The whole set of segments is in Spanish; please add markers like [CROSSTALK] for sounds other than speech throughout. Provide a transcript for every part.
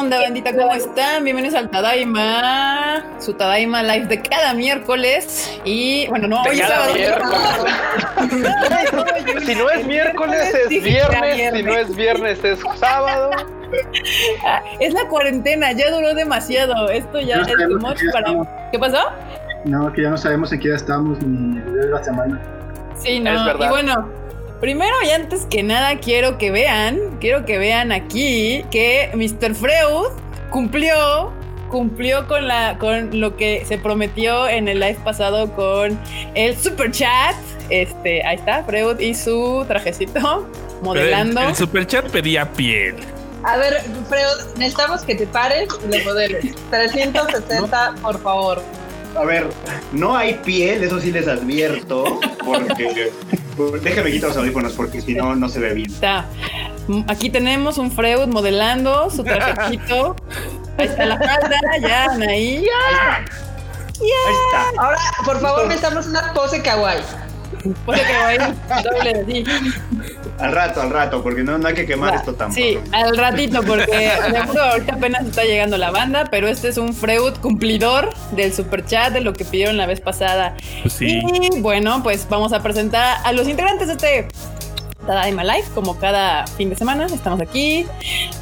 onda, bandita? ¿Cómo están? Bienvenidos al Tadaima, su Tadaima Live de cada miércoles. Y bueno, no, hoy es sábado. si no es miércoles, es viernes. Si no es viernes, es sábado. Es la cuarentena, ya duró demasiado. Esto ya es mucho para. ¿Qué pasó? No, que ya no sabemos en qué día estamos ni de la semana. Sí, no. Y bueno. Primero y antes que nada quiero que vean, quiero que vean aquí que Mr. Freud cumplió cumplió con la con lo que se prometió en el live pasado con el super chat. Este, ahí está, Freud y su trajecito modelando. El, super chat pedía piel. A ver, Freud, necesitamos que te pares y lo modeles. [LAUGHS] 360, por favor. A ver, no hay piel, eso sí les advierto, porque déjame quitar los audífonos porque si no, no se ve bien. Está. Aquí tenemos un Freud modelando su trajecito. Ahí está la falda, ya, ahí. Ya. Ahí está. Ahora, por favor, necesitamos una pose kawaii. Doble de al rato, al rato, porque no, no hay que quemar esto tampoco. Sí, al ratito, porque ahorita apenas está llegando la banda, pero este es un Freud cumplidor del super chat de lo que pidieron la vez pasada. Pues sí. Y bueno, pues vamos a presentar a los integrantes de este Tadaima Live, como cada fin de semana, estamos aquí.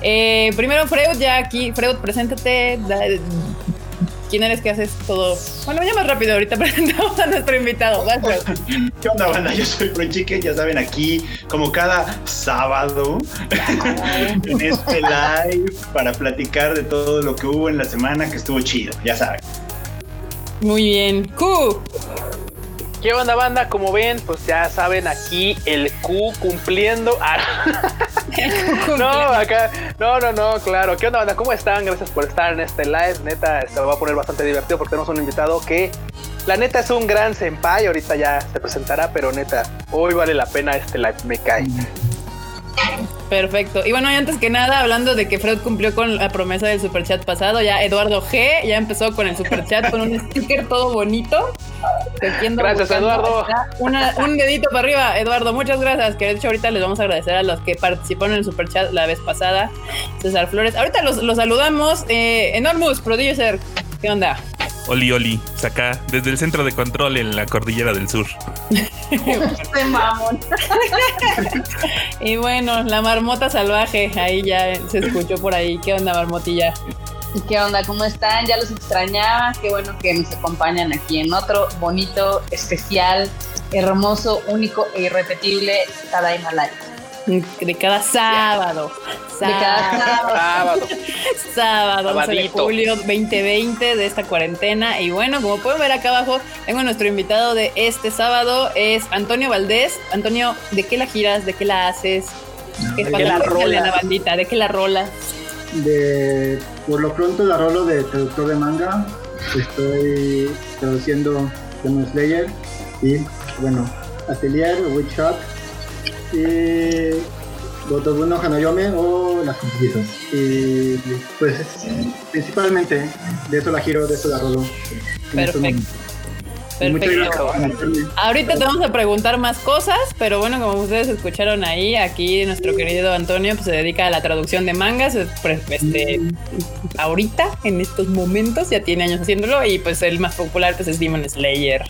Eh, primero, Freud, ya aquí. Freud, preséntate. ¿Quién eres que haces todo? Bueno, ya más rápido, ahorita [LAUGHS] presentamos a nuestro invitado. ¿Qué onda, banda? Yo soy Chique, ya saben, aquí como cada sábado [LAUGHS] en este live para platicar de todo lo que hubo en la semana que estuvo chido, ya saben. Muy bien. Q. ¿Qué onda, banda? Como ven, pues ya saben, aquí el Q cumpliendo. no, acá. No, no, no, claro. ¿Qué onda, banda? ¿Cómo están? Gracias por estar en este live. Neta, se va a poner bastante divertido porque tenemos un invitado que, la neta, es un gran senpai. Ahorita ya se presentará, pero neta, hoy vale la pena este live. Me cae. Perfecto. Y bueno, y antes que nada, hablando de que Fred cumplió con la promesa del superchat pasado, ya Eduardo G ya empezó con el superchat con un sticker todo bonito. Gracias, Eduardo. un dedito para arriba, Eduardo. Muchas gracias. Que de hecho ahorita les vamos a agradecer a los que participaron en el superchat la vez pasada. César Flores. Ahorita los, los saludamos. Eh, Enormous, producer. ¿Qué onda? Oli Oli, saca desde el centro de control en la cordillera del sur. [LAUGHS] [LAUGHS] y bueno, la marmota salvaje, ahí ya se escuchó por ahí. ¿Qué onda, marmotilla? ¿Qué onda? ¿Cómo están? Ya los extrañaba. Qué bueno que nos acompañan aquí en otro bonito, especial, hermoso, único e irrepetible Tadaima Live [LAUGHS] de cada sábado. De cada sábado. sábado, [LAUGHS] 11 de julio 2020 de esta cuarentena. Y bueno, como pueden ver acá abajo, tengo nuestro invitado de este sábado, es Antonio Valdés. Antonio, ¿de qué la giras? ¿De qué la haces? ¿De, qué la rola? la bandita? ¿De qué la rola? De, por lo pronto la rolo de traductor de manga. Estoy traduciendo Demon Slayer y bueno, Atelier, Witch Shop y Gotobuno Hanoyome o las compositas. Y pues principalmente de eso la giro, de eso la rolo. Perfecto. Perfecto. Ahorita te vamos a preguntar más cosas, pero bueno, como ustedes escucharon ahí, aquí nuestro querido Antonio pues, se dedica a la traducción de mangas. Pues, este, ahorita, en estos momentos, ya tiene años haciéndolo y pues el más popular pues es Demon Slayer.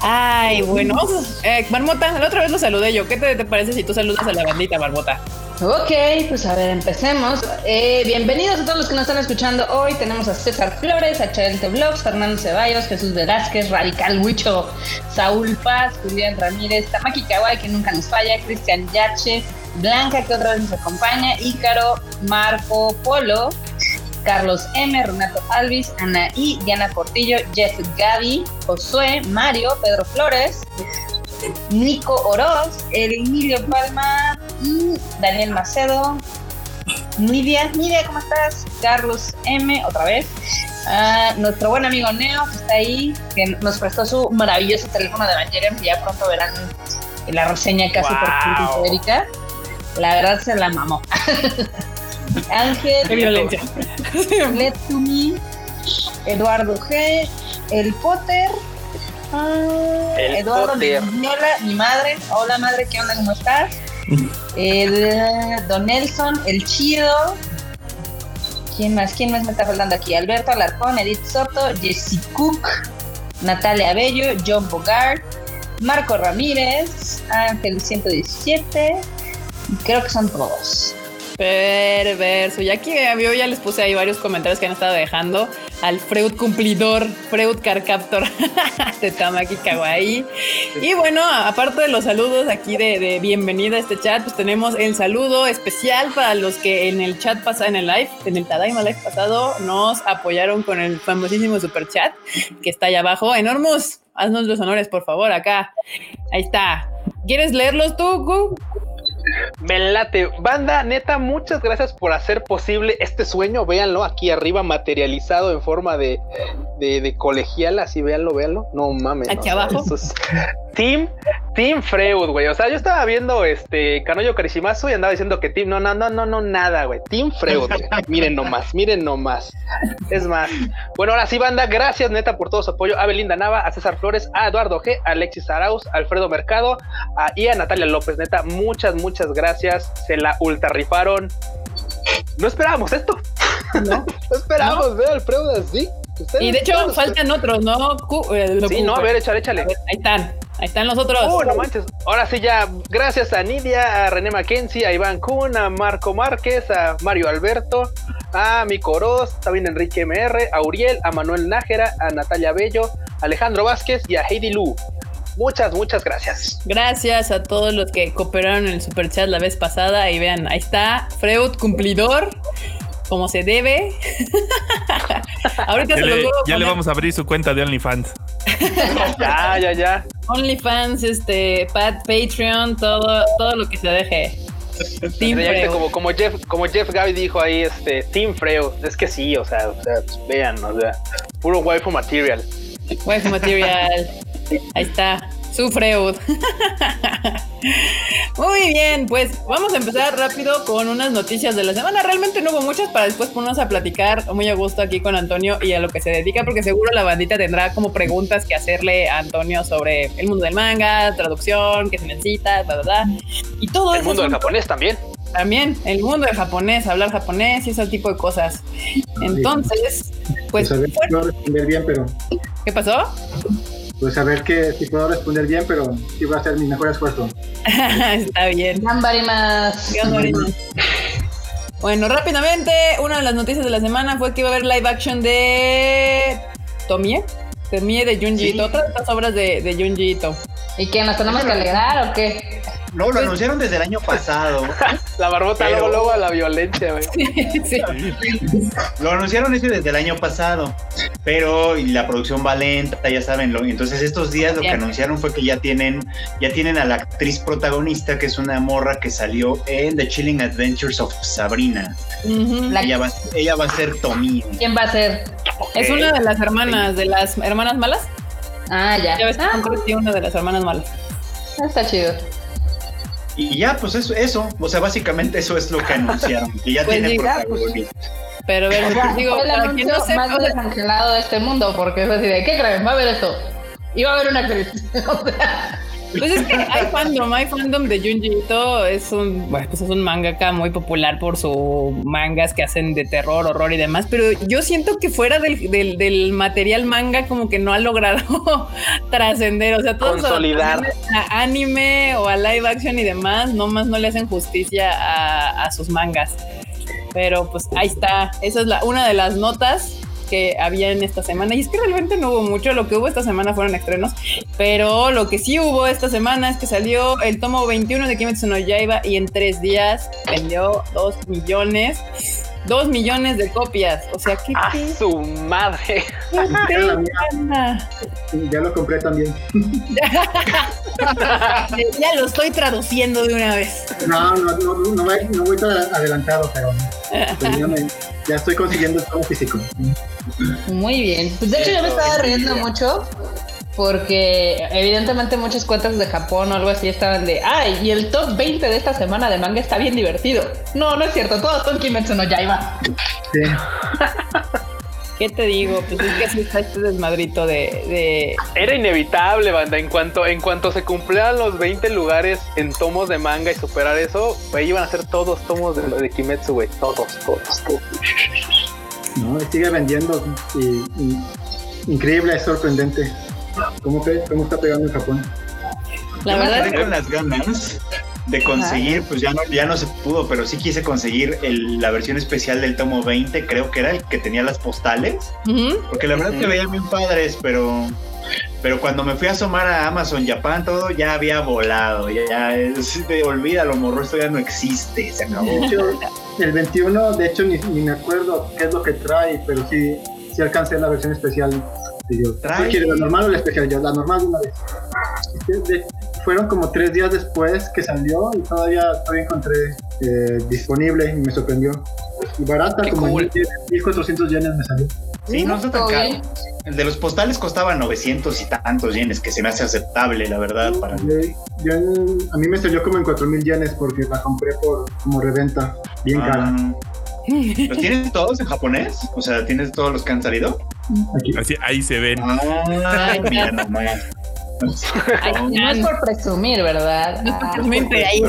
Ay, bueno, eh, Marmota, la otra vez lo saludé yo. ¿Qué te, te parece si tú saludas a la bandita, Marmota? Ok, pues a ver, empecemos. Eh, bienvenidos a todos los que nos están escuchando hoy. Tenemos a César Flores, a HLT Vlogs, Fernando Ceballos, Jesús Velázquez, Radical Huicho, Saúl Paz, Julián Ramírez, Tamaki Kawai, que nunca nos falla, Cristian Yache, Blanca, que otra vez nos acompaña, Ícaro, Marco Polo, Carlos M, Renato Alvis, Anaí, Diana Portillo, Jeff Gaby, Josué, Mario, Pedro Flores, Nico Oroz, Emilio Palma, Daniel Macedo, Nidia, Nidia, ¿cómo estás? Carlos M, otra vez. Ah, nuestro buen amigo Neo, que está ahí, que nos prestó su maravilloso teléfono de Evangelion, que ya pronto verán la reseña casi wow. por Erika. La verdad se la mamó. [LAUGHS] Ángel. Qué violencia. [LAUGHS] Let to me. Eduardo G. El Potter. Eduardo, mi, mi madre. Hola madre, ¿qué onda? ¿Cómo estás? El Don Nelson, el chido. ¿Quién más? ¿Quién más me está faltando aquí? Alberto Alarcón, Edith Soto, Jessie Cook, Natalia Bello, John Bogart, Marco Ramírez, Ángel 117. Creo que son todos. Perverso. Y aquí yo ya les puse ahí varios comentarios que han estado dejando. Al Freud cumplidor, Freud Carcaptor, [LAUGHS] de Tamaki Kawaii. Y bueno, aparte de los saludos aquí de, bienvenida a este chat, pues tenemos el saludo especial para los que en el chat pasado, en el live, en el Tadaima Live pasado, nos apoyaron con el famosísimo super chat que está allá abajo. Enormos, haznos los honores, por favor, acá. Ahí está. ¿Quieres leerlos tú? Me late. Banda, neta, muchas gracias por hacer posible este sueño. Véanlo aquí arriba materializado en forma de, de, colegial. Así, véanlo, véanlo. No mames. Aquí abajo. Team, Team Freud, güey. O sea, yo estaba viendo este Canoyo Karishimasu y andaba diciendo que Team, no, no, no, no, no, nada, güey. Team Freud, [LAUGHS] Miren nomás, miren nomás. Es más. Bueno, ahora sí, banda, gracias, neta, por todo su apoyo. A Belinda Nava, a César Flores, a Eduardo G, a Alexis Arauz, a Alfredo Mercado, a, y a Natalia López, neta, muchas, muchas gracias. Se la ultra rifaron. No esperábamos esto. No, [LAUGHS] no esperábamos ver al Alfredo así. Y de hecho faltan otros, ¿no? Eh, sí, no, a ver, échale, échale. ahí están. Ahí están los otros. Uh, no manches. Ahora sí, ya, gracias a Nidia, a René Mackenzie, a Iván Kuhn, a Marco Márquez, a Mario Alberto, a Mico Oroz, también Enrique MR, a Uriel, a Manuel Nájera, a Natalia Bello, a Alejandro Vázquez y a Heidi Lu. Muchas, muchas gracias. Gracias a todos los que cooperaron en el super chat la vez pasada. Y vean, ahí está Freud, cumplidor como se debe. [LAUGHS] Ahorita ya, se le, ya le vamos a abrir su cuenta de OnlyFans. [LAUGHS] ya, ya, ya. OnlyFans, este, Patreon, todo, todo lo que se deje. Team como, como Jeff, como Jeff Gaby dijo ahí, este, Team Freo. Es que sí, o sea, o sea vean, o sea, puro waifu material. Waifu material. [LAUGHS] Ahí está. Su Freud. [LAUGHS] Muy bien, pues vamos a empezar rápido con unas noticias de la semana. Realmente no hubo muchas para después ponernos a platicar muy a gusto aquí con Antonio y a lo que se dedica, porque seguro la bandita tendrá como preguntas que hacerle a Antonio sobre el mundo del manga, traducción, qué se necesita, verdad. Y todo El mundo del japonés también. También, el mundo del japonés, hablar japonés y ese tipo de cosas. Entonces, pues. pues responder bien, pero. ¿Qué pasó? Pues a ver que si puedo responder bien, pero sí va a ser mi mejor esfuerzo. [LAUGHS] Está bien. más. Bueno, rápidamente, una de las noticias de la semana fue que iba a haber live action de Tomie. Tomie de Junji Ito, otras obras de, de Junji Ito. ¿Y qué? ¿Nos tenemos que alegrar o qué? No, lo anunciaron desde el año [LAUGHS] pasado. la barbota luego, luego a la violencia, güey. Sí, Lo anunciaron ese desde el año pasado, pero la producción va lenta, ya saben. Lo, entonces estos días lo que anunciaron fue que ya tienen, ya tienen a la actriz protagonista, que es una morra que salió en The Chilling Adventures of Sabrina. ella, va, ella va a ser Tommy. ¿Quién va a ser? Es una de las hermanas, de las hermanas malas. Ah, ya. Ya ves, ah. una de las hermanas malas. Está chido. Y ya, pues eso, eso, o sea, básicamente eso es lo que anunciaron, que ya [LAUGHS] pues tiene protagonistas. Pero ver, digo, el anuncio no más desangelado de este mundo, porque es así de, ¿qué creen? Va a haber esto. Y va a haber una actriz. [LAUGHS] o sea, pues es que hay fandom, hay fandom de Junji Ito, es un, bueno, pues es un mangaka muy popular por sus mangas que hacen de terror, horror y demás, pero yo siento que fuera del, del, material manga como que no ha logrado [LAUGHS] trascender, o sea, todos Consolidar. a anime o a live action y demás, nomás no le hacen justicia a, a sus mangas. Pero pues ahí está, esa es la, una de las notas que había en esta semana. Y es que realmente no hubo mucho. Lo que hubo esta semana fueron estrenos. Pero lo que sí hubo esta semana es que salió el tomo 21 de Kimetsu no Yaiba y en tres días vendió 2 millones. Dos millones de copias. O sea, ¿qué? ¡A su madre! ya lo compré también. [LAUGHS] ya lo estoy traduciendo de una vez. No, no, no, no, voy, no voy adelantado, pero ya, estoy consiguiendo el tomo físico. Muy bien. Pues de hecho yo me estaba riendo mucho porque evidentemente muchas cuentas de Japón o algo así estaban de, ay, y el top 20 de esta semana de manga está bien divertido. No, no es cierto, todos son Kimetsu no Yaiba. Sí. [LAUGHS] ¿Qué te digo? Pues es que así está este desmadrito de, Era inevitable, banda. En cuanto, en cuanto se cumplieran los 20 lugares en tomos de manga y superar eso, pues iban a ser todos tomos de, de Kimetsu, güey. Todos, todos, todos. No, sigue vendiendo y, y increíble, es sorprendente. ¿Cómo, pe- cómo está pegando en Japón? La Yo me verdad quedé con las ganas de conseguir, pues ya no, ya no se pudo, pero sí quise conseguir el- la versión especial del tomo 20, creo que era el que tenía las postales, porque la verdad que veían bien padres, pero pero cuando me fui a asomar a Amazon Japan todo ya había volado, ya, ya es, de, olvídalo, morro, esto ya no existe, se acabó. De hecho, el 21, de hecho, ni, ni me acuerdo qué es lo que trae, pero sí, sí alcancé la versión especial. Y yo, Trae- ¿tú quieres la normal o la especial? Yo, la normal de una vez. De- fueron como tres días después que salió y todavía, todavía encontré eh, disponible y me sorprendió. Y barata, Qué como cool. en 1400 yenes me salió. Sí, no está tan caro. El de los postales costaba 900 y tantos yenes, que se me hace aceptable, la verdad, para Eh, yo a mí me salió como en 4000 yenes porque la compré por como reventa, bien cara. [LAUGHS] ¿Los tienes todos en japonés? O sea, ¿tienes todos los que han salido? Aquí. Así, ahí se ven. Ah, mira nomás. Ay, [LAUGHS] No es por presumir, ¿verdad? Ah, ahí.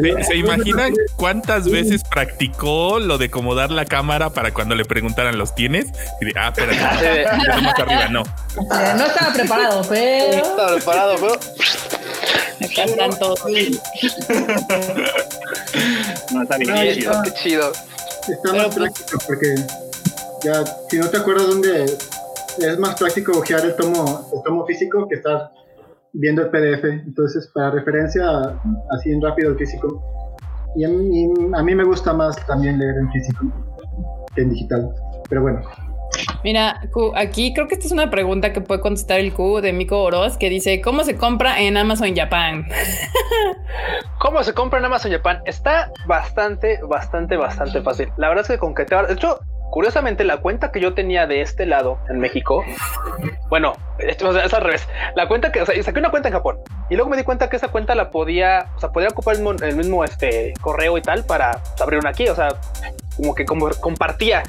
¿Se, se imaginan cuántas veces practicó lo de acomodar la cámara para cuando le preguntaran los tienes? Y de, ah, espérate, de- no, arriba, no. no estaba preparado, pero. Estaba preparado, pero Acá están todos. No, está bien Ay, chido. qué chido. Está más pues- práctico porque ya, si no te acuerdas dónde es más práctico ojear el tomo, el tomo físico que estar viendo el PDF. Entonces, para referencia, así en rápido el físico. Y a mí, a mí me gusta más también leer en físico que en digital. Pero bueno, Mira, Q, aquí creo que esta es una pregunta que puede contestar el Q de Miko Oroz, que dice, ¿cómo se compra en Amazon Japan? [LAUGHS] ¿Cómo se compra en Amazon Japan? Está bastante, bastante, bastante fácil. La verdad es que con que te... De hecho, curiosamente, la cuenta que yo tenía de este lado en México, bueno, esto, es al revés. La cuenta que, o sea, saqué una cuenta en Japón y luego me di cuenta que esa cuenta la podía, o sea, podía ocupar el mismo, el mismo, este correo y tal para abrir una aquí. O sea, como que compartía,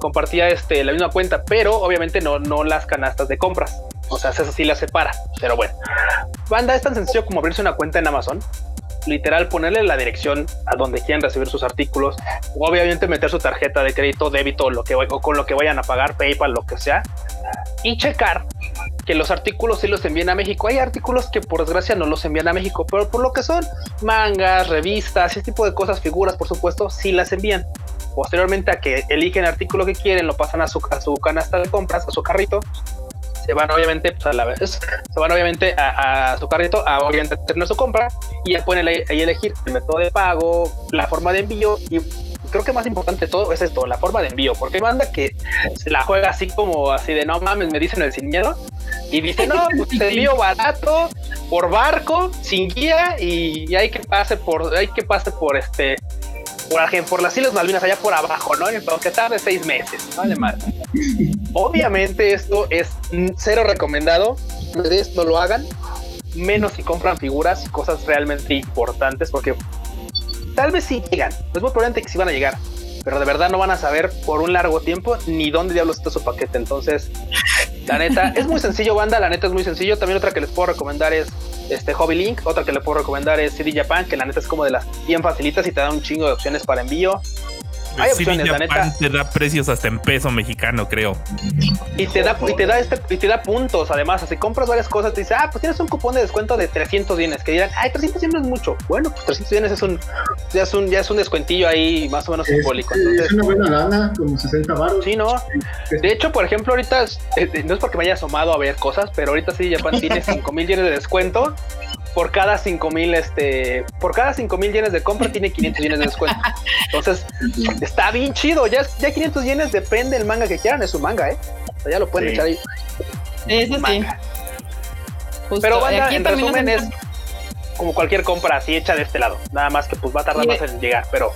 compartía este la misma cuenta, pero obviamente no, no las canastas de compras. O sea, eso sí las separa. Pero bueno, banda es tan sencillo como abrirse una cuenta en Amazon literal ponerle la dirección a donde quieran recibir sus artículos, o obviamente meter su tarjeta de crédito, débito, lo que o con lo que vayan a pagar, PayPal, lo que sea, y checar que los artículos sí los envíen a México. Hay artículos que por desgracia no los envían a México, pero por lo que son mangas, revistas, ese tipo de cosas, figuras, por supuesto, sí las envían. Posteriormente a que eligen el artículo que quieren, lo pasan a su, a su canasta de compras, a su carrito, se van obviamente pues, a se van obviamente a, su carrito a obviamente tener su compra y ya pueden ahí, elegir el método de pago, la forma de envío y creo que más importante de todo es esto, la forma de envío, porque hay banda que se la juega así como así de no mames, me dicen el sin miedo y dice no, pues te envío barato por barco, sin guía y hay que pase por, hay que pase por este por, por las Islas Malvinas allá por abajo, ¿no? Aunque tarde seis meses, ¿no? Además, obviamente esto es cero recomendado, ustedes no lo hagan, menos si compran figuras y cosas realmente importantes, porque tal vez sí llegan, es muy probable que sí van a llegar, pero de verdad no van a saber por un largo tiempo ni dónde diablos está su paquete, entonces, la neta, [LAUGHS] es muy sencillo, banda, la neta es muy sencillo, también otra que les puedo recomendar es este Hobby Link, otra que les puedo recomendar es CD Japan, que la neta es como de las bien facilitas y te da un chingo de opciones para envío. Hay opciones, la neta. te da precios hasta en peso mexicano, creo. Y te da, y te da este, y te da puntos, además, si compras varias cosas, te dice, ah, pues tienes un cupón de descuento de 300 yenes, que dirán, ay, 300 yenes es mucho. Bueno, pues 300 yenes es un, ya es un, ya es un descuentillo ahí más o menos es, simbólico. es una buena lana, como 60 baros. sí, no. De hecho, por ejemplo, ahorita, eh, no es porque me haya asomado a ver cosas, pero ahorita sí Japan tiene [LAUGHS] 5000 yenes de descuento. Por cada 5000, este, por cada 5000 yenes de compra tiene 500 yenes de descuento. Entonces, [LAUGHS] está bien chido. Ya, ya 500 yenes depende del manga que quieran, es su manga, ¿eh? O sea, ya lo pueden Sí. echar ahí. Eso sí. Justo. Pero banda, Aquí en resumen es como cualquier compra así hecha de este lado. Nada más que pues va a tardar Y- más en llegar, pero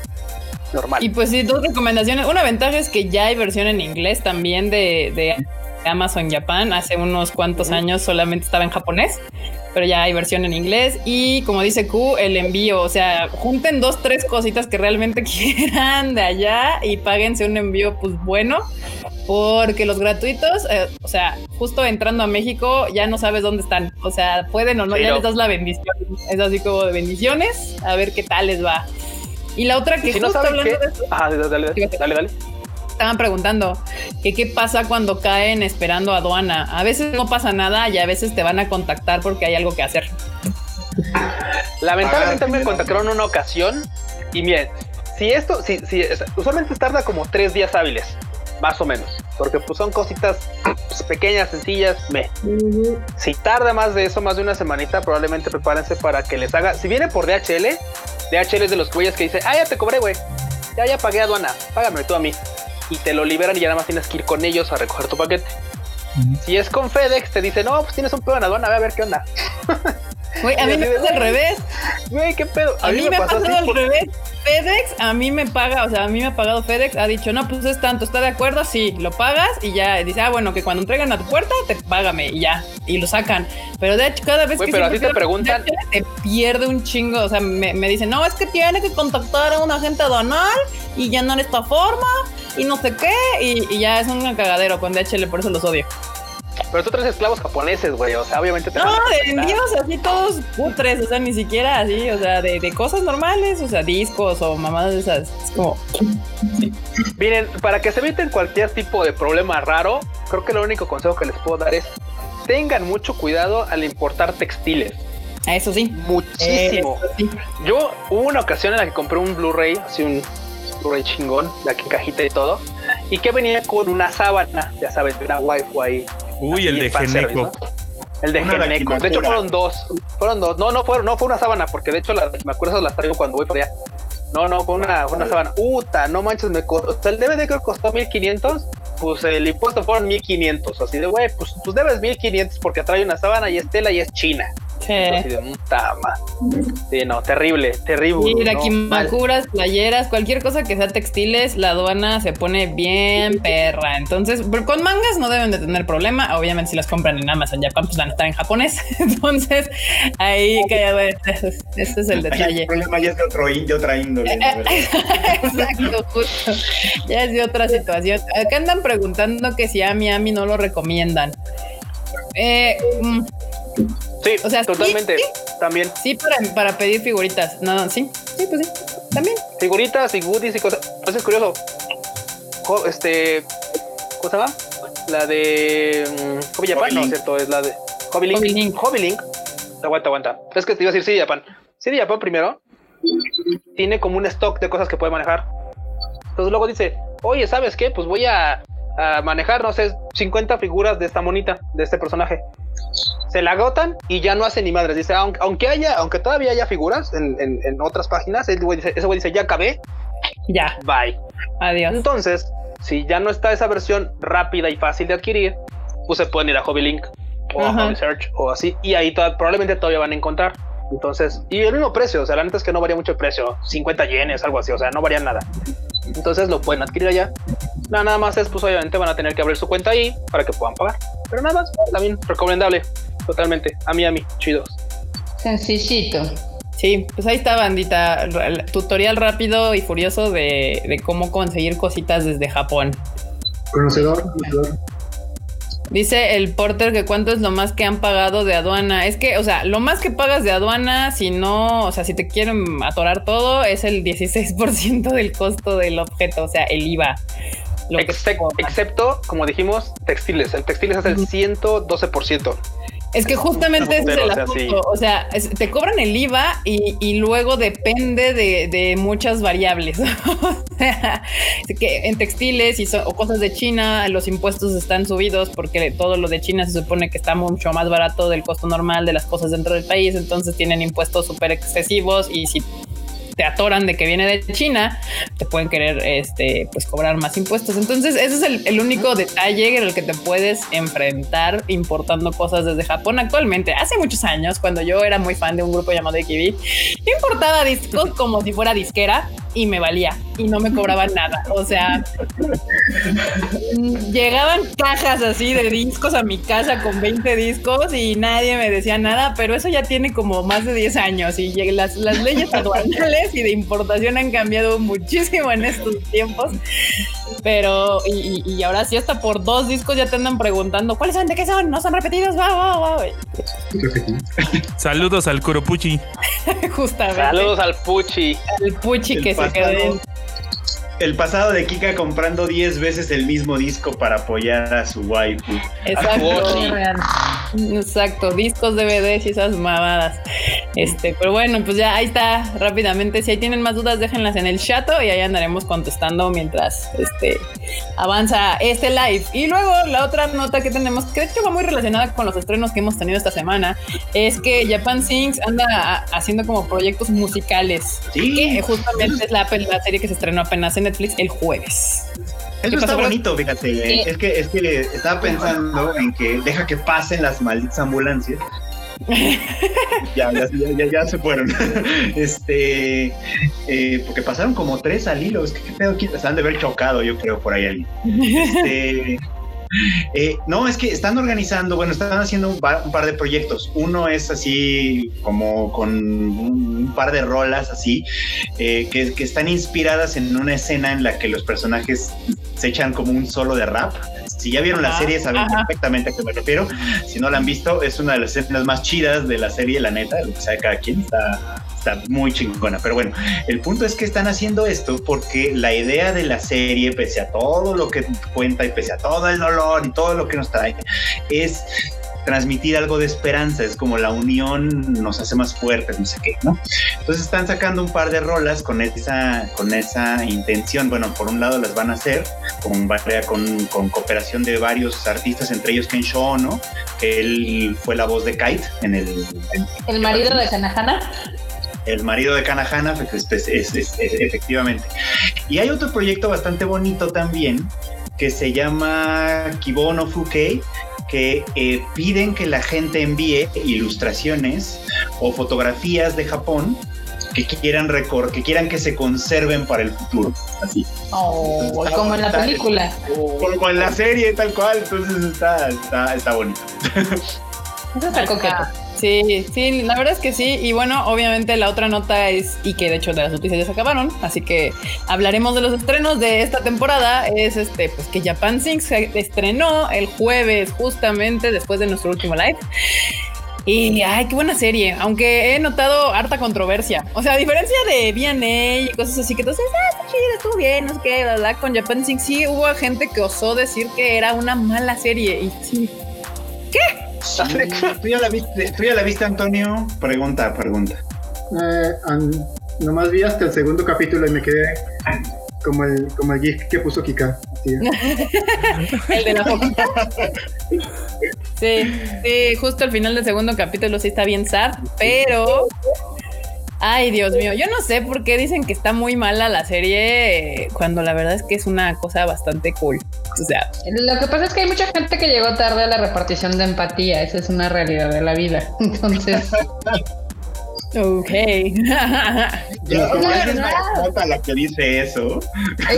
normal. Y pues sí, dos recomendaciones. Una ventaja es que ya hay versión en inglés también de, de Amazon Japan. Hace unos cuantos años solamente estaba en japonés, pero ya hay versión en inglés. Y como dice Q, el envío. O sea, junten dos, tres cositas que realmente [LAUGHS] quieran de allá y páguense un envío pues bueno. Porque los gratuitos, eh, o sea, justo entrando a México ya no sabes dónde están. O sea, pueden o no, Sí, ya no. les das la bendición. Es así como de bendiciones, a ver qué tal les va. Y la otra que si no justo saben hablando qué, de eso, Ajá, dale, dale, dale, dale. Estaban preguntando que qué pasa cuando caen esperando aduana. A veces no pasa nada y a veces te van a contactar porque hay algo que hacer. Lamentablemente me contactaron una ocasión y miren, si esto, si, si usualmente tarda como tres días hábiles, más o menos, porque pues son cositas pues, pequeñas, sencillas, me. Si tarda más de eso, más de una semanita, probablemente prepárense para que les haga. Si viene por DHL, DHL es de los güeyes que dice, ah, ya te cobré, güey, ya, ya pagué aduana, págame tú a mí. Y te lo liberan y ya nada más tienes que ir con ellos a recoger tu paquete. Si es con FedEx, te dice, no, pues tienes un pedo en aduana, a ver qué onda. [LAUGHS] Güey, a mí me pasa al revés. Güey, qué pedo. A, mí, me, ha pasado al revés. FedEx a mí me paga, o sea, a mí me ha pagado FedEx, ha dicho, no, pues es tanto, ¿está de acuerdo? Sí, lo pagas y ya dice, ah, bueno, que cuando entreguen a tu puerta, te págame y ya, y lo sacan. Pero de hecho, cada vez que pero así te preguntan, te pierde un chingo, o sea, me, me dicen, no, es que tiene que contactar a un agente aduanal y llenar esta forma y no sé qué, y, y ya es un cagadero con DHL, por eso los odio. Pero tú traes esclavos japoneses, güey. O sea, obviamente te No, de envíos así todos putres. O sea, ni siquiera así. O sea, de, de, cosas normales. O sea, discos o mamadas de esas. Es como. Sí. Miren, para que se eviten cualquier tipo de problema raro, creo que el único consejo que les puedo dar es tengan mucho cuidado al importar textiles. Eso sí. Muchísimo. Eso sí. Yo hubo una ocasión en la que compré un Blu-ray, así un Blu-ray chingón, de aquí cajita y todo, y que venía con una sábana, ya sabes, una waifu ahí Uy, el de Geneco. El de Geneco. De hecho, fueron dos. Fueron dos. No, no fueron, no fue una sábana, porque de hecho la, me acuerdo las traigo cuando voy para allá. No, no, fue una, una sábana. Puta, no manches, me costó. O sea, el DVD creo que costó 1500. Pues el impuesto fueron 1500. Así de, güey, pues, pues debes 1500 porque trae una sábana y es tela y es china. Sí. Así de Sí, no, terrible, terrible. Y no, kimakuras, playeras, cualquier cosa que sea textiles, la aduana se pone bien perra. Entonces, con mangas no deben de tener problema. Obviamente, si las compran en Amazon Japan, pues van a estar en japonés. [LAUGHS] Entonces, ahí que ese, ese es el detalle. El problema ya es de, otro, de otra índole. [LAUGHS] Exacto, justo. Ya es de otra situación. Acá andan preguntando que si a mi a mí no lo recomiendan. Eh, Sí, o sea, totalmente. Sí, sí. También. Sí, para, para, pedir figuritas. No, sí, sí, pues sí. También. Figuritas y goodies y cosas. Pues es curioso. Este. ¿Cómo se llama? La de. Um, Hobby Japan, no, ¿cierto? Es la de. Hobby Link. Hobby Link. Hobby Link. Aguanta, aguanta. Es que te iba a decir sí, Japan. Sí, Japan primero. Tiene como un stock de cosas que puede manejar. Entonces luego dice, oye, ¿sabes qué? Pues voy a, a manejar, no sé, 50 figuras de esta monita, de este personaje se la agotan y ya no hacen ni madres. Dice, aunque, aunque haya, aunque todavía haya figuras en, en, en otras páginas, ese güey dice, ese güey dice, ya acabé. Ya. Bye. Adiós. Entonces, si ya no está esa versión rápida y fácil de adquirir, pues se pueden ir a Hobby Link o a Hobby Search o así, y ahí to probablemente todavía van a encontrar. Entonces, y el mismo precio, o sea, la neta es que no varía mucho el precio, 50 yenes, algo así, o sea, no varía nada. Entonces lo pueden adquirir allá. No, nada más es, pues obviamente van a tener que abrir su cuenta ahí para que puedan pagar. Pero nada más, también recomendable totalmente. A mí, a mí, chidos. Sencillito. Sí, pues ahí está, bandita. El tutorial rápido y furioso de, de cómo conseguir cositas desde Japón. Conocedor, conocedor. Dice el porter que cuánto es lo más que han pagado de aduana. Es que, o sea, lo más que pagas de aduana, si no, o sea, si te quieren atorar todo, es el 16% del costo del objeto, o sea, el IVA. Lo excepto, como dijimos, textiles. El textiles es el 112%. Es que justamente ese es el asunto. O sea, es, te cobran el IVA y, y luego depende de, de, muchas variables. [LAUGHS] o sea, que en textiles y so, o cosas de China, los impuestos están subidos porque todo lo de China se supone que está mucho más barato del costo normal de las cosas dentro del país. Entonces tienen impuestos súper excesivos y si te atoran de que viene de China, te pueden querer este, pues cobrar más impuestos. Entonces, ese es el, único detalle en el que te puedes enfrentar importando cosas desde Japón actualmente. Hace muchos años, cuando yo era muy fan de un grupo llamado Ekibi, importaba discos como si fuera disquera y me valía y no me cobraban nada. O sea, llegaban cajas así de discos a mi casa con 20 discos y nadie me decía nada, pero eso ya tiene como más de 10 años y las, las leyes aduanales y de importación han cambiado muchísimo en estos tiempos. Pero, y, y, ahora sí, hasta por dos discos ya te andan preguntando cuáles son, de qué son, no son repetidos. Wow, wow, wow. Saludos al Kuropuchi. [LAUGHS] Justamente. Saludos al Puchi. Al Puchi que se quedó. el pasado de Kika comprando 10 veces el mismo disco para apoyar a su waifu. Exacto. Exacto, discos, DVDs y esas mamadas. Este, pero bueno, pues ya ahí está rápidamente. Si ahí tienen más dudas, déjenlas en el chat y ahí andaremos contestando mientras este avanza este live. Y luego la otra nota que tenemos, que de hecho va muy relacionada con los estrenos que hemos tenido esta semana, es que Japan Sings anda haciendo como proyectos musicales. Sí. Que justamente es la, la serie que se estrenó apenas en Netflix el jueves. Eso está bonito, fíjate. Es que es que estaba pensando en que deja que pasen las malditas ambulancias. [LAUGHS] ya, ya, ya, ya, se fueron. [LAUGHS] este, eh, porque pasaron como tres al hilo. Es que qué pedo, están de haber chocado, yo creo, por ahí alguien. [LAUGHS] Este, eh, no, es que están organizando, bueno, están haciendo un par, de proyectos. Uno es así como con un par de rolas así, eh, que, están inspiradas en una escena en la que los personajes se echan como un solo de rap. Si ya vieron la serie, saben perfectamente a qué me refiero. Si no la han visto, es una de las escenas más chidas de la serie, la neta, lo que sabe cada quien. Está, está muy chingona. Pero bueno, el punto es que están haciendo esto porque la idea de la serie, pese a todo lo que cuenta y pese a todo el dolor y todo lo que nos trae, es transmitir algo de esperanza, es como la unión nos hace más fuertes, no sé qué, ¿no? Entonces están sacando un par de rolas con esa, con esa intención. Bueno, por un lado las van a hacer con, con, con cooperación de varios artistas, entre ellos Ken ¿no? Que él fue la voz de Kite en el... ¿El marido de Kanahana? El marido de Kanahana, pues, es, efectivamente. Y hay otro proyecto bastante bonito también que se llama Kibono Fukei, que eh, piden que la gente envíe ilustraciones o fotografías de Japón que quieran recor que quieran que se conserven para el futuro, así. Oh, como en la película. Como en la serie, tal cual. Entonces está, está, está bonito. Eso está coqueto. Sí, sí, la verdad es que sí. Y bueno, obviamente la otra nota es, y que de hecho de las noticias ya se acabaron, así que hablaremos de los estrenos de esta temporada. Es este, pues que Japan Sings se estrenó el jueves, justamente después de nuestro último live. Y ay, qué buena serie, aunque he notado harta controversia. O sea, a diferencia de BNA y cosas así que entonces, ah, está chido, estuvo bien, no sé qué, la, con Japan Sings sí hubo gente que osó decir que era una mala serie. Y sí, ¿qué? ¿Tú, ya la viste, ¿Tú ya la viste, Antonio? Pregunta, pregunta. Eh, nomás vi hasta el segundo capítulo y me quedé como el, como el GIF que puso Kika. [LAUGHS] el de la foquita. sí, sí, justo al final del segundo capítulo sí está bien sad, pero Ay, Dios mío, yo no sé por qué dicen que está muy mala la serie cuando la verdad es que es una cosa bastante cool. O sea, lo que pasa es que hay mucha gente que llegó tarde a la repartición de empatía, esa es una realidad de la vida. [LAUGHS] Entonces, Ok. Yo, la que dice eso.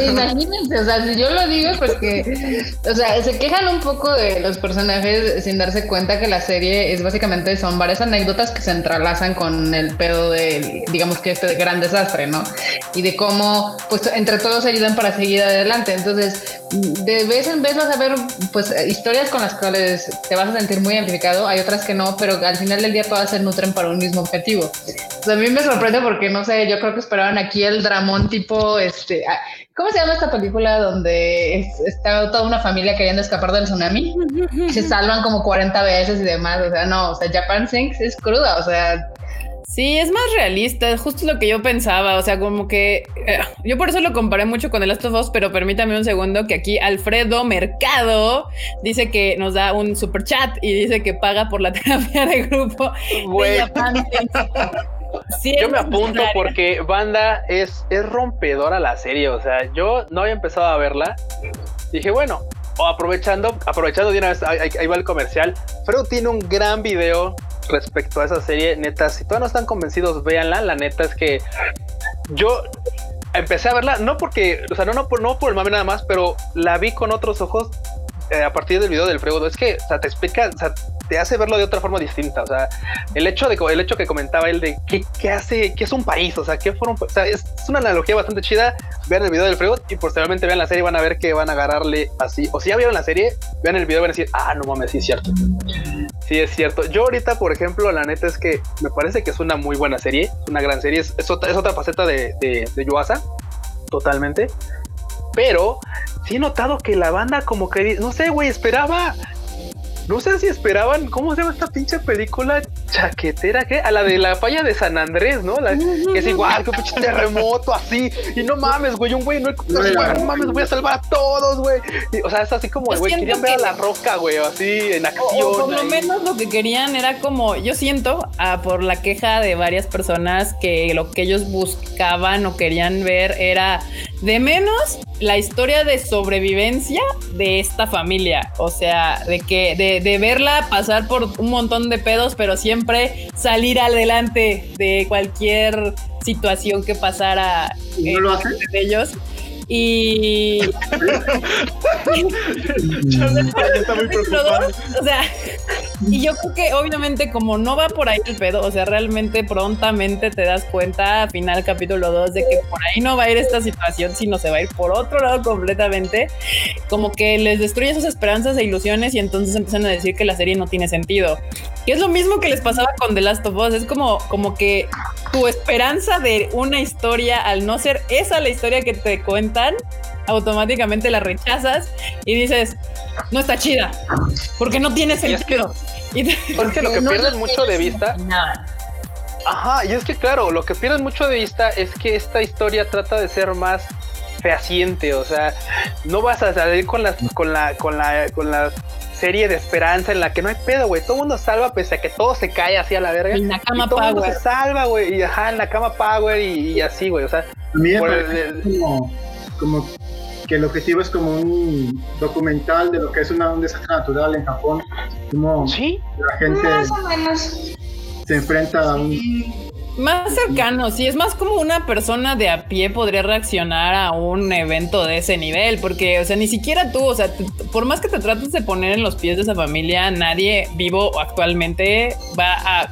Imagínense, o sea, si yo lo digo, pues que, o sea, se quejan un poco de los personajes sin darse cuenta que la serie es básicamente son varias anécdotas que se entrelazan con el pedo de, digamos que este gran desastre, ¿no? Y de cómo, pues, entre todos ayudan para seguir adelante. Entonces, de vez en vez vas a ver, pues, historias con las cuales te vas a sentir muy identificado. Hay otras que no, pero al final del día todas se nutren para un mismo objetivo. Pues a mí me sorprende porque no sé, yo creo que esperaban aquí el dramón tipo, este, ah, ¿cómo se llama esta película donde está toda una familia queriendo escapar del tsunami? Se salvan como 40 veces y demás, o sea, no, o sea, Japan Sinks es cruda, o sea, Sí, es más realista, justo lo que yo pensaba, o sea, como que eh, yo por eso lo comparé mucho con el Last of Us, pero permítame un segundo que aquí Alfredo Mercado dice que nos da un super chat y dice que paga por la [LAUGHS] terapia de grupo. [LAUGHS] yo me apunto porque Banda es, es rompedora la serie, o sea, yo no había empezado a verla, dije, bueno, aprovechando, aprovechando de una vez, ahí, va el comercial, Fredo tiene un gran video respecto a esa serie, neta, si todavía no están convencidos, véanla. La neta es que yo empecé a verla, no porque, o sea, no, no, por, no por el mame nada más, pero la vi con otros ojos eh, a partir del video del Fredo. Es que, o sea, te explica, o sea, te hace verlo de otra forma distinta. O sea, el hecho de el hecho que comentaba él de qué, hace, qué es un país, o sea, qué forma, o sea, es, una analogía bastante chida. Vean el video del Freud y posteriormente vean la serie, van a ver que van a agarrarle así. O si ya vieron la serie, vean el video y van a decir, ah, no mames, sí es cierto. Sí es cierto. Yo ahorita, por ejemplo, la neta es que me parece que es una muy buena serie, una gran serie. Es, otra, faceta de, de, de Yuasa, totalmente. Pero sí he notado que la banda como que, no sé, güey, esperaba no sé si esperaban, ¿cómo se llama esta pinche película chaquetera? ¿Qué? A la de la falla de San Andrés, ¿no? La, que es igual, que pinche terremoto así. Y no mames, güey, un güey, no, no, mames, voy a salvar a todos, güey. O sea, es así como, güey, querían ver a la roca, güey, así en acción. O, por lo menos lo que querían era como, yo siento, ah, por la queja de varias personas que lo que ellos buscaban o querían ver era de menos la historia de sobrevivencia de esta familia. O sea, de que de, verla pasar por un montón de pedos, pero siempre salir adelante de cualquier situación que pasara ¿Y no lo de ellos. Y. está muy preocupado. O sea, y yo creo que obviamente, como no va por ahí el pedo, o sea, realmente prontamente te das cuenta, a final capítulo 2, de que por ahí no va a ir esta situación, sino se va a ir por otro lado completamente. Como que les destruye sus esperanzas e ilusiones y entonces empiezan a decir que la serie no tiene sentido. Y es lo mismo que les pasaba con The Last of Us. Es como, como que tu esperanza de una historia, al no ser esa la historia que te automáticamente la rechazas y dices, no está chida, porque no tiene sentido. [LAUGHS] Y porque [LAUGHS] lo que pierden mucho de vista. Ajá, y es que claro, lo que pierden mucho de vista es que esta historia trata de ser más fehaciente, o sea, no vas a salir con la, con la, con la, con la serie de esperanza en la que no hay pedo, güey. Todo el mundo salva pese a que todo se cae así a la verga. En la cama y todo power. mundo se salva, güey. Y ajá, en la cama power y, y así, güey. O sea, A mí me por parece el- como, como que el objetivo es como un documental de lo que es una, un desastre natural en Japón. Como sí, la gente Más o menos. se enfrenta a un... Más cercano, sí, es más como una persona de a pie podría reaccionar a un evento de ese nivel, porque, o sea, ni siquiera tú, o sea, por más que te trates de poner en los pies de esa familia, nadie vivo actualmente va a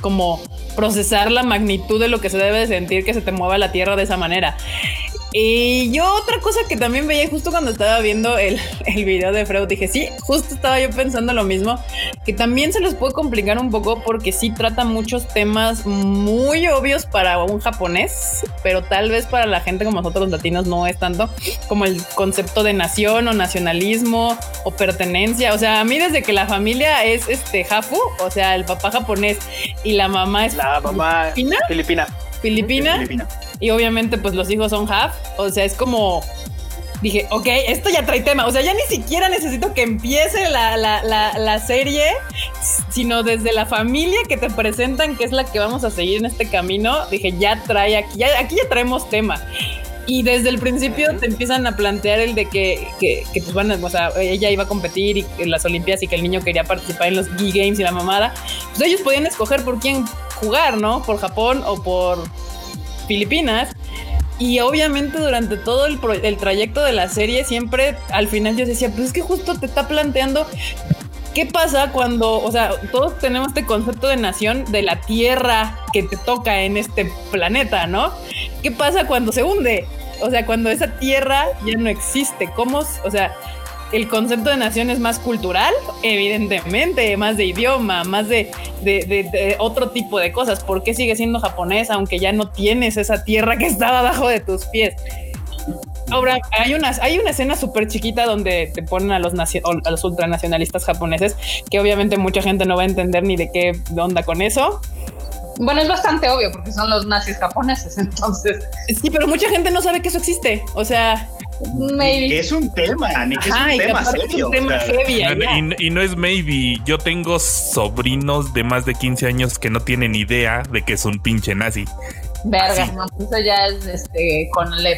como procesar la magnitud de lo que se debe de sentir que se te mueva la tierra de esa manera. Y yo otra cosa que también veía justo cuando estaba viendo el, [LAUGHS] el video de Freud, dije, sí, justo estaba yo pensando lo mismo, que también se les puede complicar un poco porque sí trata muchos temas muy obvios para un japonés, pero tal vez para la gente como nosotros los latinos no es tanto como el concepto de nación o nacionalismo o pertenencia. O sea, a mí desde que la familia es este Hafu, o sea, el papá japonés y la mamá es la mamá filipina, filipina. Filipina Filipina. y obviamente pues los hijos son half, o sea, es como dije, ok, esto ya trae tema, o sea, ya ni siquiera necesito que empiece la, la, la, la serie, sino desde la familia que te presentan, que es la que vamos a seguir en este camino, dije, ya trae aquí, ya, aquí ya traemos tema. Y desde el principio te empiezan a plantear el de que, que, que, pues a, o sea, ella iba a competir y en las Olimpiadas y que el niño quería participar en los G Games y la mamada. Pues ellos podían escoger por quién jugar, ¿no? Por Japón o por Filipinas. Y obviamente durante todo el, trayecto de la serie, siempre al final yo decía, pues es que justo te está planteando qué pasa cuando, o sea, todos tenemos este concepto de nación de la tierra que te toca en este planeta, ¿no? ¿Qué pasa cuando se hunde? O sea, cuando esa tierra ya no existe, ¿cómo? O sea, el concepto de nación es más cultural, evidentemente, más de idioma, más de, de- de- de otro tipo de cosas. ¿Por qué sigue siendo japonés aunque ya no tienes esa tierra que estaba abajo de tus pies? Ahora, hay una, hay una escena súper chiquita donde te ponen a los, a los ultranacionalistas japoneses, que obviamente mucha gente no va a entender ni de qué onda con eso. Bueno, es bastante obvio porque son los nazis japoneses, [LAUGHS] entonces, Sí, pero mucha gente no sabe que eso existe. O sea, Que maybe. es un tema, ni que es ajá, un y tema serio. un tema heavy y, y no es maybe. Yo tengo sobrinos de más de 15 años que no tienen idea de que es un pinche nazi. Verga, no, eso ya es este con [LAUGHS] aquí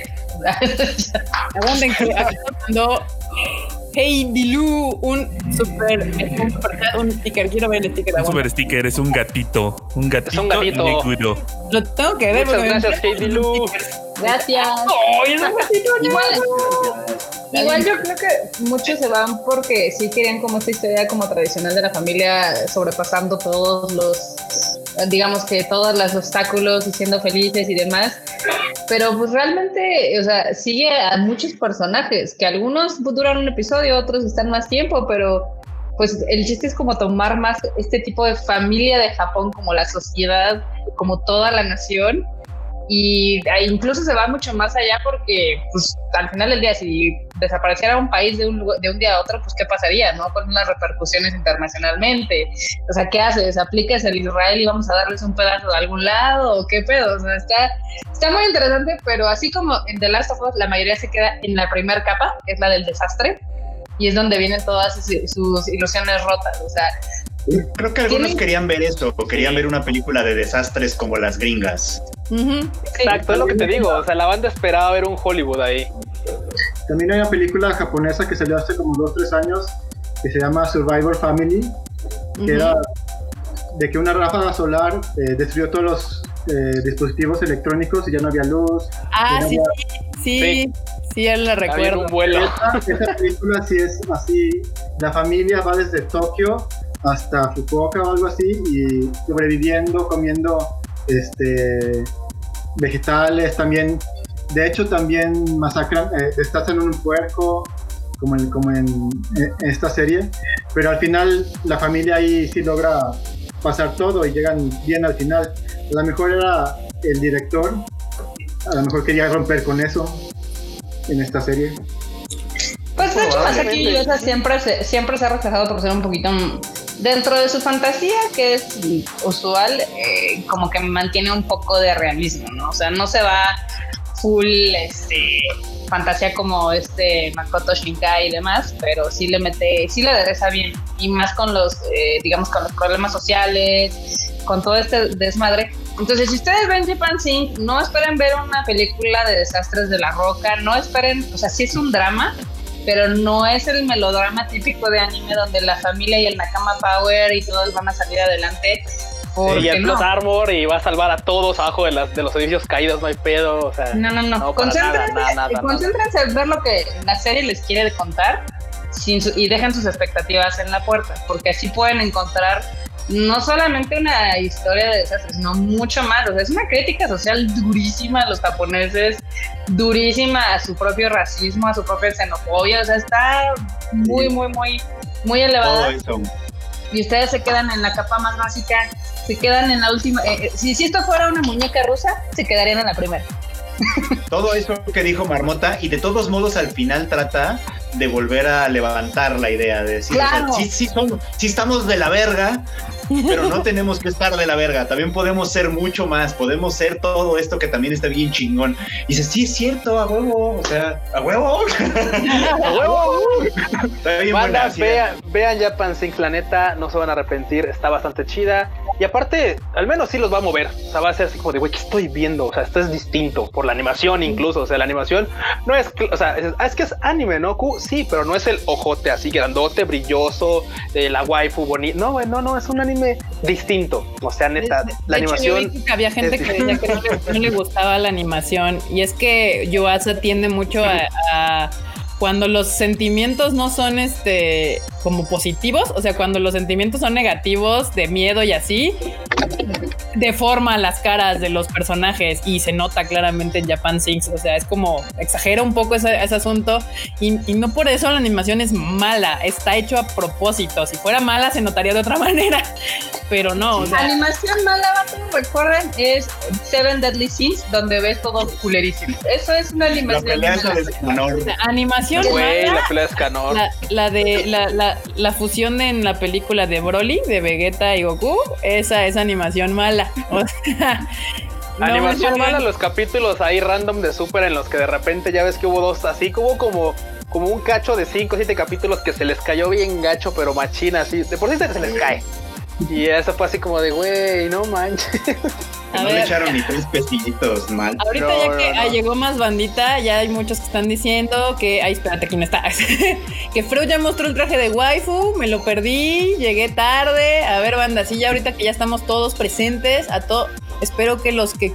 está mandando Hey Dilu, un super, un super un sticker. Quiero ver el sticker. Un super sticker es un gatito. Un gatito, gatito. negro. Lo tengo que ver. Muchas gracias, Hey stickers. Gracias. ¡Ay, es un gatito animado! igual yo creo que muchos se van porque sí querían como esta historia como tradicional de la familia sobrepasando todos los digamos que todos los obstáculos y siendo felices y demás. Pero pues realmente o sea sigue a muchos personajes que algunos duran un episodio otros están más tiempo pero pues el chiste es como tomar más este tipo de familia de Japón como la sociedad como toda la nación y incluso se va mucho más allá porque pues al final del día si desapareciera un país de un, de un día a otro, pues qué pasaría, ¿no? Con unas repercusiones internacionalmente. O sea, ¿qué haces? ¿Aplicas el Israel y vamos a darles un pedazo de algún lado o qué pedo? Está, está muy interesante, pero así como en The Last of Us la mayoría se queda en la primera capa, que es la del desastre, y es donde vienen todas sus, ilusiones rotas. O sea, Creo que algunos querían ver esto, o querían ver una película de desastres como las gringas. Exacto, es lo que te digo. O sea, la banda esperaba ver un Hollywood ahí. También hay una película japonesa que salió hace como 2 3 años que se llama Survivor Family, que era de que una ráfaga solar eh, destruyó todos los eh, dispositivos electrónicos y ya no había luz. Ah, sí, sí, sí, él la recuerdo. Un vuelo. Esa, película sí es así. La familia va desde Tokio hasta Fukuoka o algo así y sobreviviendo, comiendo este vegetales también. De hecho, también masacran, eh, estás en un puerco, como en, como en, esta serie, pero al final la familia ahí sí logra pasar todo y llegan bien al final. A lo mejor era el director, a lo mejor quería romper con eso en esta serie. Pues de hecho, Masaki siempre se, siempre se ha rechazado por ser un poquito dentro de su fantasía, que es usual, eh, como que mantiene un poco de realismo, ¿no? O sea, no se va full este, fantasía como este Makoto Shinkai y demás, pero sí le mete, sí le adereza bien, y más con los, eh, digamos, con los problemas sociales, con todo este desmadre. Entonces, si ustedes ven Japan Sing, no esperen ver una película de desastres de la roca, no esperen, o sea, sí es un drama, pero no es el melodrama típico de anime donde la familia y el Nakama Power y todos van a salir adelante. y el Plot Armor y va a salvar a todos abajo de, las, de los edificios caídos, no hay pedo. O sea, no, no, no. concéntrense, en ver lo que la serie les quiere contar y dejen sus expectativas en la puerta, porque así pueden encontrar no solamente una historia de desastres, sino mucho más. O sea, es una crítica social durísima a los japoneses, durísima a su propio racismo, a su propia xenofobia. O sea, está muy, muy, muy, muy elevada. Y ustedes se quedan en la capa más básica, se quedan en la última. Eh, eh, si, si esto fuera una muñeca rusa, se quedarían en la primera. [LAUGHS] Todo eso que dijo Marmota, y de todos modos al final trata de volver a levantar la idea de decir, sí, sí, estamos de la verga, pero no tenemos que estar de la verga, también podemos ser mucho más, podemos ser todo esto que también está bien chingón. Y dice, sí, es cierto, a huevo, o sea, a huevo, [LAUGHS] a huevo. vean, vean Japan Sinks, la neta, no se van a arrepentir, está bastante chida. Y aparte, al menos sí los va a mover. O sea, va a ser así como de, güey, ¿qué estoy viendo? O sea, esto es distinto por la animación incluso. O sea, la animación no es, o sea, es, ah, que es anime, ¿no? Sí, pero no es el ojote así grandote, brilloso, de la waifu bonita. No, güey, no, no, es un anime distinto. O sea, neta, la animación. había gente que decía que no le, gustaba la animación. Y es que Yoasa tiende mucho a cuando los sentimientos no son este como positivos, o sea, cuando los sentimientos son negativos, de miedo y así, deforma las caras de los personajes y se nota claramente en Japan Sings, o sea, es como exagera un poco ese, asunto y, no por eso la animación es mala, está hecho a propósito, si fuera mala se notaría de otra [LAUGHS] manera, pero no. O sea, animación mala, recuerden, es Seven Deadly Sins, donde ves todo culerísimo. Eso es una animación. La animación la La, de la, la, fusión en la película de Broly, de Vegeta y Goku, esa es animación mala. [LAUGHS] animación mala, los capítulos ahí random de Super en los que de repente ya ves que hubo dos, así como como como un cacho de 5 o 7 capítulos que se les cayó bien gacho, pero machina, así. De por sí se les cae. Y eso fue así como de, güey, no manches. [LAUGHS] [LAUGHS] no le echaron ni tres pesitos mal. Ahorita ya que llegó más bandita, ya hay muchos que están diciendo que, ay, espérate, ¿quién está? [LAUGHS] que Freud ya mostró un traje de waifu, me lo perdí, llegué tarde. A ver, banda, sí, ya ahorita que ya estamos todos presentes, a todo, espero que los que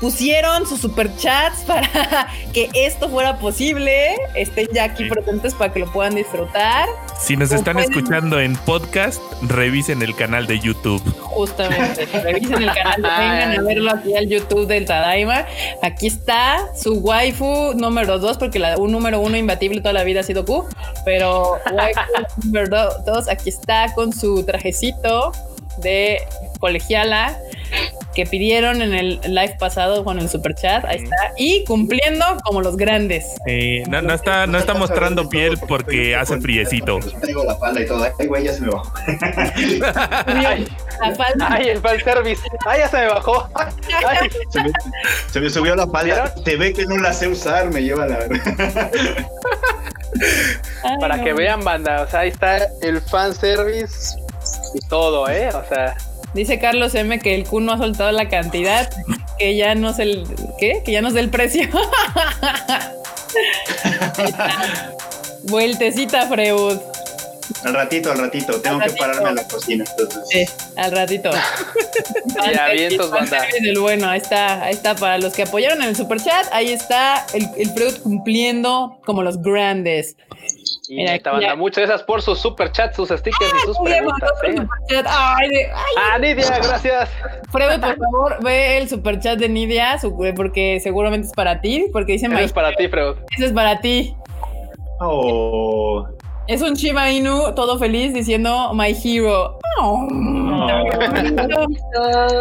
pusieron sus superchats para [LAUGHS] que esto fuera posible. Estén ya aquí presentes para que lo puedan disfrutar. Si nos están escuchando en podcast, revisen el canal de YouTube. Justamente, [LAUGHS] revisen el canal, vengan a verlo aquí al YouTube del Tadaima. Aquí está su waifu número dos, porque la, un número uno imbatible toda la vida ha sido Q, pero waifu [LAUGHS] número dos, aquí está con su trajecito de colegiala que pidieron en el live pasado con el super chat. Ahí está. Y cumpliendo como los grandes. Eh, no, no está, no está mostrando piel porque hace friecito. Traigo la falda y todo. Ay, güey, ya se me bajó. Ay, La falda. ay, el fan service. Ay, ya se me bajó. Ay, Se me, se me subió la falda. Te ve que no la sé usar, me lleva la Ay, para no. que vean, banda. O sea, ahí está el fan service y todo, ¿eh? O sea, Dice Carlos M que el Q no ha soltado la cantidad, que ya no es el. ¿Qué? Que ya no es del precio. [LAUGHS] Vueltecita, Freud. Al ratito, al ratito. Tengo Al que pararme a la cocina. Entonces. Sí, al ratito. [LAUGHS] Ya, vientos, banda. del bueno, ahí está, ahí está. Para los que apoyaron en el super chat, ahí está el, el Freud cumpliendo como los grandes. Mira, banda, muchas gracias por sus super chats, sus stickers y sus bien, preguntas, ¿eh? superchat. Ay, de- ay, Ah, Nidia, gracias. Freud, por favor, ve el superchat de Nidia, su- porque seguramente es para ti, porque dice Eso My es para ti, Freud. Ese es para ti. Oh. Es un Shiba Inu todo feliz diciendo My Hero. Oh.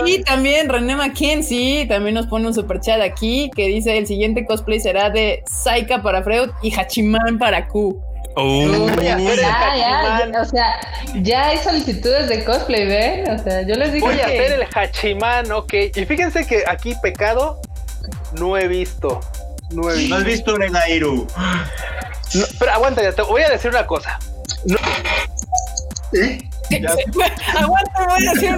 Y también René Mackenzie también nos pone un super chat aquí que dice el siguiente cosplay será de Saika para Freud y Hachiman para Q. Oh, Voy a hacer el Ya, ya, Hachiman. ya, o sea, ya hay solicitudes de cosplay, ¿ven? O sea, yo les dije Voy a hacer el Hachiman, ok. Y fíjense que aquí pecado no he visto. No he ¿No visto. has visto Negairu? No, pero aguanta, ya te voy a decir una cosa. ¿Eh? [LAUGHS] Aguanta, voy a [LAUGHS] decir.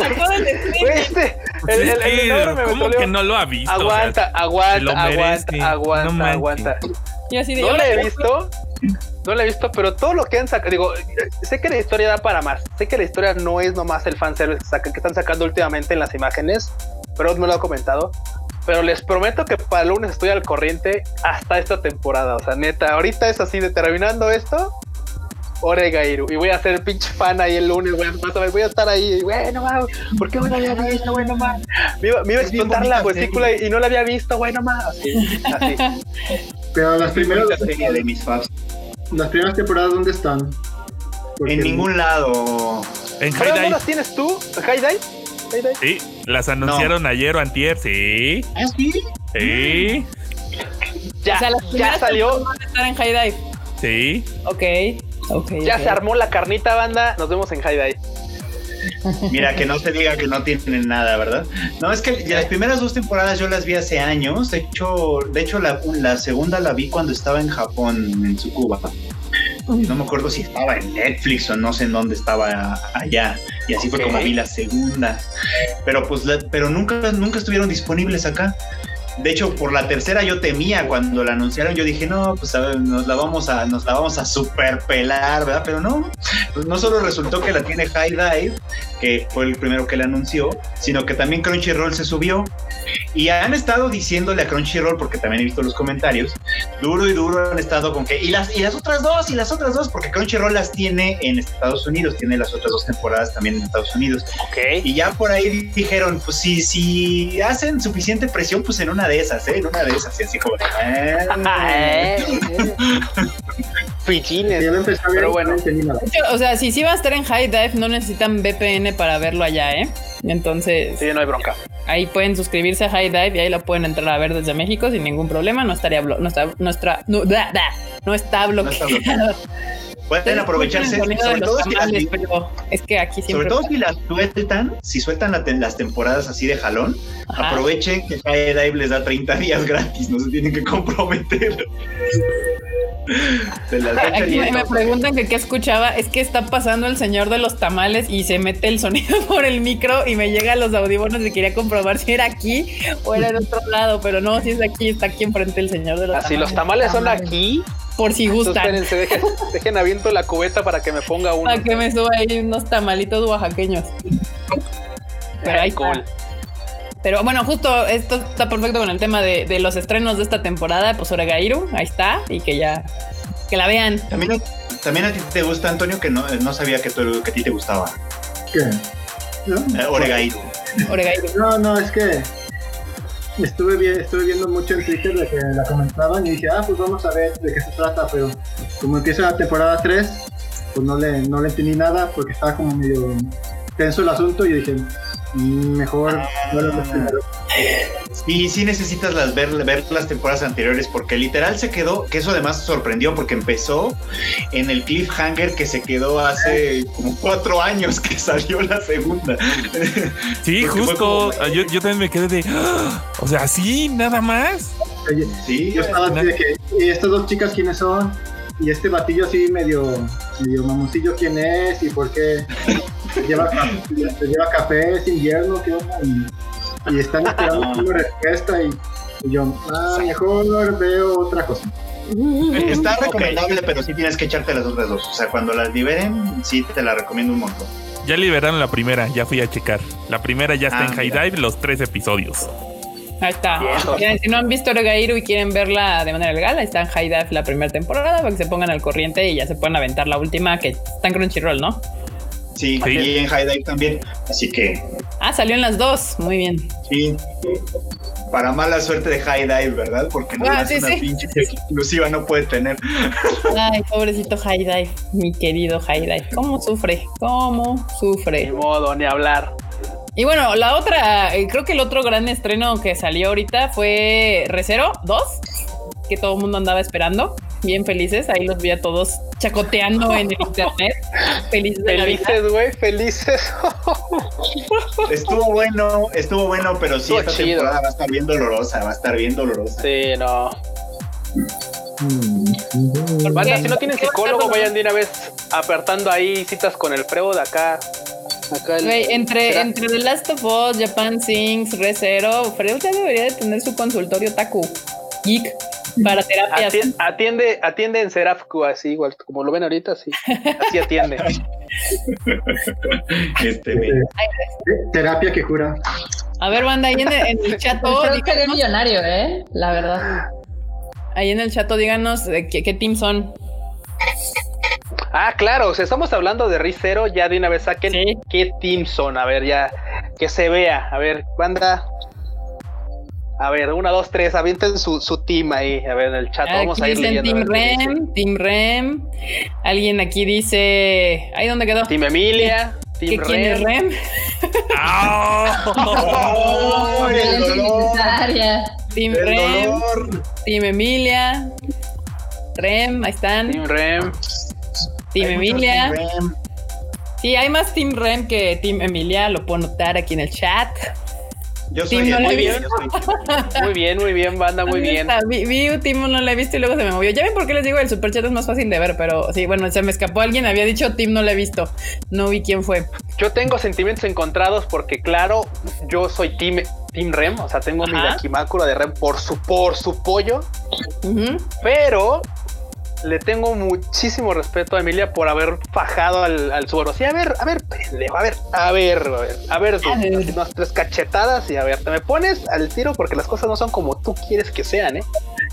Sacó del. Güey, este, el, el, el, Sí, nombre me ¿Cómo dolió. que no lo ha visto? Aguanta, lo aguanta, aguanta, aguanta, No aguanta. Y así de, No "Hola, la he ¿qué visto. No la he visto, pero todo lo que han sacado, digo, sé que la historia da para más. Sé que la historia no es nomás el fanservice que, que están sacando últimamente en las imágenes, pero me lo ha comentado. Pero les prometo que para el lunes estoy al corriente hasta esta temporada. O sea, neta, ahorita es así de terminando esto. Oregairu. Y voy a ser pinche fan ahí el lunes, güey. Vas a ver, voy a estar ahí. Güey, no mames. ¿Por qué no la había visto, güey? No mames. Me iba, me iba a explotar la vesícula y, y no la había visto, güey. No mames. Así, así. [LAUGHS] Pero las primeras, Primera serie de mis fans. las primeras temporadas, ¿dónde están? Porque En ningún lado. En ¿Pero no High las tienes tú? ¿High Dive? ¿High Dive? Sí, las anunciaron ayer o antier, sí. ¿Ah, sí? Sí, Ya, O sea, las ya salió. van a estar en High Dive. sí. Ok. Ok. Ya se armó la carnita, banda. Nos vemos en High Dive. Mira, que no se diga que no tienen nada, ¿verdad? No, es que las primeras dos temporadas yo las vi hace años. De hecho, de hecho la, la segunda la vi cuando estaba en Japón, en Tsukuba. No me acuerdo si estaba en Netflix o no sé en dónde estaba allá. Y así fue como vi la segunda. Pero pues, la- pero nunca, nunca estuvieron disponibles acá. De hecho, por la tercera yo temía cuando la anunciaron. Yo dije, no, pues a ver, nos la vamos a, nos la vamos a super pelar, ¿verdad? Pero no, pues no solo resultó que la tiene High Dive, que fue el primero que la anunció, sino que también Crunchyroll se subió. Y han estado diciéndole a Crunchyroll, porque también he visto los comentarios, duro y duro han estado con que, y las, y las otras dos, y las otras dos, porque Crunchyroll las tiene en Estados Unidos, tiene las otras dos temporadas también en Estados Unidos. Ok. Y ya por ahí dijeron, pues si, si hacen suficiente presión, pues en una de esas, ¿eh? En una de esas, y así como "Eh". Pichines. [LAUGHS] ya lo empecé a ver, Pero bueno. no o sea, si sí va a estar en High Dive, no necesitan VPN para verlo allá, ¿eh? Entonces, Sí, no hay bronca. ahí pueden suscribirse a High Dive y ahí lo pueden entrar a ver desde México sin ningún problema. No estaría blo- no está, nuestra, no, da, da, no está bloqueado. bloqueado. Pueden aprovecharse, de sobre todo si las, es que aquí sobre todo si las sueltan, si sueltan la te- las temporadas así de jalón, Ajá. aprovechen que High Dive les da 30 días gratis, no se tienen que comprometer. Se las Aquí y me, me preguntan que qué escuchaba. Es que está pasando el señor de los tamales y se mete el sonido [LAUGHS] por el micro y me llega a los audífonos y quería comprobar si era aquí o era en otro lado. Pero no, si es aquí, está aquí enfrente el señor de los Así, tamales. los tamales son aquí. Por si gustan. espérense, dejen, [LAUGHS] dejen aviento la cubeta para que me ponga uno. Para que me suba ahí unos tamalitos oaxaqueños. Pero ahí Cool. Pero bueno, justo esto está perfecto con el tema de, de los estrenos de esta temporada. Pues Oregairu, ahí está. Y que ya, que la vean. También, a- también a ti te gusta, Antonio, que no, no sabía que, tú- que a ti te gustaba. ¿Qué? ¿No? Eh, Oregairu. Oregairu. No, no, es que estuve, vi- estuve viendo mucho en Twitter de que la comentaban y dije, ah, pues vamos a ver de qué se trata, pero como empieza la temporada 3, pues no le, no le entendí nada porque estaba como medio tenso el asunto y dije, mejor no lo hagas primero. Y sí necesitas las, ver, ver las temporadas anteriores porque literal se quedó, que eso además sorprendió porque empezó en el cliffhanger que se quedó hace como cuatro años que [LAUGHS] salió la segunda. Sí, Porque justo. como- Ah, Yo, yo también me quedé de. "Ah", O sea, sí, nada más. Oye, Sí, yo estaba así de que, ¿y estas dos chicas quiénes son? Y este batillo así medio, medio mamoncillo quién es y por qué lleva, lleva café, es invierno, qué onda. Y, y están esperando una respuesta y, y yo, ah, mejor veo otra cosa. Está [LAUGHS] recomendable, pero sí tienes que echarte las otras dos. O sea, cuando las liberen, sí te la recomiendo un montón. Ya liberaron la primera, ya fui a checar. La primera ya está Ah, en High mira. Dive, los tres episodios. Ahí está. Bien. Si no han visto Orgairu y quieren verla de manera legal, ahí está en High Dive la primera temporada para que se pongan al corriente y ya se puedan aventar la última que está en Crunchyroll, ¿no? Sí, Sí. y en High Dive también. Así que, Ah, salió en las dos. Muy bien. sí. Para mala suerte de High Dive, ¿verdad? Porque no Ah, es sí, una sí. pinche exclusiva, no puede tener. [LAUGHS] Ay, pobrecito High Dive, mi querido High Dive. ¿Cómo sufre? ¿Cómo Ni sufre? modo, ni hablar. Y bueno, la otra, eh, creo que el otro gran estreno que salió ahorita fue Recero 2, que todo el mundo andaba esperando. Bien felices, ahí los vi a todos chacoteando en el internet. [LAUGHS] Felices. Felices, güey, felices. [LAUGHS] Estuvo bueno, estuvo bueno, pero sí, Estuvo esta chido. temporada va a estar bien dolorosa, va a estar bien dolorosa. sí, no. Banda, si no tienen ¿Qué va a psicólogo, vayan de una vez apertando ahí citas con el Freud de acá. Acá el- Güey, entre, entre The Last of Us, Japan Sings, Recero, Freud ya debería de tener su consultorio Taku Geek para terapias. Ati- atiende, atiende en Serafku, así igual, como lo ven ahorita, sí. Así atiende. [LAUGHS] Este. Terapia que cura. A ver, banda, ahí en el, en el chat, oh, Creo que eres díganos, millonario, ¿eh? La verdad. ahí en el chat, díganos de qué, qué team son. Ah, claro, o sea, estamos hablando de Ricero, ya de una vez saquen Sí. qué team son, a ver, ya, que se vea, a ver, banda. A ver, una, dos, tres, avienten su, su team ahí, a ver, en el chat, vamos a ir dicen leyendo. Team. Rem, Team Rem. Alguien aquí dice. ¿Ahí dónde quedó? Team Emilia, ¿Qué, Team ¿Quién es Rem. Rem? ¡Ah! ¡Oh, [LAUGHS] el dolor! Team ¡El Rem, dolor! Team Emilia. Rem, ahí están. Team Rem. Team Hay Emilia. Team. Sí, hay más Team Rem que Team Emilia, lo puedo notar aquí en el chat. Yo Team soy no la he yo visto. soy- Muy bien, muy bien, banda, muy bien. Vi, vi un Team, no lo he visto y luego se me movió. Ya ven por qué les digo, el superchat es más fácil de ver, pero sí, bueno, se me escapó alguien, había dicho Team, no lo he visto. No vi quién fue. Yo tengo sentimientos encontrados porque, claro, yo soy Team, team Rem, o sea, tengo mi. Dakimakura de Rem por su, por su pollo, pero le tengo muchísimo respeto a Emilia por haber fajado al, al Subaru. Sí, a ver, a ver, pendejo, a ver, a ver, a ver, a ver, A ver. así unas tres cachetadas y a ver, te me pones al tiro porque las cosas no son como tú quieres que sean, ¿eh?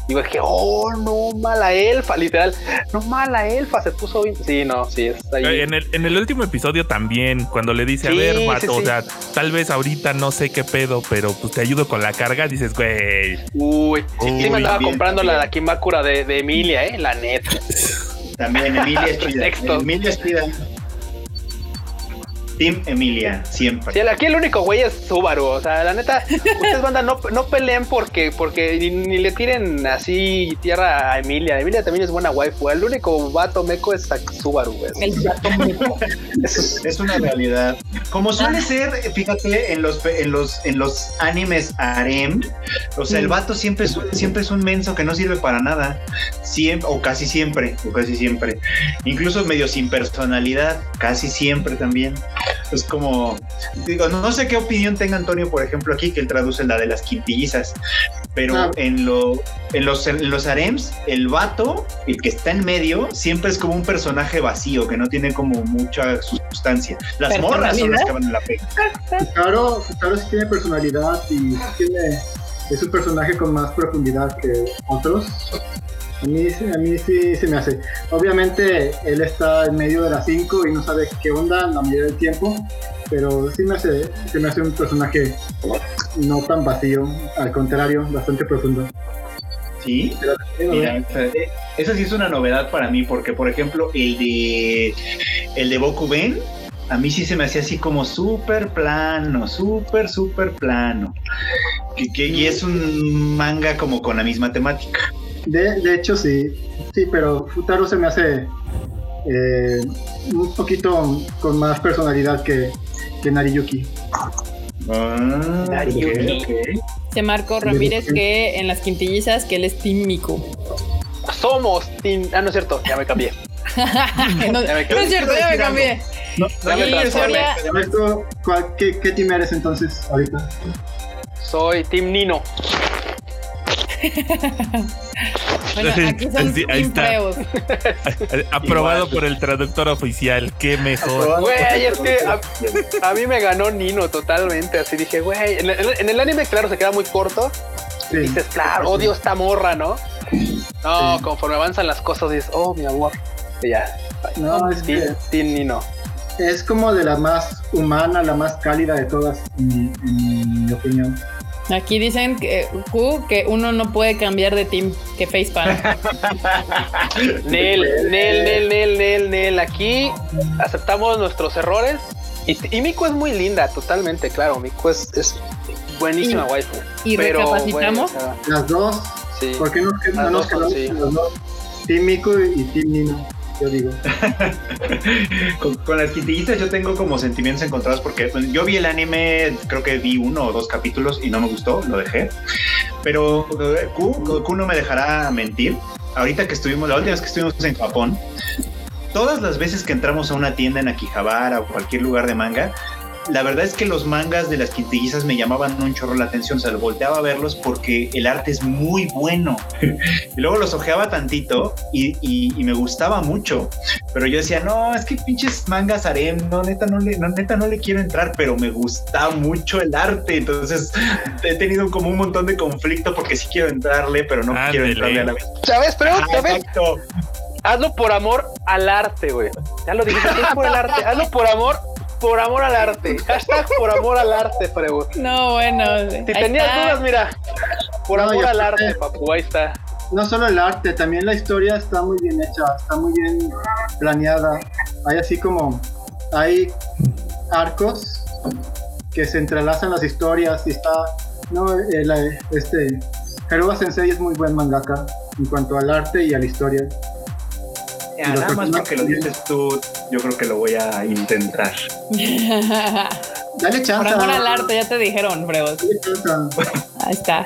Digo, es que, oh, no, mala elfa, literal, no, mala elfa, se puso bien. Sí, no, sí, es ahí. En el, en el último episodio también, cuando le dice, Sí, a ver, sí, vato, o sea, tal vez ahorita no sé qué pedo, pero pues te ayudo con la carga, dices, güey. Uy, sí, me andaba bien, comprando la bien. Dakimakura de, de Emilia, ¿eh? La neta. También Emilia es [LAUGHS] chida. Emilia es chida. Team Emilia, siempre. Sí, aquí el único güey es Subaru. O sea, la neta, ustedes banda no, no peleen porque, porque ni, ni le tiren así tierra a Emilia. Emilia también es buena waifu. El único vato meco es Subaru, güey. El gato meco. Es, es una realidad. Como suele ser, fíjate, en los en los en los animes harem, o sea, el vato siempre es, siempre es un menso que no sirve para nada. Siempre, o casi siempre, o casi siempre. Incluso medio sin personalidad, casi siempre también. Es como, digo, no sé qué opinión tenga Antonio, por ejemplo, aquí, que él traduce la de las quintillizas. Pero Ah. en, lo, en, los, en los harems, el vato, el que está en medio, siempre es como un personaje vacío, que no tiene como mucha sustancia. Las morras son las que van en la pega. Claro, claro sí tiene personalidad y tiene, es un personaje con más profundidad que otros. A mí, a mí sí se me hace. Obviamente él está en medio de las 5 y no sabe qué onda la mayoría del tiempo, pero sí me hace, se me hace un personaje no tan vacío, al contrario, bastante profundo. Sí, mira, eh, esa sí es una novedad para mí, porque por ejemplo, el de el de Boku Ben a mí sí se me hacía así como súper plano, súper, súper plano. Que, y es un manga como con la misma temática. De, de hecho, sí. Sí, pero Futaro se me hace eh, un poquito con más personalidad que, que Nariyuki. Ah, Nariyuki. ok, ok. Se Marco Ramírez que en las quintillizas que él es Team Miku. Somos Team. Ah, no es cierto, ya me cambié. no, Ya me no es cierto, ya me cambié. No, Ya me Y transformé. Soria- ya me- Esto, ¿cuál- qué, ¿Qué team eres entonces ahorita? Soy Team Nino. [LAUGHS] Bueno, aquí son Sí, ahí está. [LAUGHS] Aprobado Igual. por el traductor oficial. Qué mejor. Güey, es que a, a mí me ganó Nino totalmente. Así dije, güey, en, el- en el anime, claro, se queda muy corto. Sí. Dices, claro, odio esta morra, ¿no? No, Sí. conforme avanzan las cosas, dices, oh, mi amor. Y ya. No, es que Team, Team Nino. es como de la más humana, la más cálida de todas, en, en mi opinión. Aquí dicen que, Q, que uno no puede cambiar de team, que facepalm. [LAUGHS] Nel, Nel, Nel, Nel, Nel, Nel. Aquí aceptamos nuestros errores. Y, y Miku es muy linda, totalmente, claro. Miku es, es buenísima Y- waifu. y Pero, recapacitamos. güey, o sea, Las dos, sí. ¿por qué no, no nos dos quedamos sí. con las dos? Team Miku y Team Nino, yo digo. [LAUGHS] Con, con las quintillitas yo tengo como sentimientos encontrados porque pues, yo vi el anime, creo que vi uno o dos capítulos y no me gustó, lo dejé. Pero eh, Q, Q no me dejará mentir. Ahorita que estuvimos, la última vez que estuvimos en Japón, todas las veces que entramos a una tienda en Akihabara o cualquier lugar de manga, la verdad es que los mangas de las quintillizas me llamaban un chorro la atención, o sea, volteaba a verlos porque el arte es muy bueno. [LAUGHS] y luego los ojeaba tantito y, y- y me gustaba mucho. Pero yo decía, no, es que pinches mangas harem, no, neta no, le, no, neta no le quiero entrar, pero me gusta mucho el arte. Entonces he tenido como un montón de conflicto porque sí quiero entrarle, pero no quiero entrarle a la vez. ¿Sabes? Pero, Ah, ¿sabes? exacto. Hazlo por amor al arte, güey. Ya lo dijiste, es por el arte. Hazlo por amor, por amor al arte. Hashtag por amor al arte, Freud. No, bueno. Si tenías está. dudas, mira. Por No, amor al arte, papu. Ahí está. No solo el arte, también la historia está muy bien hecha, está muy bien planeada. Hay así como, hay arcos que se entrelazan las historias y está, no, el, eh, este, Haruba Sensei es muy buen mangaka en cuanto al arte y a la historia. Ya, nada más porque lo dices tú, yo creo que lo voy a intentar. [LAUGHS] Dale Por chance. amor al arte, ya te dijeron, chance. Ahí está.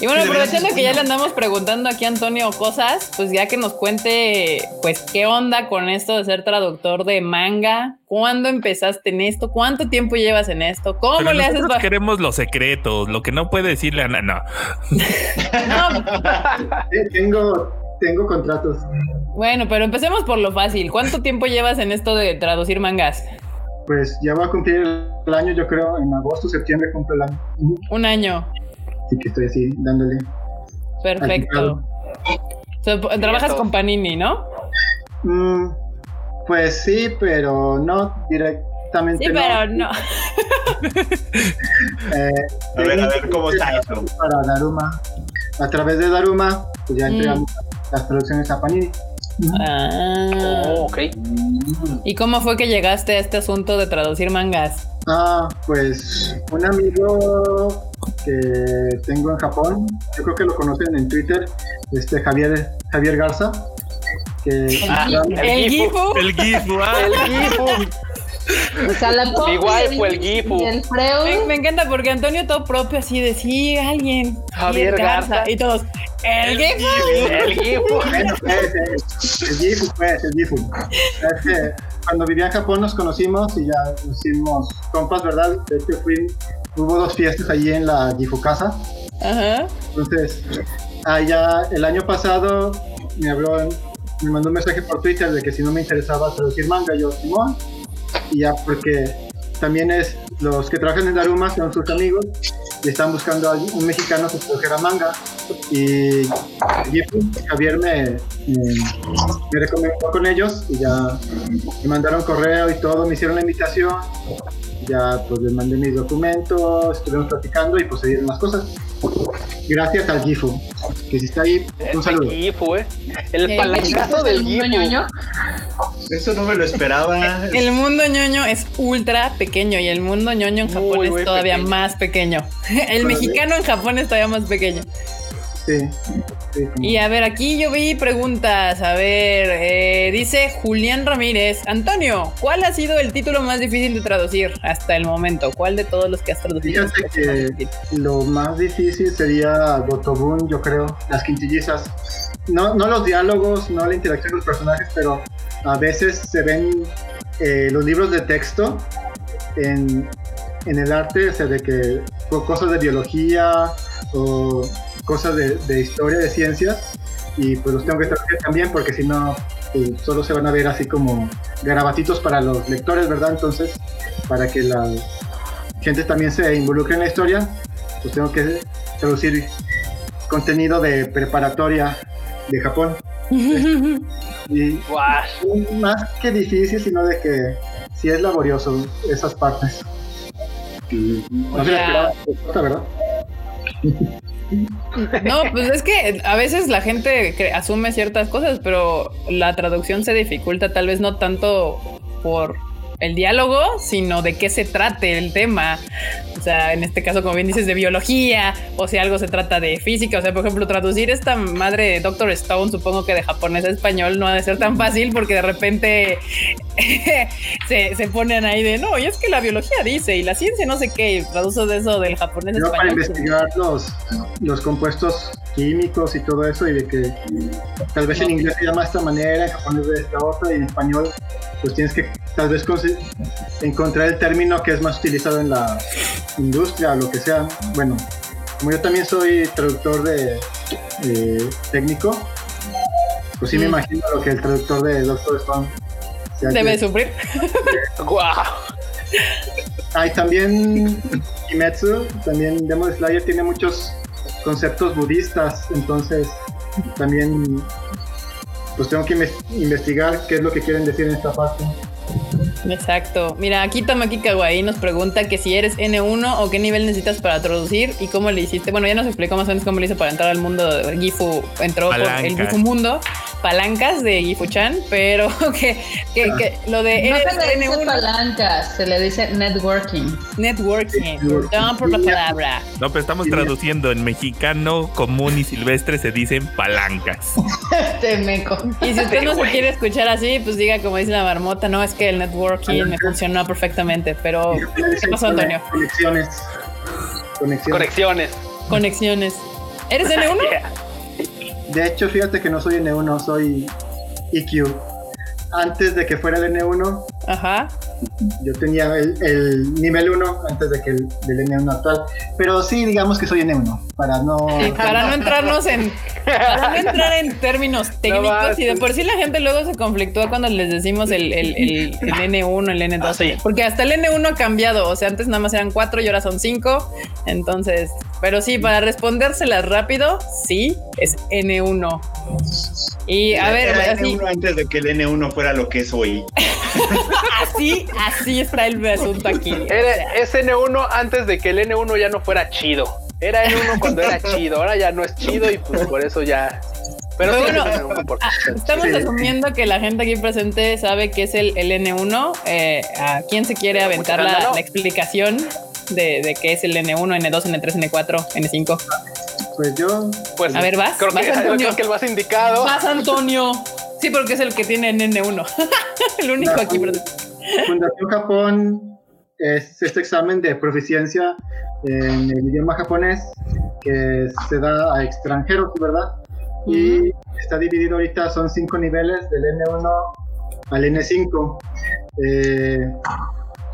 Y bueno, aprovechando que ya le andamos preguntando aquí a Antonio cosas, pues ya que nos cuente, pues, qué onda con esto de ser traductor de manga. ¿Cuándo empezaste en esto? ¿Cuánto tiempo llevas en esto? ¿Cómo Pero le haces queremos los secretos, lo que no puede decirle a na- no. [LAUGHS] No, Eh, tengo, tengo contratos. bueno, pero empecemos por lo fácil. ¿Cuánto tiempo llevas en esto de traducir mangas? Pues ya voy a cumplir el año, yo creo, en agosto, septiembre cumplo el año. Un año. Así que estoy así, dándole. Perfecto. So, trabajas con Panini, ¿no? Mm, pues sí, pero no directamente. Sí, no. pero no. [LAUGHS] Eh, A ver, a ver, ¿cómo está eso? Para Daruma. A través de Daruma, pues ya Mm. entregamos las traducciones a Panini. Ah. Oh, ok. ¿Y cómo fue que llegaste a este asunto de traducir mangas? Ah, pues un amigo que tengo en Japón, yo creo que lo conocen en Twitter, este Javier, Javier Garza, que Ah, El El Gifu. Gifu. El GIF, ah, El Gifu. O sea, la [LAUGHS] Mi waifu, el Gifu. Y el Me, Freud. me encanta porque Antonio todo propio así de sí, alguien. Javier Garza. Y todos, el [LAUGHS] Gifu. El Gifu. Pues, el, Gifu, pues, el Gifu. Es que cuando vivía en Japón nos conocimos y ya nos hicimos compas, ¿verdad? De hecho, fui, hubo dos fiestas allí en la Gifu casa. Ajá. Entonces, allá el año pasado me habló, me mandó un mensaje por Twitter de que si no me interesaba traducir manga, yo, Simón. Y ya, porque también es, los que trabajan en Daruma son sus amigos y están buscando a un mexicano que tradujera manga. Y Javier me, me, me recomendó con ellos y ya me mandaron correo y todo, me hicieron la invitación. Ya pues les mandé mis documentos, estuvimos platicando y pues se dieron las cosas. Gracias al Gifu, que si está ahí, un El saludo. Gifu, eh. El palancazo del ¿Un Gifu. ñoño? Eso no me lo esperaba. [LAUGHS] El mundo ñoño es ultra pequeño y el mundo ñoño en Japón Muy, es muy todavía pequeño. más pequeño. [LAUGHS] El mexicano en Japón es todavía más pequeño. Sí. sí, como- Y a ver, aquí yo vi preguntas. A ver, eh, dice Julián Ramírez. Antonio, ¿cuál ha sido el título más difícil de traducir hasta el momento? ¿Cuál de todos los que has traducido? Fíjate más que lo más difícil sería Gotobun, yo creo, las quintillizas. No, no los diálogos, no la interacción con los personajes, pero a veces se ven eh, los libros de texto en, en el arte, o sea, de que cosas de biología o cosas de, de historia, de ciencias, y pues los tengo que traducir también porque si no, eh, solo se van a ver así como garabatitos para los lectores, ¿verdad? Entonces, para que la gente también se involucre en la historia, pues tengo que traducir contenido de preparatoria de Japón. [LAUGHS] Y más que difícil, sino de que sí es laborioso esas partes. Y no se la Ya. esperaba, otra, ¿verdad? [LAUGHS] No, pues es que a veces la gente asume ciertas cosas, pero la traducción se dificulta tal vez no tanto por el diálogo, sino de qué se trate el tema. O sea, en este caso, como bien dices, de biología, o si algo se trata de física. O sea, por ejemplo, traducir esta madre de Doctor Stone, supongo que de japonés a español no ha de ser tan fácil porque de repente [LAUGHS] se, se ponen ahí de no, y es que la biología dice y la ciencia no sé qué, y traduzo de eso del japonés a Yo para español. pues, investigar los, los compuestos químicos y todo eso, y de que tal vez en inglés se llama de esta manera, en japonés de esta otra, y en español, pues tienes que tal vez encontrar el término que es más utilizado en la industria o lo que sea. Bueno, como yo también soy traductor de eh, técnico, pues sí me Mm. imagino lo que el traductor de Doctor Stone. Debe sufrir. [LAUGHS] Guau. Hay también Kimetsu, también Demon Slayer tiene muchos conceptos budistas, entonces también pues tengo que inves- investigar qué es lo que quieren decir en esta parte. Exacto. Mira, aquí Tamaki Kawaii nos pregunta que si eres N1 o qué nivel necesitas para traducir y cómo le hiciste. Bueno, ya nos explicó más o menos cómo le hizo para entrar al mundo de Gifu. Entró por el. Gifu mundo, palancas de Gifu-chan, pero [LAUGHS] que, que, que lo de No se le dice N1 palancas, se le dice networking. networking. Perdón por la palabra. No, pero estamos traduciendo en mexicano común y silvestre se dicen palancas. [LAUGHS] Este meco. Y si usted no se [LAUGHS] quiere escuchar así, pues diga como dice la marmota, no, es que el networking me funcionó perfectamente, pero ¿qué pasó, Antonio? Conexiones. Conexiones. Conexiones. Conexiones. ¿Eres N1? De hecho, fíjate que no soy N1, soy EQ. Antes de que fuera el N1, Ajá. yo tenía el, el nivel 1 antes de que el del N1 actual. Pero sí, digamos que soy N1, para no... Sí, para no entrarnos en para no entrar en términos [LAUGHS] técnicos más, y de por sí la gente luego se conflictúa cuando les decimos el, el, el- el [LAUGHS] N1, el N2, Ah, sí. porque hasta el N1 ha cambiado, o sea, antes nada más eran cuatro y ahora son cinco, entonces, pero sí, para respondérselas rápido, sí, es N1. Y a ver, Era así, N1 antes de que el N1 fuera lo que es hoy. [LAUGHS] así, así está el asunto aquí. Era, es N1 antes de que el N1 ya no fuera chido. Era N1 cuando era chido, ahora ya no es chido y pues por eso ya. Pero Pero sí, bueno, es N1 porque- Estamos Sí. asumiendo que la gente aquí presente sabe que es el, el N1. Eh, ¿A quién se quiere aventar la, la explicación de, de qué es el N1, N2, N3, N4, N5? Pues yo... pues, A ver, vas, Creo que, vas, [LAUGHS] Antonio. creo que el más indicado. Más Antonio. Sí, porque es el que tiene N1. [LAUGHS] el único aquí presente. Fundación Japón es este examen de proficiencia en el idioma japonés que se da a extranjeros, ¿verdad? Y está dividido ahorita, son cinco niveles del N1 al N5. Eh,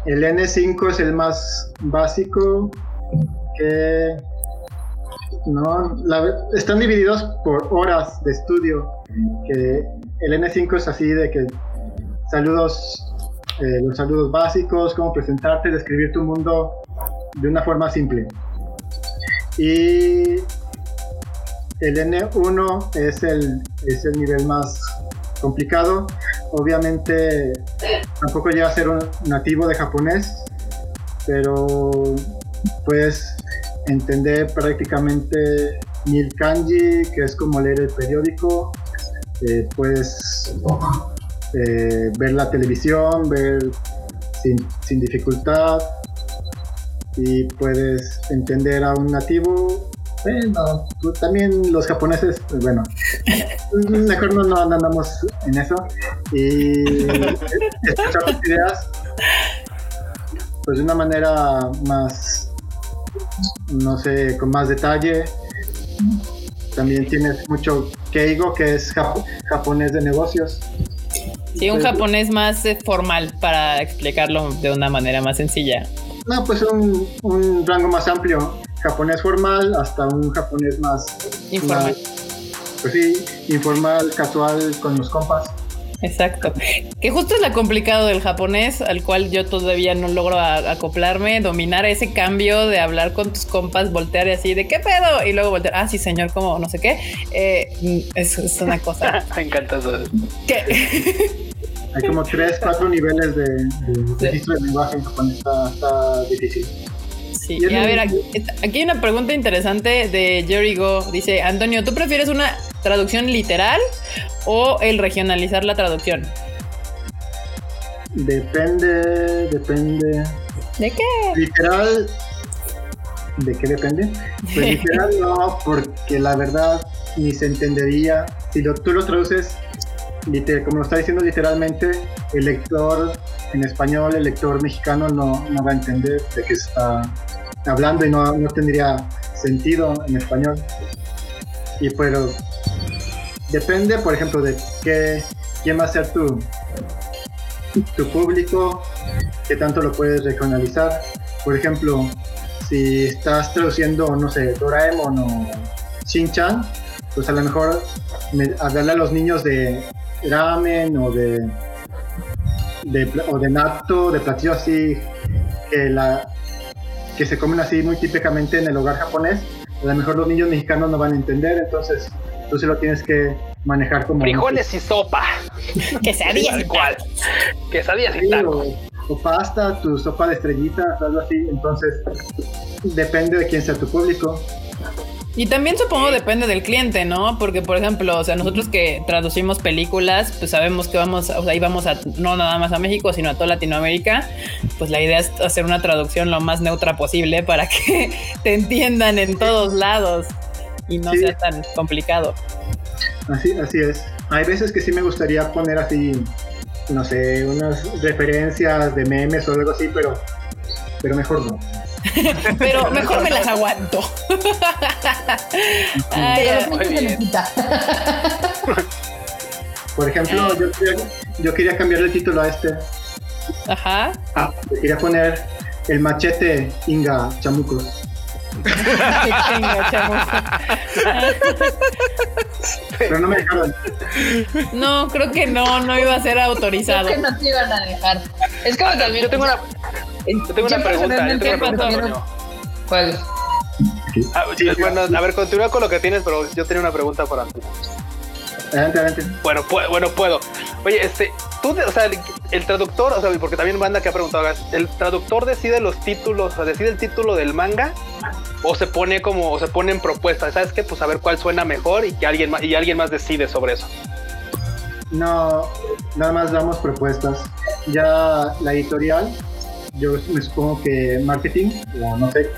el N5 es el más básico que... No, la- están divididos por horas de estudio. Que el N5 es así de que saludos eh, los saludos básicos, cómo presentarte, describir tu mundo de una forma simple. Y el N1 es el, es el nivel más complicado. Obviamente tampoco llega a ser un nativo de japonés, pero puedes entender prácticamente mil kanji, que es como leer el periódico. Eh, puedes ver la televisión, ver sin, sin dificultad y puedes entender a un nativo. Bueno, también los japoneses, pues bueno, [LAUGHS] mejor no, no andamos en eso. Y [LAUGHS] escuchar tus ideas, pues de una manera más, no sé, con más detalle. También tienes mucho Keigo, que es japo- japonés de negocios. Sí, un japonés más eh, formal para explicarlo de una manera más sencilla. No, pues un, un rango más amplio. Japonés formal hasta un japonés más... Informal. más, pues sí, informal, casual, con los compas. Exacto. Que justo es lo complicado del japonés, al cual yo todavía no logro a- acoplarme, dominar ese cambio de hablar con tus compas, voltear y así de qué pedo, y luego voltear, ah, sí, señor, como no sé qué. Eh, es, es una cosa [LAUGHS] Me encanta eso. que Hay como tres, cuatro niveles de, de registro de lenguaje en japonés. Está, está difícil. Sí, Y a ver, aquí, aquí hay una pregunta interesante de Jerry Go. Dice, Antonio, ¿tú prefieres una traducción literal o el regionalizar la traducción? Depende, depende. ¿De qué? Literal. ¿De qué depende? Pues [LAUGHS] literal no, porque la verdad ni se entendería. Si lo- tú lo traduces, liter- como lo está diciendo literalmente, el lector en español, el lector mexicano no, no va a entender de qué está hablando y no, no tendría sentido en español. Y pero depende, por ejemplo, de qué, quién va a ser tu, tu público, qué tanto lo puedes regionalizar. Por ejemplo, si estás traduciendo, no sé, Doraemon o Shin-Chan, pues a lo mejor me- hablarle a los niños de ramen o de, de o de natto, de platillos así que la que se comen así muy típicamente en el hogar japonés, a lo mejor los niños mexicanos no van a entender, entonces tú se lo tienes que manejar como Frijoles y sopa. [LAUGHS] Quesadillas y cual. Quesadillas y Sí, o, o pasta, tu sopa de estrellitas, algo así. Entonces, depende de quién sea tu público. Y también supongo depende del cliente, ¿no? Porque, por ejemplo, o sea, nosotros que traducimos películas, pues sabemos que vamos, o sea, íbamos a no nada más a México, sino a toda Latinoamérica. Pues la idea es hacer una traducción lo más neutra posible para que [LAUGHS] te entiendan en todos lados y no Sí. sea tan complicado. Así, así es. Hay veces que sí me gustaría poner así, no sé, unas referencias de memes o algo así, pero, pero mejor no. [LAUGHS] Pero mejor me las aguanto. [LAUGHS] Ay. [LAUGHS] Por ejemplo, yo quería, yo quería cambiarle el título a este. Ajá. Le quería poner El machete Inga Chamucos. Qué chinga, chamuco. Pero no me dejaron. No, creo que no, no iba a ser Creo autorizado. que no te iban a dejar. Es como también. Yo tengo una, yo tengo una pregunta. Yo tengo una pregunta. ¿Cuál? Ah, Sí, bueno, a ver, continúa con lo que tienes, pero yo tenía una pregunta para Antonio. Adelante, adelante. Bueno, pu- bueno, puedo. Oye, este, tú, o sea, el, el traductor, o sea, porque también banda que ha preguntado, ¿el traductor decide los títulos, o sea, decide el título del manga? ¿O se pone como, o se pone en propuesta? ¿Sabes qué? Pues a ver cuál suena mejor y que alguien más, y alguien más decide sobre eso. No, nada más damos propuestas. Ya la editorial, yo me supongo que marketing, o no sé,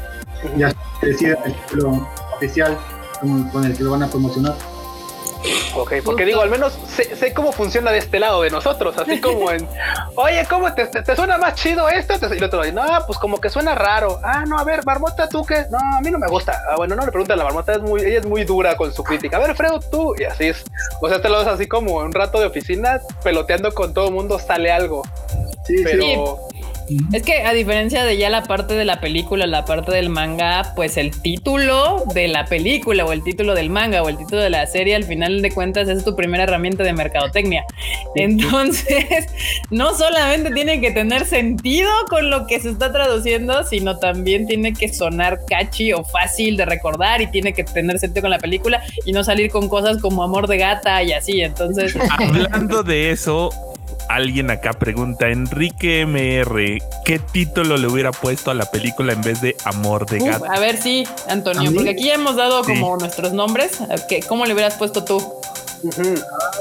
ya decide el título oficial con, con el que lo van a promocionar. Ok, porque digo, al menos sé, sé cómo funciona de este lado de nosotros, así [LAUGHS] como en, oye, ¿cómo te, te- te suena más chido esto? Y el otro, no, pues como que suena raro. Ah, no, a ver, Marmota, ¿tú qué? No, a mí no me gusta. Ah, bueno, no le preguntan a la Marmota, es muy, ella es muy dura con su crítica. A ver, Fredo, tú, y así es. O sea, te lo ves así como un rato de oficina, peloteando con todo el mundo, sale algo. Sí, sí. Es que a diferencia de ya la parte de la película, la parte del manga, pues el título de la película o el título del manga o el título de la serie, al final de cuentas es tu primera herramienta de mercadotecnia. Entonces, [LAUGHS] no solamente tiene que tener sentido con lo que se está traduciendo, sino también tiene que sonar catchy o fácil de recordar y tiene que tener sentido con la película y no salir con cosas como amor de gata y así. Entonces, Hablando de eso, alguien acá pregunta, Enrique MR, ¿qué título le hubiera puesto a la película en vez de Amor de Gato? a ver, sí, ¿A Antonio, porque aquí ya hemos dado Sí. como nuestros nombres. ¿Qué- ¿Cómo le hubieras puesto tú?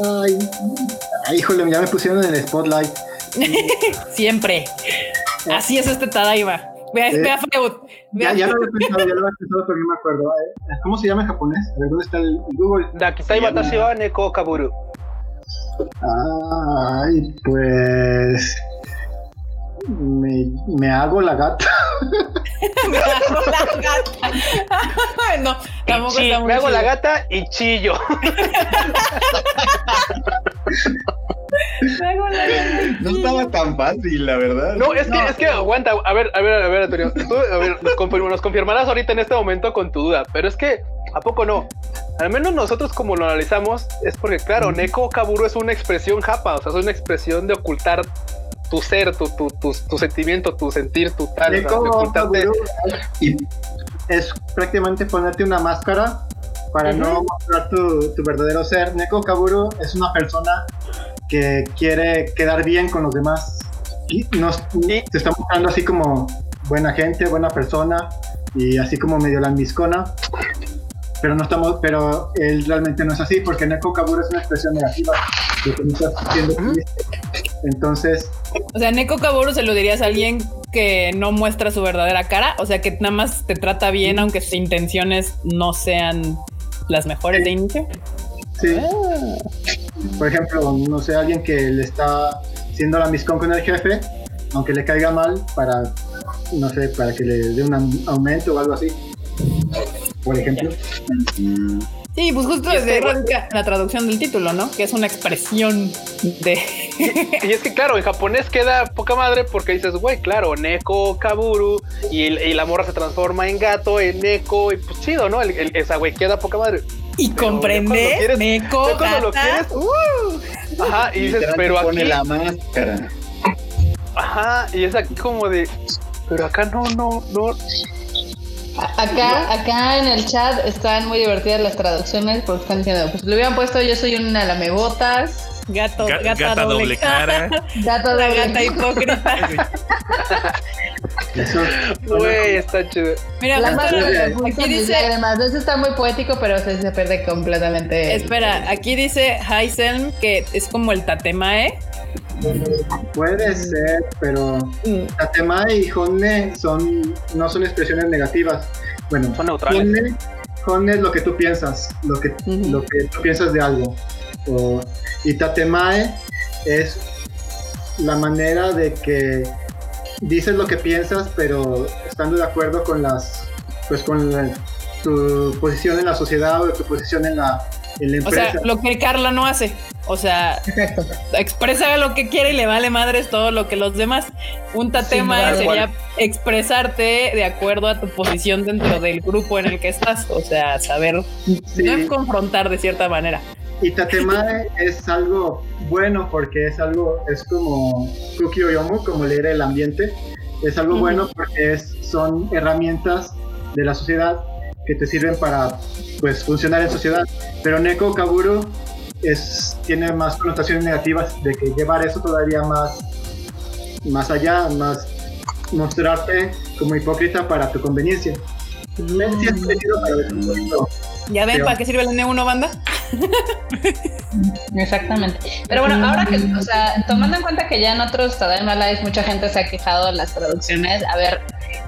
Ay, Ay, híjole, ya me pusieron en el spotlight. [LAUGHS] Siempre. Así es este Tadaima. Vea, Eh, vea Freud. Vea Ya, ya lo había pensado, ya lo había pensado, pero no me acuerdo. ¿eh? ¿Cómo se llama en japonés? A ver, ¿dónde está el Google? Dakitai Watashi wa Neko Kaburu. Ay, pues. Me, me hago la gata. [LAUGHS] Me hago la gata. no, tampoco muy me hago la chido. gata y chillo. Me hago la gata. No estaba tan fácil, la verdad. No, es que, es que aguanta. A ver, a ver, a ver, Antonio. Tú, a ver, nos confirmarás ahorita en este momento con tu duda. Pero es que, ¿a poco no? Al menos nosotros, como lo analizamos, es porque, claro, Neko Kaburu es una expresión japa. O sea, es una expresión de ocultar tu ser, tu, tu, tu, tu sentimiento, tu sentir, tu tal. o sea, de Neko. Kaburu, y es prácticamente ponerte una máscara para no mostrar tu, tu verdadero ser. Neko Kaburu es una persona que quiere quedar bien con los demás. Y nos, Sí. se está mostrando así como buena gente, buena persona y así como medio lambiscona. Pero no estamos, pero él realmente no es así porque Neko Kaburu es una expresión negativa. Que no estás. Entonces, O sea, Neko Kaburu se lo dirías a alguien que no muestra su verdadera cara. O sea, que nada más te trata bien, aunque sus intenciones no sean las mejores de inicio. sí. Por ejemplo, no sé, alguien que le está haciendo la miscon con el jefe, aunque le caiga mal, para, no sé, para que le dé un aumento o algo así. Por ejemplo. Sí, pues justo desde radica la traducción del título, ¿no? Que es una expresión de. Y es que, claro, en japonés queda poca madre porque dices, güey, claro, Neko Kaburu y, el- y la morra se transforma en gato, en Neko, y pues chido, ¿no? El- el- esa güey queda poca madre. y quieres- Neko, lo quieres, uh. Ajá, y dices, pero te pone aquí, la máscara. ajá, y es aquí como de, pero acá no, no, no. Acá, acá en el chat están muy divertidas las traducciones porque están diciendo, pues le hubieran puesto yo soy una lamebotas, gato, Ga- gata, doble, cara, [LAUGHS] gato la de gata hipócrita. [LAUGHS] Eso, Güey, está chido. Mira, La aquí dice, lágrimas. Eso está muy poético, pero se, se pierde completamente. el- espera, aquí dice Heiselm que es como el tatemae. Puede ser, pero Tatemae y Honne son, no son expresiones negativas. Bueno, Son neutrales. Honne, Honne es lo que tú piensas, lo que, Ujú. lo que tú piensas de algo. O- y Tatemae es la manera de que dices lo que piensas, pero estando de acuerdo con las, pues con la- tu posición en la sociedad o tu posición en la, en la O sea, lo que Carla no hace. O sea, Exacto. expresa lo que quiere y le vale madres todo lo que los demás. Un tatema Sí, sería expresarte de acuerdo a tu posición dentro del grupo en el que estás. O sea, saber Sí. no confrontar de cierta manera. Y Tatemae es algo bueno porque es algo, es como Kuki Oyomu, como leer el ambiente. Es algo bueno porque es, son herramientas de la sociedad que te sirven para pues funcionar en sociedad. Pero Neko Kaburu es, tiene más connotaciones negativas de que llevar eso todavía más, más allá, más mostrarte como hipócrita para tu conveniencia. Sí es poquito- ¿Ya ven Pero- para qué sirve el N1 banda? [LAUGHS] Exactamente. Pero bueno, ahora que, o sea, tomando en cuenta que ya en otros Tadaima Live mucha gente se ha quejado de las traducciones, a ver,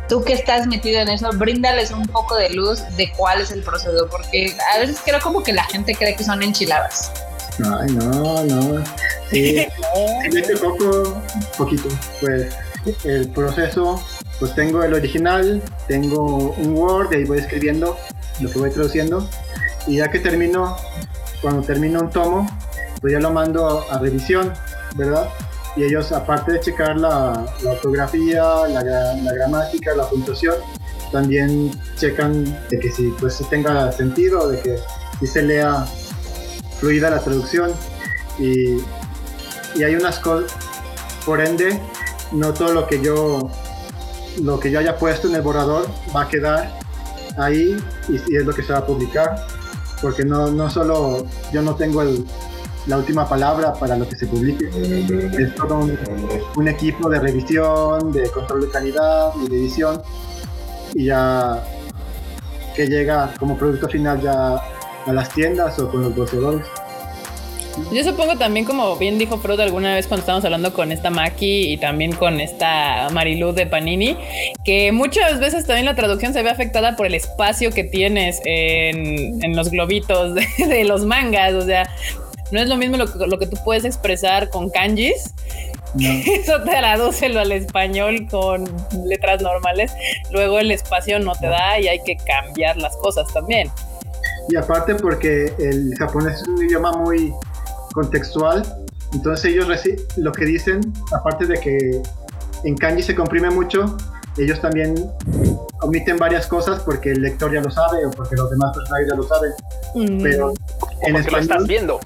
tú que estás metido en eso, bríndales un poco de luz de cuál es el proceso, porque a veces creo como que la gente cree que son enchiladas. Ay, no, no. Sí, [LAUGHS] sí, de poco, poquito. Pues el proceso, pues tengo el original, tengo un Word, y ahí voy escribiendo lo que voy traduciendo. Y ya que termino, cuando termino un tomo, pues ya lo mando a, a revisión, ¿verdad? Y ellos, aparte de checar la, ortografía, la, gra- la gramática, la puntuación, también checan de que si pues tenga sentido, de que si se lea fluida la traducción. Y, y hay unas cosas por ende no todo lo que yo lo que yo haya puesto en el borrador va a quedar ahí y, y es lo que se va a publicar porque no, no solo yo no tengo el- la última palabra para lo que se publique es todo un, equipo de revisión de control de calidad y de edición y ya que llega como producto final ya a las tiendas o con los voceadores Yo supongo también, como bien dijo Frodo alguna vez cuando estábamos hablando con esta Maki y también con esta Marilu de Panini, que muchas veces también la traducción se ve afectada por el espacio que tienes en, los globitos [LAUGHS] de, los mangas. O sea, no es lo mismo lo, lo que tú puedes expresar con kanjis [LAUGHS] Eso te tradúcelo al español con letras normales. Luego el espacio no te da y hay que cambiar las cosas también. Y aparte porque el japonés es un idioma muy contextual, entonces ellos lo que dicen, aparte de que en kanji se comprime mucho, ellos también omiten varias cosas porque el lector ya lo sabe o porque los demás personajes ya lo saben. Mm. Pero en español, lo estás viendo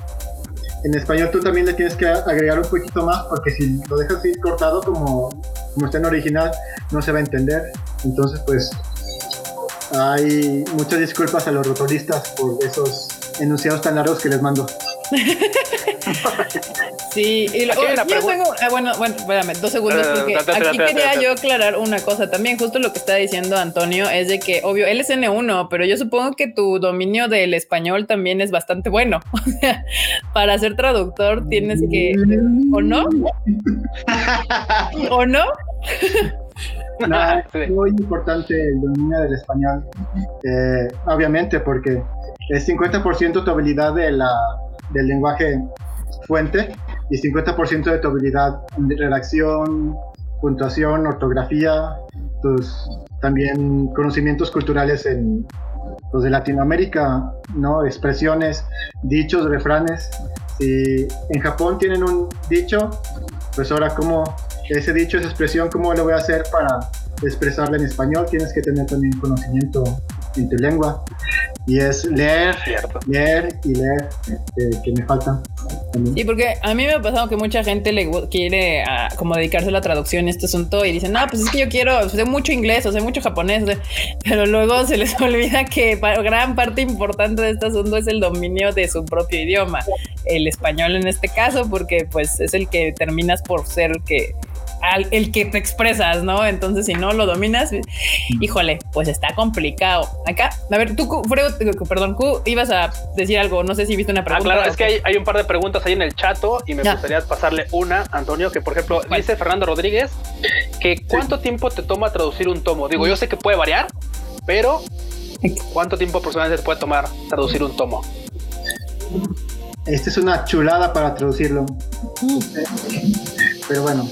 en español tú también le tienes que agregar un poquito más porque si lo dejas ir cortado como, como está en original no se va a entender. Entonces pues hay muchas disculpas a los rotoristas por esos enunciados tan largos que les mando. [LAUGHS] sí, y lo, yo tengo, ah, bueno, bueno, espérame, dos segundos, porque aquí quería yo aclarar una cosa también, justo lo que está diciendo Antonio es de que, obvio, él es N1, pero yo supongo que tu dominio del español también es bastante bueno. [LAUGHS] O sea, para ser traductor tienes que, ¿o no? ¿O no? [LAUGHS] es muy importante el dominio del español, eh, obviamente, porque es 50% tu habilidad de la, del lenguaje fuente y 50% de tu habilidad de redacción, puntuación, ortografía, tus también conocimientos culturales en los de Latinoamérica, ¿no? Expresiones, dichos, refranes. Si en Japón tienen un dicho, pues ahora cómo ese dicho, esa expresión, cómo lo voy a hacer para expresarla en español, tienes que tener también conocimiento en tu lengua. Y es leer, leer y leer, eh, que me falta. Sí, porque a mí me ha pasado que mucha gente le quiere ah, como dedicarse a la traducción este asunto y dicen, no, pues es que yo quiero, sé mucho inglés o sé mucho japonés, pero luego se les [LAUGHS] olvida que gran parte importante de este asunto es el dominio de su propio idioma, el español en este caso, porque pues es el que terminas por ser que el que te expresas, ¿no? Entonces, si no lo dominas, híjole, pues está complicado. Acá, a ver, tú, perdón, tú ibas a decir algo, no sé si viste una pregunta. Ah, claro, es que hay, un par de preguntas ahí en el chato y me gustaría pasarle una, Antonio, que por ejemplo, dice Fernando Rodríguez que cuánto tiempo te toma traducir un tomo. Digo, yo sé que puede variar, pero ¿cuánto tiempo aproximadamente te puede tomar traducir un tomo? Esta es una chulada para traducirlo. Mm. Pero bueno,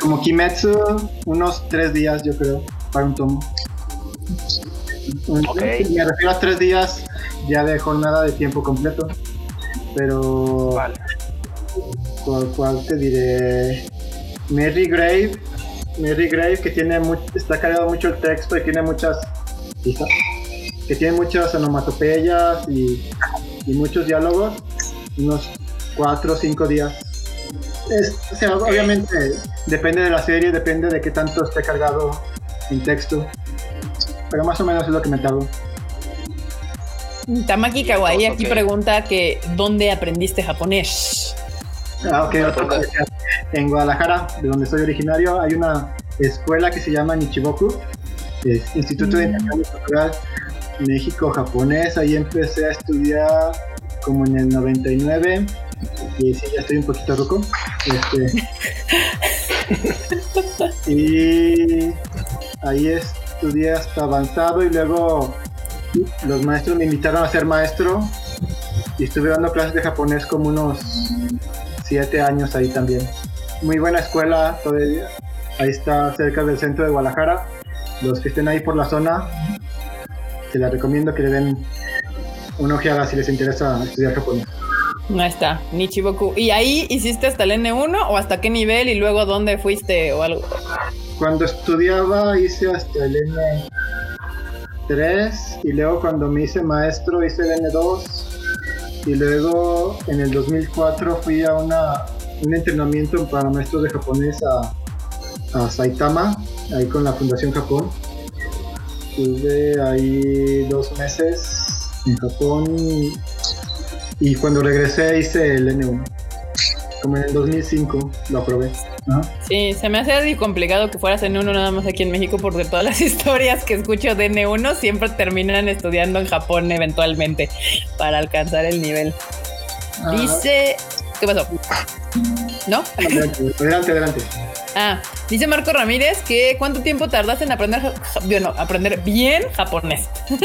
como Kimetsu, unos tres días, yo creo, para un tomo. Okay. Me refiero a tres días ya de jornada de tiempo completo. Pero. Vale. ¿Cuál, te diré? Mary Grave. Mary Grave, que tiene está cargado mucho el texto y tiene muchas. Que tiene muchas onomatopeyas y, y muchos diálogos. Unos cuatro o cinco días o sea, obviamente depende de la serie, depende de qué tanto esté cargado en texto. Pero más o menos es lo que me tardo. Tamaki Kawaii aquí pregunta que ¿dónde aprendiste japonés? Ah, ok, en Guadalajara, de donde soy originario, hay una escuela que se llama Nichiboku, Instituto de mm. Intercambio Cultural México-Japonés. Ahí empecé a estudiar como en el 99 y sí, ya estoy un poquito roco. Este, [LAUGHS] y ahí estudié hasta avanzado y luego los maestros me invitaron a ser maestro y estuve dando clases de japonés como unos siete años ahí también. Muy buena escuela, todavía. ahí está cerca del centro de Guadalajara. Los que estén ahí por la zona, se la recomiendo que le den una ojeada si les interesa estudiar japonés. Ahí está, Nichiboku. ¿Y ahí hiciste hasta el N1 o hasta qué nivel y luego dónde fuiste o algo? Cuando estudiaba hice hasta el N3 y luego cuando me hice maestro hice el N2 y luego en el 2004 fui a una, un entrenamiento para maestros de japonés a, a Saitama, ahí con la Fundación Japón. Estuve ahí dos meses en Japón y cuando regresé hice el N1. Como en el 2005 lo aprobé. Sí, se me hace complicado que fueras N1 nada más aquí en México porque todas las [LAUGHS] historias que escucho de N1 siempre terminan estudiando en Japón eventualmente para alcanzar el nivel. Dice. ¿Qué pasó? ¿No? Adelante, adelante, adelante. Ah, dice Marco Ramírez que cuánto tiempo tardaste en aprender, bueno, aprender bien japonés. [LAUGHS]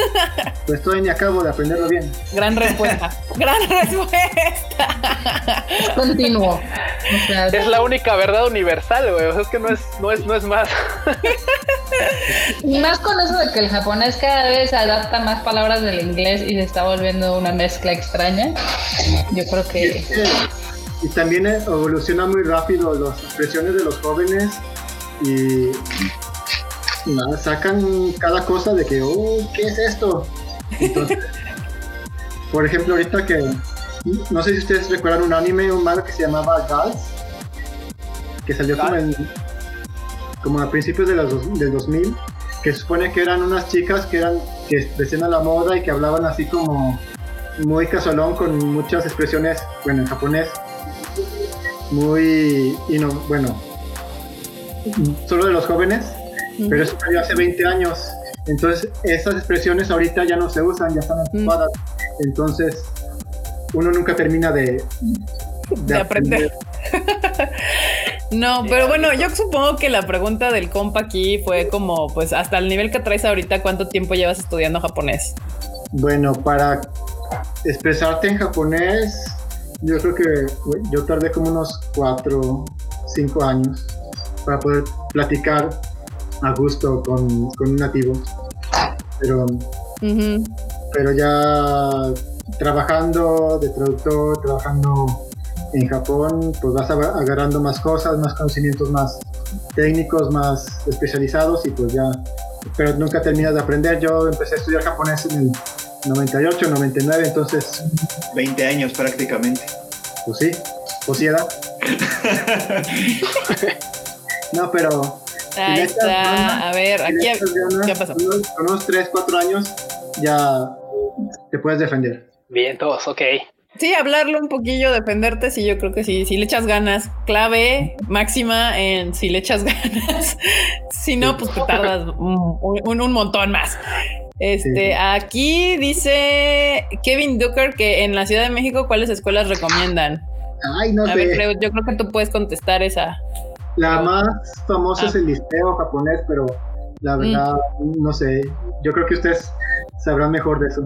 Pues todavía ni acabo de aprenderlo bien. Gran respuesta. [LAUGHS] Gran respuesta. [LAUGHS] Continuo. O sea, Es la única verdad universal, güey. O sea, es que no es, no es, no es más. y más con eso de que el japonés cada vez adapta más palabras del inglés y se está volviendo una mezcla extraña. Yo creo que Y también eh, evoluciona muy rápido las expresiones de los jóvenes y nada, sacan cada cosa de que, oh, ¿qué es esto? Entonces, [LAUGHS] por ejemplo, ahorita que, no sé si ustedes recuerdan un anime, un manga que se llamaba Gals, que salió como, en, como a principios de los, del 2000, que supone que eran unas chicas que eran que vestían a la moda y que hablaban así como muy casualón con muchas expresiones, bueno, en japonés, muy, y no, bueno, solo de los jóvenes, pero eso salió hace 20 años. Entonces, esas expresiones ahorita ya no se usan, ya están ocupadas. Entonces, uno nunca termina de, De aprender. [LAUGHS] No, pero bueno, yo supongo que la pregunta del compa aquí fue como, pues hasta el nivel que traes ahorita, ¿cuánto tiempo llevas estudiando japonés? Bueno, para expresarte en japonés, yo creo que yo tardé como unos 4, 5 años para poder platicar a gusto con, con un nativo. Pero, pero ya trabajando de traductor, trabajando en Japón, pues vas ag- agarrando más cosas, más conocimientos más técnicos, más especializados y pues ya, pero nunca terminas de aprender. Yo empecé a estudiar japonés en el 98, 99, entonces, 20 años prácticamente. pues sí, pues sí era. [LAUGHS] No, pero Ahí está. ganas, A ver, si aquí. le echas ganas, ¿Qué pasó? con unos- Con unos 3, 4 años ya te puedes defender. Bien, todos, ok. Sí, hablarlo un poquillo, defenderte, sí, yo creo que sí, si le echas ganas. Clave máxima en si le echas [LAUGHS] ganas. si no, pues te tardas un, un- un montón más. Este, Sí. aquí dice Kevin Ducker que en la Ciudad de México, ¿cuáles escuelas recomiendan? Ay, no A sé. ver, yo creo que tú puedes contestar esa. La más famosa Ah. es el liceo japonés, pero la verdad, no sé. Yo creo que ustedes sabrán mejor de eso.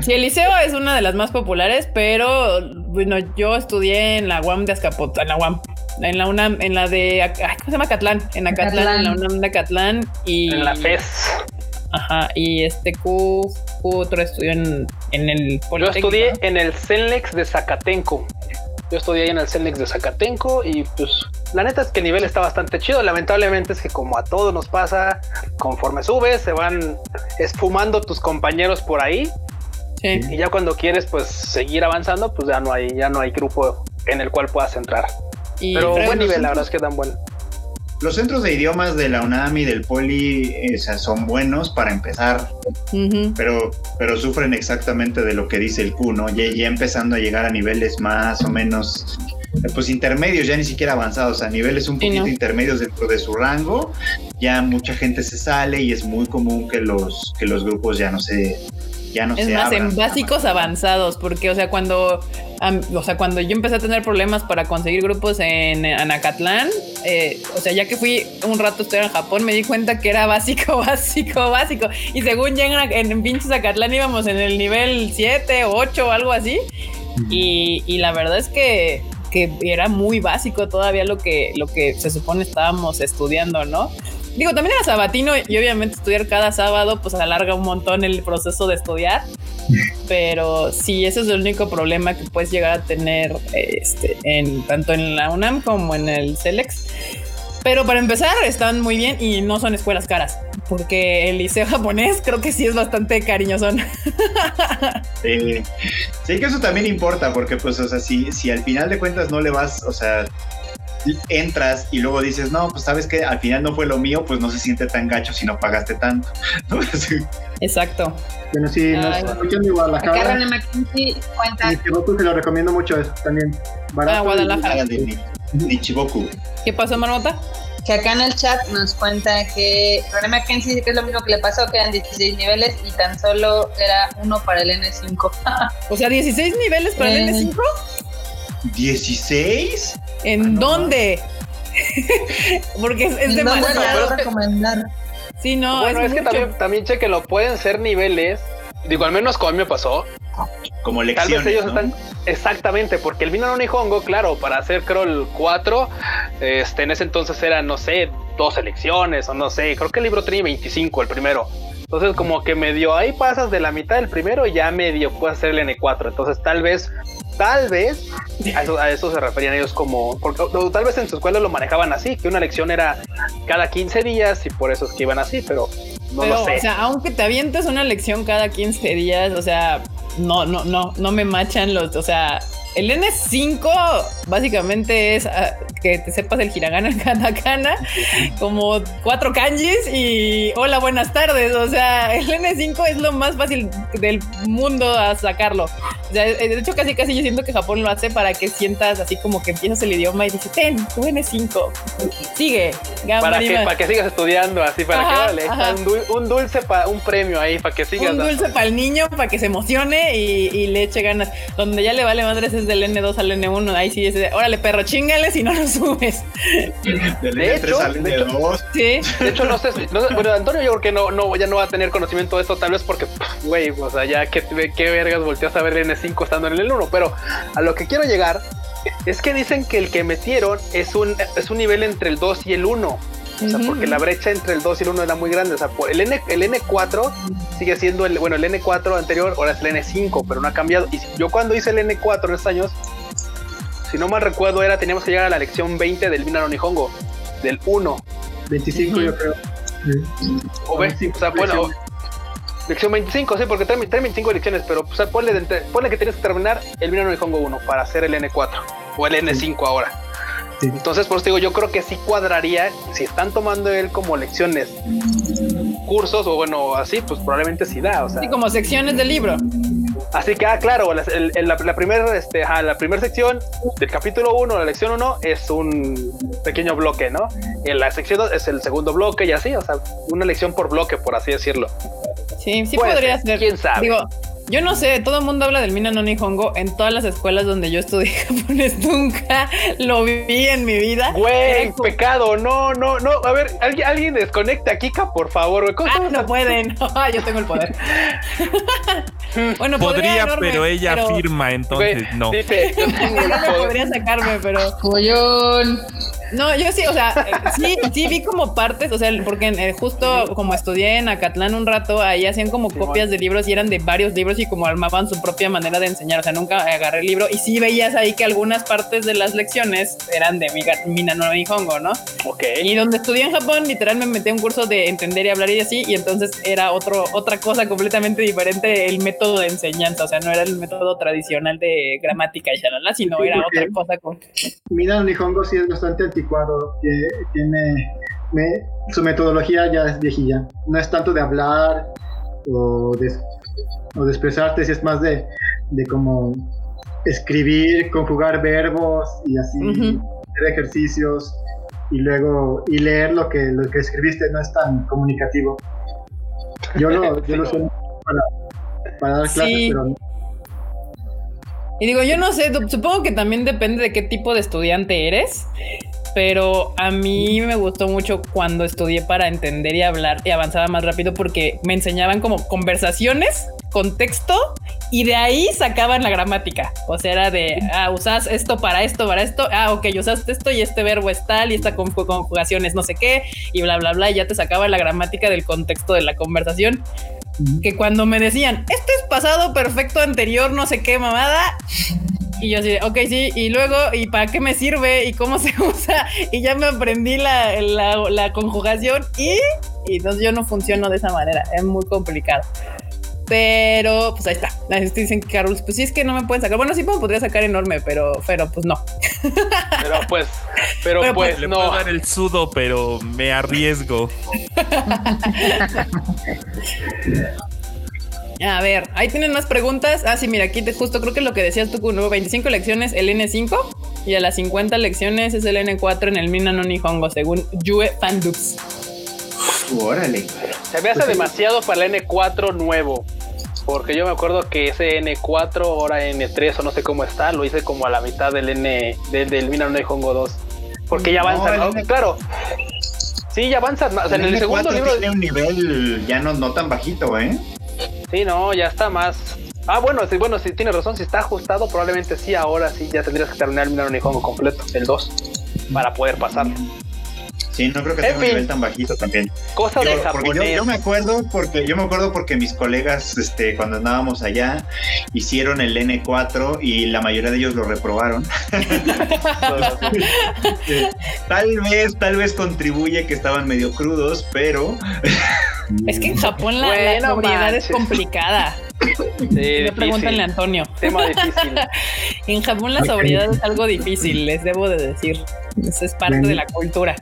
Sí, el liceo es una de las más populares, pero bueno, yo estudié en la UAM de Azcapotzalco, en la UAM, en la UNAM, en la de, ay, ¿cómo se llama? Acatlán, en Acatlán, Acatlán. en la UNAM de Acatlán y En la FES. Ajá, y este Q, Q otro estudió en, en el Yo estudié en el CENLEX de Zacatenco. Yo estudié ahí en el CENLEX de Zacatenco y pues la neta es que el nivel está bastante chido. Lamentablemente es que como a todos nos pasa, conforme subes se van esfumando tus compañeros por ahí Sí. y ya cuando quieres pues seguir avanzando pues ya no hay ya no hay grupo en el cual puedas entrar. Y Pero buen nivel, la verdad es que dan buen. Los centros de idiomas de la UNAM y del Poli eh, o sea, son buenos para empezar, pero, pero sufren exactamente de lo que dice el Q, ¿no? Ya, ya empezando a llegar a niveles más o menos, eh, pues intermedios, ya ni siquiera avanzados, a niveles un poquito ¿no? intermedios dentro de su rango, ya mucha gente se sale y es muy común que los, que los grupos ya no se, ya no Es se más, en básicos avanzados, porque, o sea, cuando, o sea, cuando yo empecé a tener problemas para conseguir grupos en Anacatlán, eh, o sea, ya que fui un rato estudiar en Japón, me di cuenta que era básico, [LAUGHS] básico, básico. Y según ya en, en pinches Acatlán íbamos en el nivel 7 o 8 o algo así. Y, y la verdad es que, que era muy básico todavía lo que, lo que se supone estábamos estudiando, ¿no? Digo, también era sabatino y obviamente estudiar cada sábado pues alarga un montón el proceso de estudiar. Pero sí, ese es el único problema que puedes llegar a tener este, en, tanto en la UNAM como en el CELEX. Pero para empezar, están muy bien y no son escuelas caras, porque el liceo [LAUGHS] japonés creo que sí es bastante cariñosón. [LAUGHS] Sí. Sí, que eso también importa, porque pues, o sea, si, si al final de cuentas no le vas, o sea, entras y luego dices, no, pues sabes que al final no fue lo mío, pues no se siente tan gacho si no pagaste tanto. ¿no? [LAUGHS] Sí. Exacto. Bueno, si nos escuchan de Acá Guadalajara, René McKenzie cuenta. Nichiboku se lo recomiendo mucho eso también. Barato Ah, Guadalajara. De Ni- Nichiboku. ¿Qué pasó, Marmota? que acá en el chat nos cuenta que René Mackenzie dice que es lo mismo que le pasó, que eran 16 niveles y tan solo era uno para el N5. [LAUGHS] o sea, 16 niveles para el N5. ¿16? ¿En dónde? [LAUGHS] Porque es, es demasiado. recomendar. Sí, no. Bueno, es, que también, también cheque, lo pueden ser niveles. Digo, al menos mí me pasó. Como lecciones, Tal vez ellos están exactamente, porque el Mina no Nihongo, claro, para hacer creo el 4, este, en ese entonces eran, no sé, dos elecciones o no sé, creo que el libro tenía 25 el primero. Entonces como que medio ahí pasas de la mitad del primero y ya medio puedes hacer el N4. Entonces tal vez, tal vez a eso, a eso se referían ellos como, porque o, tal vez en su escuela lo manejaban así, que una lección era cada 15 días y por eso es que iban así, pero no Pero, lo sé. o sea, aunque te avientes una lección cada 15 días, o sea, no, no, no, no me machan los, o sea, el N5 básicamente es ah, que te sepas el hiragana, el [LAUGHS] katakana, como cuatro kanjis y hola, buenas tardes. O sea, el N5 es lo más fácil del mundo a sacarlo. O sea, de hecho, casi casi yo siento que Japón lo hace para que sientas así como que empiezas el idioma y dices, ten, tu N5, sigue. para que, para que sigas estudiando, así, para Ajá, que vale, ajá. un, dul- un dulce para un premio ahí, para que sigas. Un dulce para el niño, para que se emocione y, y le eche ganas. Donde ya le vale madres es del N2 al N1. Ahí sí es de, órale, perro, chingale si no lo subes. Del De N3 hecho, al de hecho- N2. Sí. De hecho, no sé, si- no sé- bueno, Antonio yo creo que no, no, ya no va a tener conocimiento de esto, tal vez porque, güey, o sea, ya que qué vergas volteas a ver el N5 estando en el 1, pero a lo que quiero llegar es que dicen que el que metieron es un, es un nivel entre el 2 y el 1. O sea, porque la brecha entre el 2 y el 1 era muy grande. O sea, por el, N, el N4 sigue siendo el, bueno, el N4 anterior, ahora es el N5, pero no ha cambiado. Y yo cuando hice el N4 en estos años, si no mal recuerdo, era teníamos que llegar a la lección 20 del Mina no Nihongo, del 1. 25 yo creo. Sí. O, ve, 25 o sea, bueno, lecciones. lección 25, sí, porque trae, trae 25 lecciones, pero o sea, ponle, ponle que tienes que terminar el Mina no Nihongo 1 para hacer el N4 o el N5 ahora. Sí. Entonces, por eso digo, yo creo que sí cuadraría, si están tomando él como lecciones, cursos o bueno, así, pues probablemente sí da, o sea. Así como secciones del libro. Así que, ah, claro, la, el- el- la, la primera este, ajá, la primera sección del capítulo 1, la lección 1, es un pequeño bloque, ¿no? En la sección 2 es el segundo bloque y así, o sea, una lección por bloque, por así decirlo. Sí, sí podría ser, ser. quién sabe. Digo, yo no sé, todo el mundo habla del Mina no Nihongo. En todas las escuelas donde yo estudié [LAUGHS] japonés nunca lo vi en mi vida. Güey, como- pecado, no, no, no. A ver, alguien, alguien desconecta a Kika, por favor, güey. ¿Cómo Ah, no a- pueden. [LAUGHS] Ah, yo tengo el poder. [LAUGHS] bueno, Podría, enorme, pero ella pero- afirma, entonces Güey, no. Dice, No podría sacarme, pero Collón. No, yo sí, o sea, eh, sí, sí vi como partes, o sea, porque eh, justo como estudié en Acatlán un rato, ahí hacían como copias de libros y eran de varios libros y como armaban su propia manera de enseñar, o sea, nunca agarré el libro y sí veías ahí que algunas partes de las lecciones eran de Miga- Mina no Nihongo, ¿no? Ok. Y donde estudié en Japón, literal me metí a un curso de entender y hablar y así, y entonces era otro, otra cosa completamente diferente el método de enseñanza, o sea, no era el método tradicional de gramática y shalala, sino Sí, era otra cosa con... Mina no Nihongo sí es bastante anticuado. que tiene me- su metodología ya es viejilla. No es tanto de hablar o de, o de expresarte, si es más de, de como escribir, conjugar verbos y así hacer ejercicios y luego y leer lo que lo que escribiste no es tan comunicativo. Yo lo, yo lo [LAUGHS] sé para, para dar clases, Sí. pero no. Y digo, yo no sé, supongo que también depende de qué tipo de estudiante eres, pero a mí me gustó mucho cuando estudié para entender y hablar y avanzaba más rápido porque me enseñaban como conversaciones, contexto y de ahí sacaban la gramática. O sea, era de, ah, usas esto para esto, para esto, ah, ok, usaste esto y este verbo es tal y esta conju- conjugación es no sé qué y bla, bla, bla, y ya te sacaba la gramática del contexto de la conversación que cuando me decían, este es pasado perfecto anterior, no sé qué mamada. Y yo así, de, ok, sí, y luego, ¿y para qué me sirve? ¿Y cómo se [LAUGHS] usa? Y ya me aprendí la, la, la conjugación y, y entonces yo no funciono de esa manera, es muy complicado. Pero, pues ahí está. La gente dicen que Carol, pues sí es que no me pueden sacar. Bueno, sí me podría sacar enorme, pero, pero pues no. Pero pues, pero, Pero, pues, Le no. puedo dar el sudo, pero me arriesgo. [LAUGHS] A ver, ahí tienen más preguntas. Ah, sí, mira, aquí te justo creo que lo que decías tú, Kuno, 25 lecciones, el N5. y a las 50 lecciones es el N4 en el Mina no Nihongo, según Yue Fandux. Órale. Se me hace demasiado para el N4 nuevo. Porque yo me acuerdo que ese N4, ahora N3 o no sé cómo está, lo hice como a la mitad del N del, del Mina no Nihongo 2. Porque ya No, avanza, el ¿no? N- Claro. Sí, ya avanza. O sea, en el N4 segundo libro. tiene un nivel ya no, no tan bajito, ¿eh? Sí, no, ya está más. Ah, bueno, sí, bueno, sí, tiene razón. Si está ajustado, probablemente sí, ahora sí ya tendrías que terminar el Mina no Nihongo completo, el 2, para poder pasarlo. Sí, no creo que En tenga un nivel tan bajito también. Cosas de Yo, porque yo, japonés. yo me acuerdo porque yo me acuerdo porque mis colegas este cuando andábamos allá hicieron el N4 y la mayoría de ellos lo reprobaron. [LAUGHS] tal vez tal vez contribuye que estaban medio crudos, pero Es que en Japón la, sobriedad es complicada. Sí, Me pregúntanle a. Antonio. Tema difícil. [LAUGHS] En Japón la sobriedad es algo difícil, les debo de decir. Eso es parte de la cultura.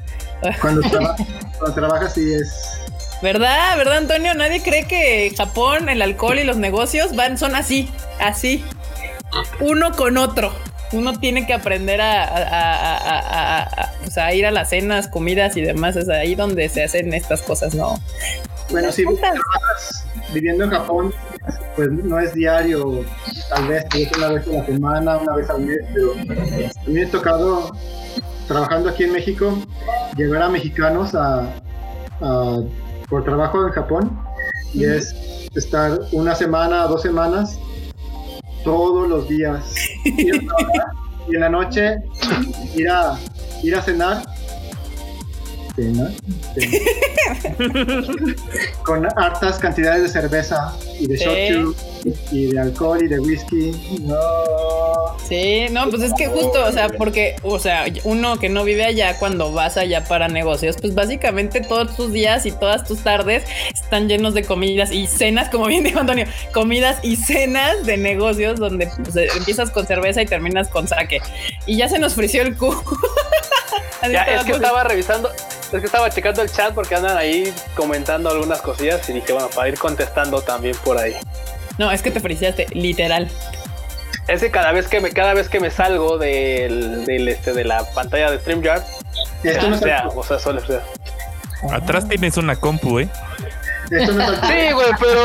Cuando, [LAUGHS] traba- cuando trabajas sí es... ¿Verdad? ¿Verdad, Antonio? Nadie cree que Japón, el alcohol y los negocios van, son así, así. Uno con otro. Uno tiene que aprender a, ir a las cenas, comidas y demás. Es ahí donde se hacen estas cosas, ¿no? Bueno, si trabajas viviendo en Japón, pues no es diario, tal vez tal vez una vez a la semana, una vez al mes, pero a mí me ha tocado, trabajando aquí en México, llevar a mexicanos a, a- por trabajo en Japón y es estar una semana, dos semanas, todos los días. Ir a trabajar y en la noche ir a, ir a cenar. [LAUGHS] Con hartas cantidades de cerveza y de shochu y de alcohol y de whisky. No. Sí, no, pues es que justo, o sea, porque, o sea, uno que no vive allá, cuando vas allá para negocios, pues básicamente todos tus días y todas tus tardes están llenos de comidas y cenas, como bien dijo Antonio, comidas y cenas de negocios donde pues, eh, empiezas con cerveza y terminas con sake. Y ya se nos frició el cu. [LAUGHS] Ya, es que pues, estaba revisando, es que estaba checando el chat porque andan ahí comentando algunas cosillas y dije, bueno, para ir contestando también por ahí. No, es que te friciaste, literal. Es que cada vez que me, cada vez que me salgo del, del este, de la pantalla de StreamYard, Esto no es sea, alcohol. o sea, suele ser. Atrás tienes una compu, ¿eh? Esto no es alcohol. Sí, güey, pero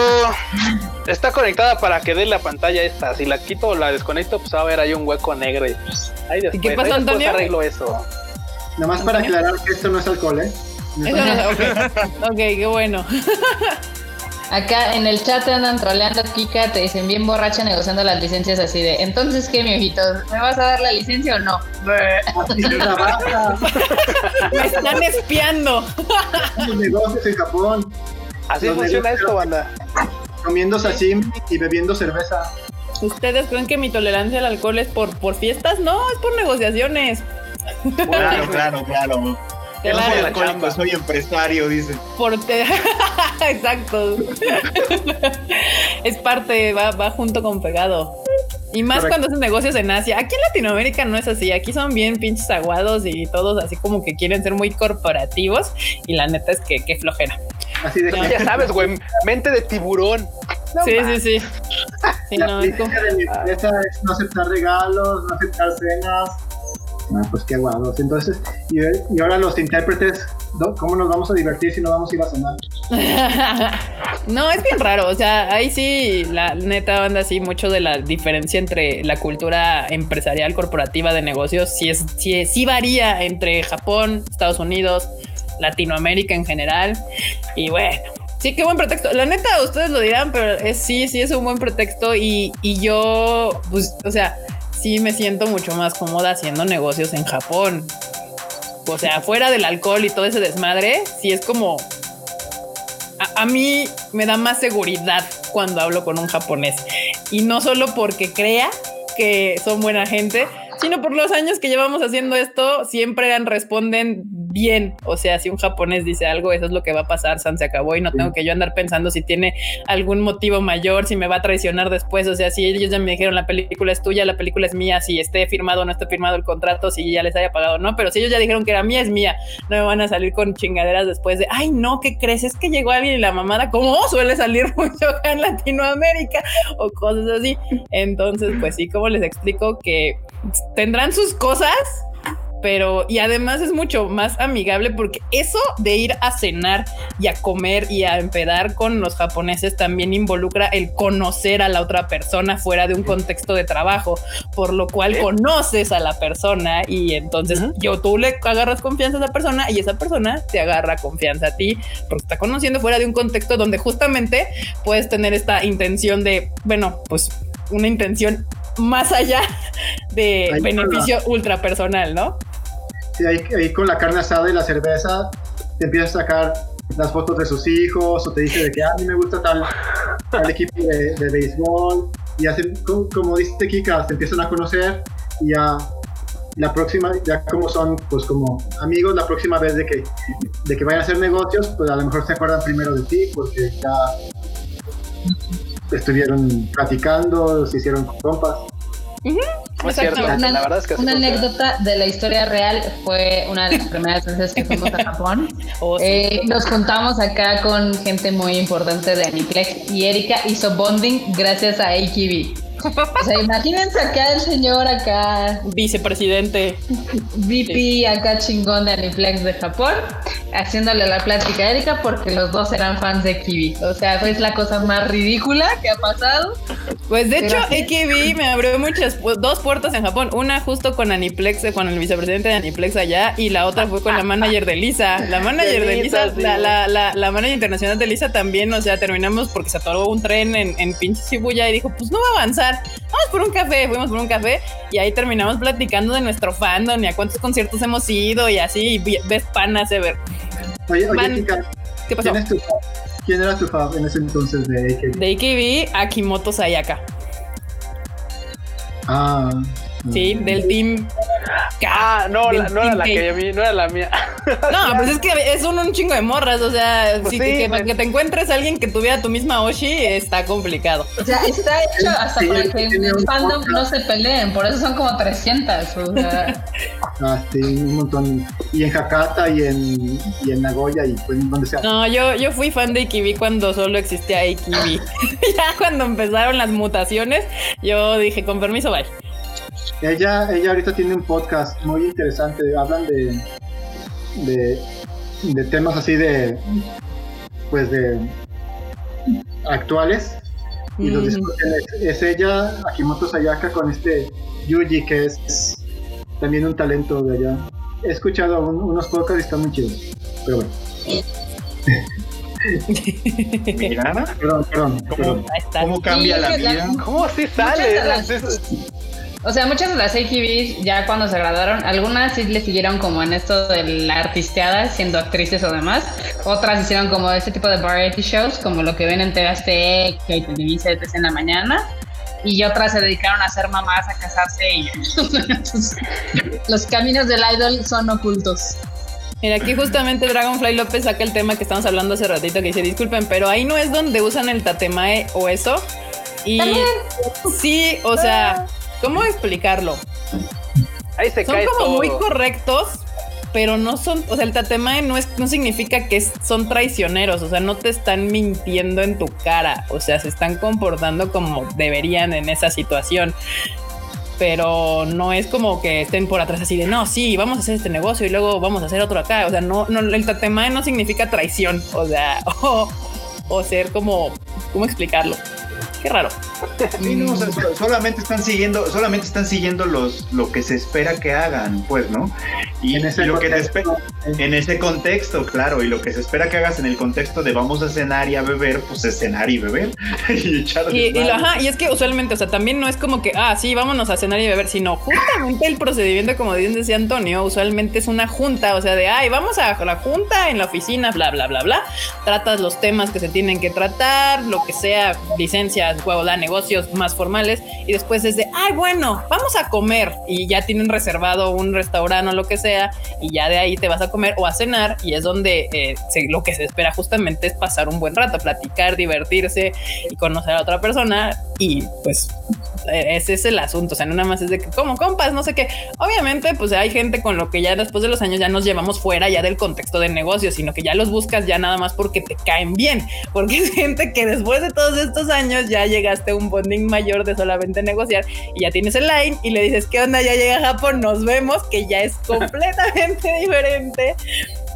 está conectada para que dé la pantalla esta. Si la quito o la desconecto, pues va a haber ahí un hueco negro y pues ahí después, qué pasó, ahí después Antonio? arreglo eso. Nada más para aclarar que esto no es alcohol, ¿eh? Eso no- ok, [LAUGHS] ok, qué bueno. [LAUGHS] Acá en el chat te andan troleando, Kika, te dicen bien borracha negociando las licencias así de, entonces qué, mi ojito, ¿me vas a dar la licencia o no? [LAUGHS] Me están espiando. los negocios en Japón, Así Los funciona negocios- esto, banda. comiendo sashimi y bebiendo cerveza. ¿Ustedes creen que mi tolerancia al alcohol es por, por fiestas? No, es por negociaciones. claro, [LAUGHS] claro, claro. Yo no soy alcohólico, soy empresario, dice. por te- [LAUGHS] Exacto. es parte, va, va junto con pegado. Y más Correcto. cuando haces negocios en Asia. Aquí en Latinoamérica no es así. Aquí son bien pinches aguados y todos así como que quieren ser muy corporativos. Y la neta es que qué flojera. Así de No, que Ya [LAUGHS] sabes, güey, mente de tiburón. No sí, sí, sí, Sí, la no, es como- política de mi empresa es no aceptar regalos, no aceptar cenas. No, pues qué guados. Entonces, y, ahora los intérpretes. ¿cómo nos vamos a divertir si no vamos a ir a cenar? [LAUGHS] no, es bien raro. O sea, ahí sí, la neta anda así mucho de la diferencia entre la cultura empresarial corporativa de negocios. Sí, es, sí, sí varía entre Japón, Estados Unidos, Latinoamérica en general. Y bueno. Sí, qué buen pretexto. La neta, ustedes lo dirán, pero es, sí, sí es un buen pretexto y, y yo, pues, o sea, sí me siento mucho más cómoda haciendo negocios en Japón. O sea, fuera del alcohol y todo ese desmadre, sí es como, a, mí me da más seguridad cuando hablo con un japonés. Y no solo porque crea que son buena gente, sino por los años que llevamos haciendo esto, siempre dan- responden bien. O sea, si un japonés dice algo, eso es lo que va a pasar, San se acabó y no tengo que yo andar pensando si tiene algún motivo mayor, si me va a traicionar después. O sea, si ellos ya me dijeron la película es tuya, la película es mía, si esté firmado o no esté firmado el contrato, si ya les haya pagado o no. Pero si ellos ya dijeron que era mía, es mía. No me van a salir con chingaderas después de, ay, no, ¿qué crees? Es que llegó alguien y la mamada, como suele salir [LAUGHS] mucho acá en Latinoamérica o cosas así. Entonces, pues sí, como les explico que tendrán sus cosas, pero y además es mucho más amigable porque eso de ir a cenar y a comer y a empedar con los japoneses también involucra el conocer a la otra persona fuera de un contexto de trabajo, por lo cual conoces a la persona y entonces yo tú le agarras confianza a esa persona y esa persona te agarra confianza a ti porque está conociendo fuera de un contexto donde justamente puedes tener esta intención de, bueno, pues una intención más allá de beneficio ultra personal, ¿no? Sí, ahí, con la carne asada y la cerveza te empiezas a sacar las fotos de sus hijos o te dice de que ah, a mí me gusta tal, tal equipo de, de béisbol y hacen, como, dice Kika, te empiezan a conocer y ya la próxima, ya como son pues como amigos, la próxima vez de que, de que vayan a hacer negocios, pues a lo mejor se acuerdan primero de ti porque ya estuvieron platicando, se hicieron compas. una, anécdota de la historia real fue una de las primeras veces que fuimos a Japón. [LAUGHS] Oh, eh, nos juntamos acá con gente muy importante de Aniplex y Erika hizo bonding gracias a AKB. O sea, imagínense acá el señor acá. Vicepresidente. VP acá chingón de Aniplex de Japón, haciéndole la plática a Erika porque los dos eran fans de Kiwi. O sea, es la cosa más ridícula que ha pasado. Pues de hecho, AKB me abrió muchas, dos puertas en Japón. Una justo con Aniplex, con el vicepresidente de Aniplex allá, y la otra fue con la manager de Lisa. La manager de Lisa, la, la, la, la, manager internacional de Lisa también, o sea, terminamos porque se atoró un tren en, en pinche Shibuya y dijo, pues no va a avanzar Vamos por un café, fuimos por un café y ahí terminamos platicando de nuestro fandom y a cuántos conciertos hemos ido y así, y ves panas de ver. Oye, oye, ¿qué pasó? ¿Quién, era tu fan en ese entonces de AKB? De AKB, Akimoto Sayaka. Ah. Sí, del team Ah, no, no era la que yo vi, no era la mía. No, pues es que es un, un chingo de morras, o sea, pues que, para que te encuentres a alguien que tuviera tu misma Oshi está complicado. O sea, está hecho hasta para que en el fandom no se peleen, por eso son como 300, o sea. [LAUGHS] Ah, sí, un montón. Y en Hakata y en, y en Nagoya y pues donde sea. No, yo, yo fui fan de Ikibi cuando solo existía Ikibi. [LAUGHS] ya cuando empezaron las mutaciones, yo dije, con permiso, bye. Ella, ella ahorita tiene un podcast muy interesante, hablan de, de, temas así de, pues de actuales. Y los mm. discuten, es, ella, Akimoto Sayaka, con este Yuji, que es también un talento de allá. He escuchado unos podcasts y están muy chidos, pero bueno. Mira, perdón, perdón, ¿Cómo, cambia la vida? ¿Cómo así sale? O sea, muchas de las AKBs ya cuando se graduaron, algunas sí le siguieron como en esto de la artisteada, siendo actrices o demás. Otras hicieron como este tipo de variety shows, como lo que ven en TV que Televisa en la mañana. Y otras se dedicaron a ser mamás, a casarse y [LAUGHS] los caminos del idol son ocultos. Mira, aquí justamente Dragonfly López saca el tema que estamos hablando hace ratito, que dice, disculpen, pero ahí no es donde usan el tatemae o eso. Y sí, o sea, ¿Cómo explicarlo? Ahí se son como muy correctos, pero no son, o sea, el tatemae no es, no significa que son traicioneros, o sea, no te están mintiendo en tu cara, o sea, se están comportando como deberían en esa situación. Pero no es como que estén por atrás así de no, sí, vamos a hacer este negocio y luego vamos a hacer otro acá. O sea, no, no el tatemae no significa traición, o sea, [LAUGHS] o, o ser como, ¿cómo explicarlo? Qué raro. solamente están siguiendo, solamente están siguiendo los lo que se espera que hagan, pues, ¿no? Y en ese lo que en ese contexto, claro, y lo que se espera que hagas en el contexto de vamos a cenar y a beber, pues es cenar y beber [LAUGHS] y echar y, y, ajá, y es que usualmente, o sea, también no es como que, ah, sí, vámonos a cenar y beber, sino justamente el procedimiento, como bien decía Antonio, usualmente es una junta, o sea, de, ay, vamos a la junta en la oficina, bla, bla, bla, bla, tratas los temas que se tienen que tratar, lo que sea, licencias, da negocios más formales, y después es de, ay, bueno, vamos a comer, y ya tienen reservado un restaurante o lo que sea, y ya de ahí te vas a comer o a cenar, y es donde eh, lo que se espera justamente es pasar un buen rato, platicar, divertirse y conocer a otra persona, y pues ese es el asunto, o sea, no nada más es de que como compas, no sé qué. Obviamente, pues hay gente con lo que ya después de los años ya nos llevamos fuera ya del contexto de negocio, sino que ya los buscas ya nada más porque te caen bien, porque es gente que después de todos estos años ya llegaste a un bonding mayor de solamente negociar y ya tienes el line y le dices, ¿qué onda? Ya llega a Japón, nos vemos, que ya es [LAUGHS] completamente diferente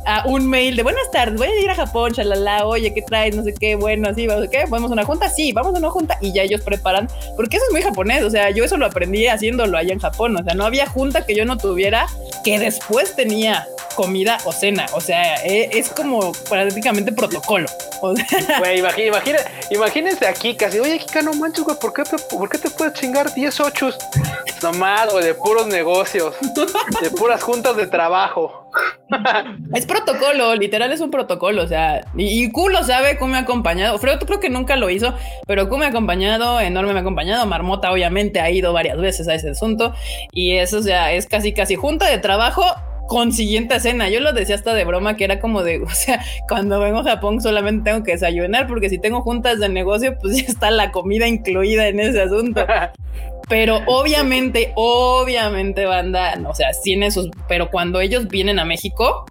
a un mail de buenas tardes, voy a ir a Japón, chalala, oye, ¿qué traes? No sé qué, bueno, así, ¿qué? ¿Vamos a una junta? Sí, vamos a una junta y ya ellos preparan, porque eso es muy japonés, o sea, yo eso lo aprendí haciéndolo allá en Japón, o sea, no había junta que yo no tuviera que después tenía comida o cena, o sea, e, es, como prácticamente protocolo. O sea. [LAUGHS] Güey, imagínense aquí casi, oye, Kika, no manches, güey, ¿por qué, te, ¿por puedes chingar 10 ochos? Nomás, güey, de puros negocios, de puras juntas de trabajo. Es protocolo, literal es un protocolo, o sea, y, Q lo sabe, Q me ha acompañado, Freud creo que nunca lo hizo, pero Q me ha acompañado, Enorme me ha acompañado, Marmota obviamente ha ido varias veces a ese asunto, y eso, o sea, es casi casi junta de trabajo con siguiente cena. Yo lo decía hasta de broma que era como de, [LAUGHS] o sea, cuando vengo a Japón solamente tengo que desayunar porque si tengo juntas de negocio, pues ya está la comida incluida en ese asunto. [LAUGHS] Pero obviamente, obviamente, banda, o sea, tiene sus, pero cuando ellos vienen a México,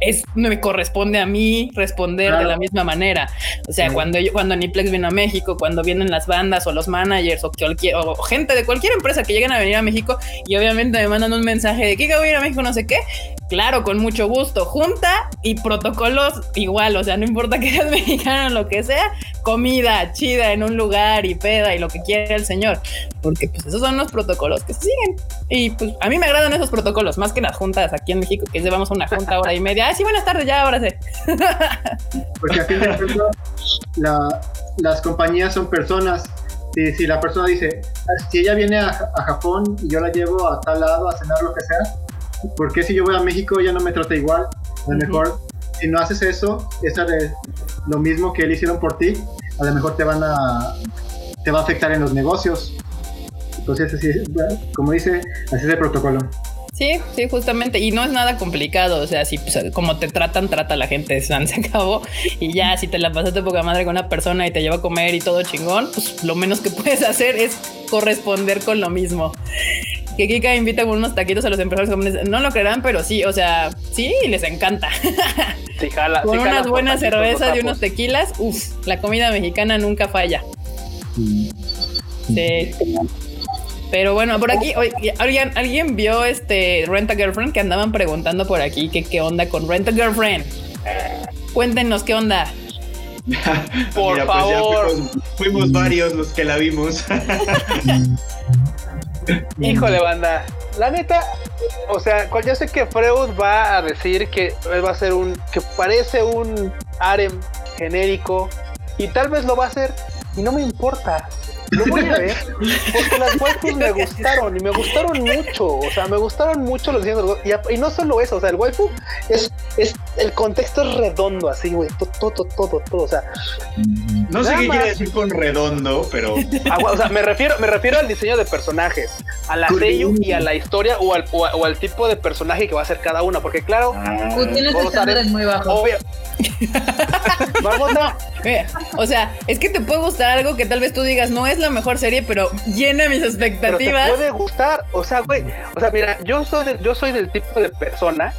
es, me corresponde a mí responder de la misma manera. O sea, cuando yo, cuando Niplex viene a México, cuando vienen las bandas o los managers o, cualquier, o gente de cualquier empresa que lleguen a venir a México y obviamente me mandan un mensaje de que voy a ir a México, no sé qué, claro, con mucho gusto. Junta y protocolos igual, o sea, no importa que seas [LAUGHS] mexicano o lo que sea, comida chida en un lugar y peda y lo que quiera el señor, porque pues esos son los protocolos que se siguen. Y pues a mí me agradan esos protocolos, más que las juntas aquí en México, que llevamos una junta hora y media. Ah, sí, buenas tardes, ya, ahora. [LAUGHS] Porque aquí, por ejemplo, las compañías son personas. Si, si la persona dice, si ella viene a Japón y yo la llevo a tal lado a cenar lo que sea, ¿por qué si yo voy a México ya no me trata igual? A lo mejor, si no haces eso, es lo mismo que él hicieron por ti, a lo mejor te van a, te va a afectar en los negocios. Entonces, así, como dice, así es el protocolo. Sí, sí, justamente. Y no es nada complicado. O sea, si pues, como te tratan, trata la gente. [LAUGHS] Se acabó. Y ya, si te la pasaste poca madre con una persona y te lleva a comer y todo chingón, pues lo menos que [LAUGHS] puedes hacer es corresponder con lo mismo que Kika invita con unos taquitos a los empresarios japoneses. No lo creerán, pero sí, o sea, sí, les encanta. [LAUGHS] Sí, jala, con unas buenas cervezas y unos tequilas, uff, la comida mexicana nunca falla. Sí. Pero bueno, por aquí, ¿alguien, ¿alguien vio este Rent a Girlfriend que andaban preguntando por aquí que qué onda con Rent a Girlfriend? Cuéntenos qué onda. [LAUGHS] por pues favor. fuimos varios los que la vimos. [LAUGHS] [LAUGHS] Híjole, banda. La neta, o sea, yo sé que Freud va a decir que va a ser un. que parece un harem genérico. Y tal vez lo va a hacer. Y no me importa. Lo voy a ver porque las waifus me gustaron y me gustaron mucho. O sea, me gustaron mucho los diseños y, y no solo eso, o sea, el waifu es, es el contexto es redondo, así, güey, todo, todo, todo, todo. O sea, no sé qué quiere decir con redondo, pero. [LAUGHS] Ah, o sea, me refiero, me refiero al diseño de personajes, a la seiyuu y a la historia o al, o, al tipo de personaje que va a ser cada una, porque claro, ah. tienes estándares muy bajos. Obvio. [LAUGHS] o sea, es que te puede gustar algo que tal vez tú digas no es la mejor serie, pero llena mis expectativas. puede gustar, o sea, güey, o sea, mira, yo soy, yo soy del tipo de persona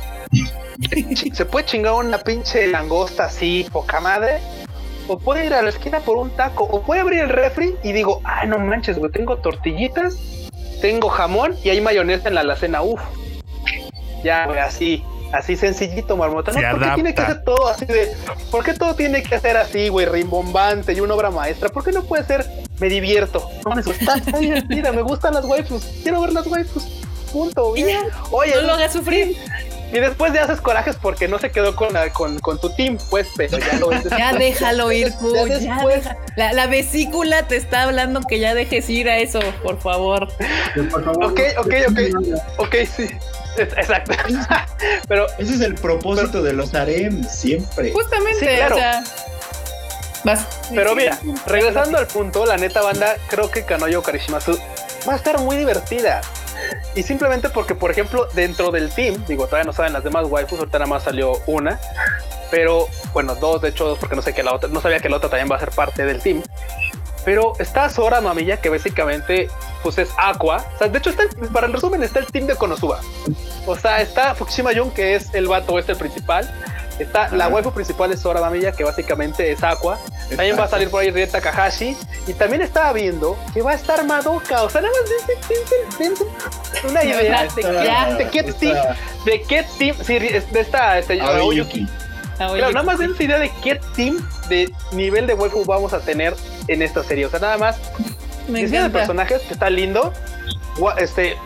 [LAUGHS] se puede chingar una pinche langosta así, poca madre. O puede ir a la esquina por un taco. O puede abrir el refri y digo, ay, no manches, güey, tengo tortillitas, tengo jamón y hay mayonesa en la alacena. Uf. Ya, güey, así. Así sencillito, marmota. ¿No? ¿Por qué tiene que hacer todo así de.? ¿Por qué todo tiene que ser así, güey, rimbombante y una obra maestra? ¿Por qué no puede ser me divierto? No me gusta. Mira, me gustan las waifus. Quiero ver las waifus. Punto. Oye, no lo hagas sufrir. Y después ya haces corajes porque no se quedó con, con, con tu team, pues, pero ya lo [LAUGHS] Ya déjalo ir, [LAUGHS] La, la, vesícula te está hablando que ya dejes ir a eso, por favor. Por favor ok, ok, ok. Ok, sí. [LAUGHS] Exacto. pero ese es el propósito de los harem siempre. Justamente, o sea. Vas. Pero mira, regresando al punto, la neta banda, creo que Kanoyo Karishimasu va a estar muy divertida. Y simplemente porque, por ejemplo, dentro del team, digo, todavía no saben las demás waifus, ahorita nada más salió una, pero bueno, dos, de hecho, dos, porque no sé que la otra, no sabía que la otra también va a ser parte del team. Pero está Sora Mamilla, que básicamente pues es Aqua. O sea, de hecho, está para el resumen, está el team de Konosuba. O sea, está Fukushima Jun, que es el vato este principal. Está la waifu principal es Sora Mamilla, que básicamente es Aqua. También va a salir por ahí Rieta Takahashi. Y también estaba viendo que va a estar Madoka. O sea, nada más de, una idea de, qué team, de qué team, sí, de esta, este, Oyuki. Claro, nada más de idea de qué team de nivel de waifu vamos a tener en esta serie. O sea, nada más diseño de personajes que está lindo. Este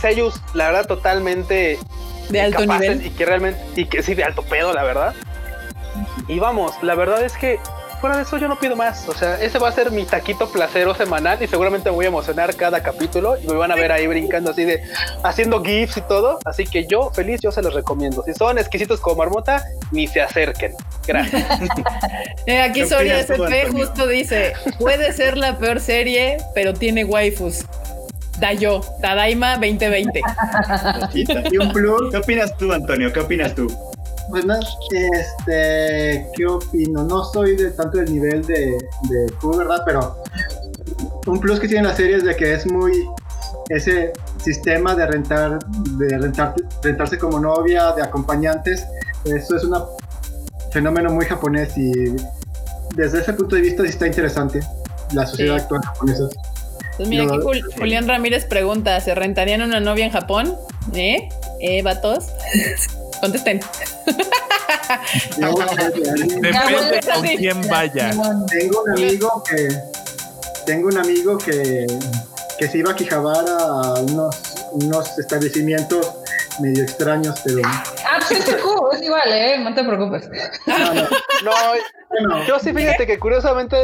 Seiyus, la verdad, totalmente de alto nivel y que realmente y que sí de alto pedo, la verdad. Y vamos, la verdad es que fuera de eso yo no pido más. O sea, ese va a ser mi taquito placero semanal y seguramente me voy a emocionar cada capítulo y me van a ver ahí brincando así de haciendo gifs y todo. Así que yo feliz, yo se los recomiendo. Si son exquisitos como marmota, ni se acerquen. Gracias. [LAUGHS] Eh, aquí Soria SP justo dice, puede ser la peor serie, pero tiene waifus. Dayo, Tadaima 2020. y un plus. ¿Qué opinas tú, Antonio? ¿Qué opinas tú? Pues este, ¿qué opino? No soy de tanto del nivel de, de ¿verdad? Pero un plus que tiene la serie es de que es muy ese sistema de rentar, de rentar, rentarse como novia, de acompañantes, eso es un fenómeno muy japonés y desde ese punto de vista sí está interesante la sociedad actual japonesa. Pues mira, aquí Julián Ramírez pregunta, ¿se rentarían una novia en Japón? ¿Eh? ¿Eh, vatos? [LAUGHS] Contesten. [LAUGHS] Depende con quién vaya. Tengo un amigo que tengo un amigo que, que se iba a quijabar a unos, unos establecimientos medio extraños, pero. Ah, pues es es igual, eh, no te preocupes. No, no. no, yo sí fíjate que curiosamente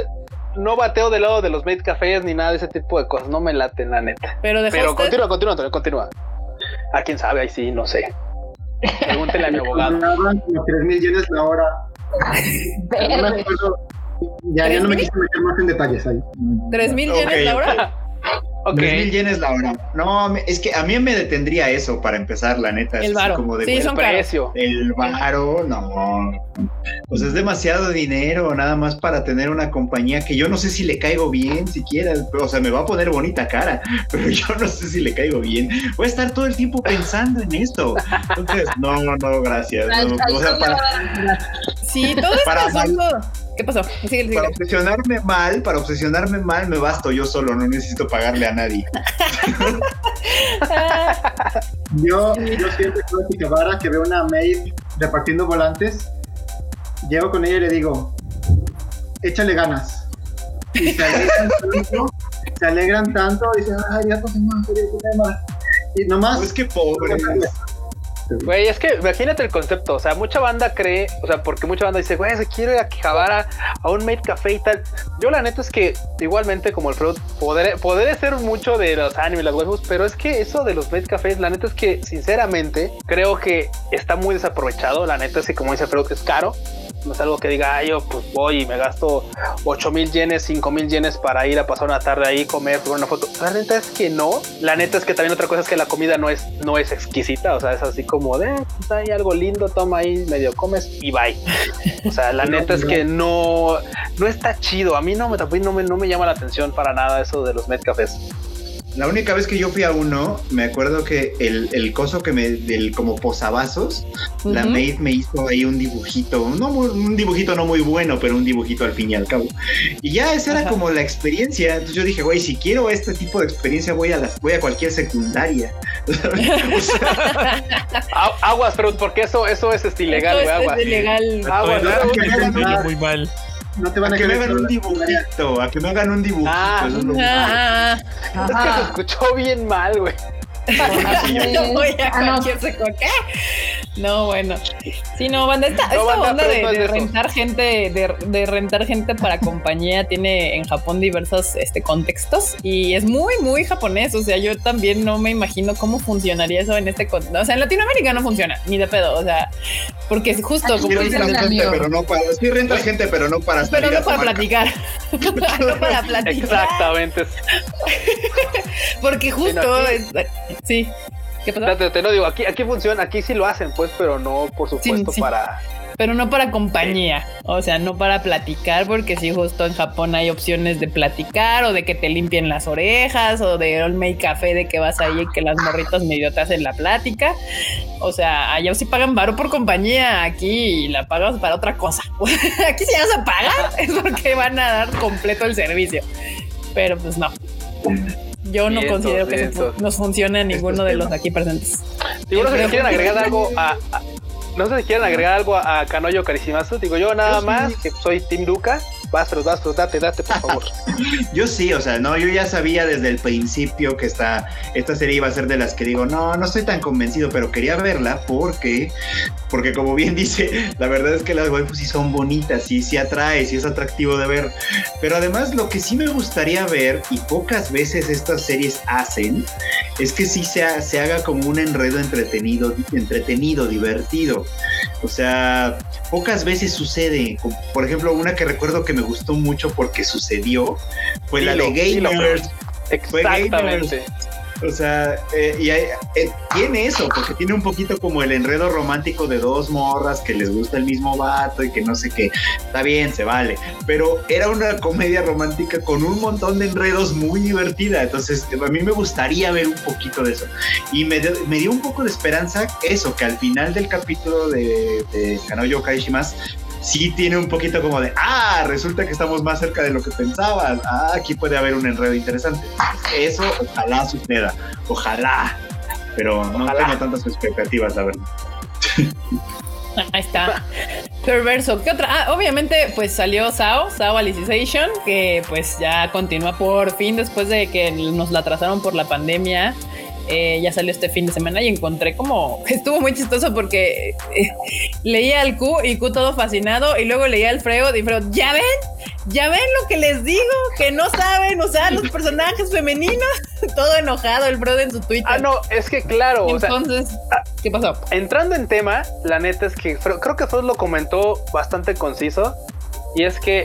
no bateo del lado de los made cafés ni nada de ese tipo de cosas, no me laten la neta. Pero, Pero continúa, continúa, Antonio, continúa. A quién sabe, ahí sí, no sé. Pregúntele a mi [LAUGHS] abogado. Como 3 mil yenes la hora. ya, ya no me quise meter más en detalles ahí. ¿3 mil yenes la hora? [LAUGHS] Ok. mil yenes la hora. No, es que a mí me detendría eso para empezar, la neta. El varo. Como de sí, son precio. El varo, no. Pues es demasiado dinero, nada más para tener una compañía que yo no sé si le caigo bien siquiera. O sea, me va a poner bonita cara, [LAUGHS] pero yo no sé si le caigo bien. Voy a estar todo el tiempo pensando en esto. Entonces, no, no, gracias. o sea, para, sí, todo para ¿Qué pasó? Para obsesionarme mal, para obsesionarme mal, me basto yo solo, no necesito pagarle a nadie. [LAUGHS] yo, yo siempre que vara que veo una maid repartiendo volantes, llego con ella y le digo, échale ganas. Y se alegran [LAUGHS] tanto, se alegran tanto y dicen, ay, ya más, ya más. Y nomás. Pues que pobre. Güey, es que imagínate el concepto. O sea, mucha banda cree, o sea, porque mucha banda dice, güey, se quiere ir a Quijabara a un Made Café y tal. Yo, la neta, es que igualmente, como el Freud, podré, ser mucho de los animes, las huevos, pero es que eso de los Made Cafés, la neta es que, sinceramente, creo que está muy desaprovechado. La neta es que, como dice Freud, es caro no es algo que diga, yo pues voy y me gasto 8 mil yenes, 5 mil yenes para ir a pasar una tarde ahí, comer, tomar una foto. La neta es que no. La neta es que también otra cosa es que la comida no es, no es exquisita. O sea, es así como de, pues hay algo lindo, toma ahí, medio comes y bye. O sea, la [LAUGHS] neta es que no, no está chido. A mí no me, no me, no me llama la atención para nada eso de los med cafés. La única vez que yo fui a uno, me acuerdo que el, el coso que me, del como posavasos, la maid me hizo ahí un dibujito, no un dibujito no muy bueno, pero un dibujito al fin y al cabo. Y ya esa era como la experiencia. Entonces yo dije, güey, si quiero este tipo de experiencia, voy a las, voy a cualquier secundaria. [LAUGHS] aguas, pero porque eso, eso es este, ilegal, güey, aguas. Es ilegal. Aguas, muy mal no te van a, que me hagan un dibujito, a que me hagan un dibujito. Ah, es, ah, es que se escuchó bien mal, güey. No [LAUGHS] voy a ah, no. ¿qué? No, bueno. Sí, no, banda, esta, onda de, rentar gente, de, rentar gente para [LAUGHS] compañía tiene en Japón diversos este, contextos y es muy, muy japonés. O sea, yo también no me imagino cómo funcionaría eso en este contexto. O sea, en Latinoamérica no funciona, ni de pedo. O sea, porque es justo como sí gente, pero no para, sí rentas gente, pero no para Pero no para platicar. [LAUGHS] no para platicar. Exactamente. porque justo Sí. ¿Qué pasa? Te, te, lo digo, aquí, aquí funciona, aquí sí lo hacen, pues, pero no, por supuesto, para. pero no para compañía, o sea, no para platicar, porque si justo en Japón hay opciones de platicar o de que te limpien las orejas o de make café de que vas ahí y que las morritas medio te hacen la plática. O sea, allá sí pagan varo por compañía, aquí la pagas para otra cosa. [LAUGHS] aquí si ya se paga es porque van a dar completo el servicio, pero pues no. Yo no considero que nos funcione a ninguno de los aquí presentes. Seguro que quieren agregar algo a, no sé si quieren agregar algo a Canoyo Caricimazo. Digo yo nada más que soy Team Luca. Vas, pero date, date, por favor. [LAUGHS] yo sí, o sea, no, yo ya sabía desde el principio que esta, esta serie iba a ser de las que digo, no, no estoy tan convencido, pero quería verla porque, porque como bien [LAUGHS] dice, la verdad es que las waifus sí son bonitas, sí, sí atrae, sí es atractivo de ver. Pero además lo que sí me gustaría ver, y pocas veces estas series hacen, es que sí se, se haga como un enredo entretenido, entretenido, divertido. O sea, pocas veces sucede. Por ejemplo, una que recuerdo que me gustó mucho porque sucedió fue la de Gamers. Exactamente. O sea, eh, y eh, tiene eso, porque tiene un poquito como el enredo romántico de dos morras que les gusta el mismo vato y que no sé qué. Está bien, se vale. Pero era una comedia romántica con un montón de enredos muy divertida. Entonces, a mí me gustaría ver un poquito de eso. Y me, me dio un poco de esperanza eso, que al final del capítulo de, de Kanoyo Kaishimas sí tiene un poquito como de, ah, resulta que estamos más cerca de lo que pensabas, ah, aquí puede haber un enredo interesante. Eso ojalá suceda, ojalá, pero no tengo tantas expectativas, la verdad. Ahí está. Perverso. ¿Qué otra? Ah, obviamente, pues salió Sao, Sao Alicization, que pues ya continúa por fin después de que nos la trazaron por la pandemia. Eh, ya salió este fin de semana y encontré como [LAUGHS] estuvo muy chistoso porque eh, leía al Q y Q todo fascinado y luego leía al Freud y Freud, ya ven, ya ven lo que les digo, que no saben usar los personajes femeninos, [LAUGHS] todo enojado el Freud en su Twitter. Ah, no, es que claro. Entonces, ¿qué pasó? Entrando en tema, la neta es que creo que Freud lo comentó bastante conciso y es que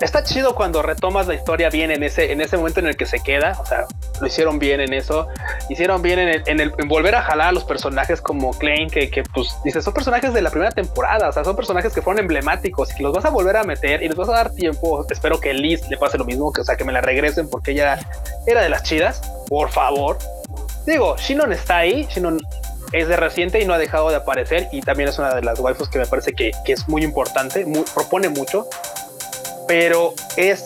está chido cuando retomas la historia bien en ese, en ese momento en el que se queda. O sea, lo hicieron bien en eso. Hicieron bien en, el, en, volver a jalar a los personajes como Klein, que, que pues dice, son personajes de la primera temporada. O sea, son personajes que fueron emblemáticos y que los vas a volver a meter y les vas a dar tiempo. Espero que Liz le pase lo mismo, que o sea, que me la regresen porque ella era de las chidas. Por favor. Digo, Shinon está ahí. Shinon es de reciente y no ha dejado de aparecer y también es una de las waifus que me parece que, que es muy importante, propone mucho pero es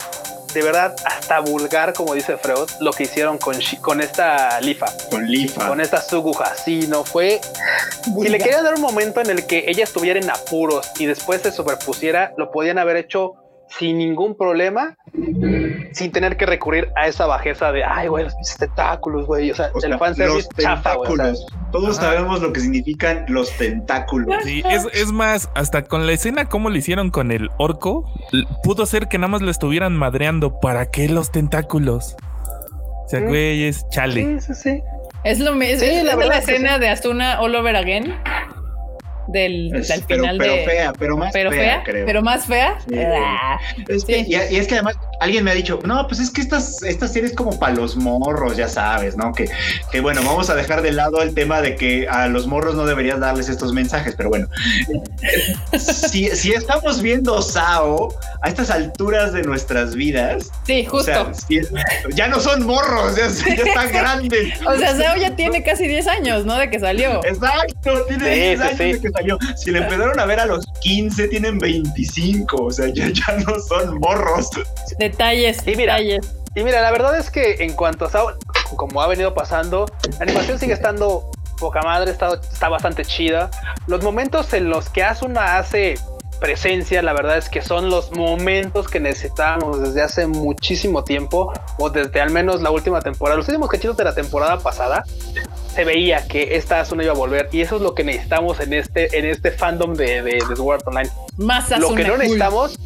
de verdad hasta vulgar, como dice Freud, lo que hicieron con, con esta Lifa. Con Lifa. Con esta Suguja. Sí, no fue. Si le querían dar un momento en el que ella estuviera en apuros y después se superpusiera, lo podían haber hecho sin ningún problema, sin tener que recurrir a esa bajeza de, ay, güey, los tentáculos, güey. O sea, el fanservice chafa, Todos sabemos lo que significan los tentáculos. Sí, es, más, hasta con la escena como lo hicieron con el orco, pudo ser que nada más lo estuvieran madreando. ¿Para qué los tentáculos? O sea, güey, es chale. Sí, sí, sí. Es lo mismo. es, la, la escena de Astuna All Over Again del, final pero, fea, pero más fea, creo. Pero más fea. Ah, y, es que además alguien me ha dicho, no, pues es que estas, esta serie es como para los morros, ya sabes, ¿no? Que, que bueno, vamos a dejar de lado el tema de que a los morros no deberías darles estos mensajes, pero bueno, [LAUGHS] si, si estamos viendo Sao a estas alturas de nuestras vidas, sí, justo. ya no son morros, ya, están [LAUGHS] grandes. o sea, Sao ya tiene casi 10 años, ¿no? De que salió. Exacto, tiene 10 años de que salió. Si le empezaron a ver a los 15, tienen 25, o sea, ya, ya no son morros. Detalles, y mira, detalles. Y mira, la verdad es que en cuanto a Sao, como ha venido pasando, la animación sigue estando poca madre, está, está bastante chida. Los momentos en los que Asuna hace presencia, la verdad es que son los momentos que necesitamos desde hace muchísimo tiempo, o desde al menos la última temporada, los últimos cachitos de la temporada pasada, se veía que esta Asuna iba a volver, y eso es lo que necesitamos en este, en este fandom de, de, de Sword Online. Más Lo que no necesitamos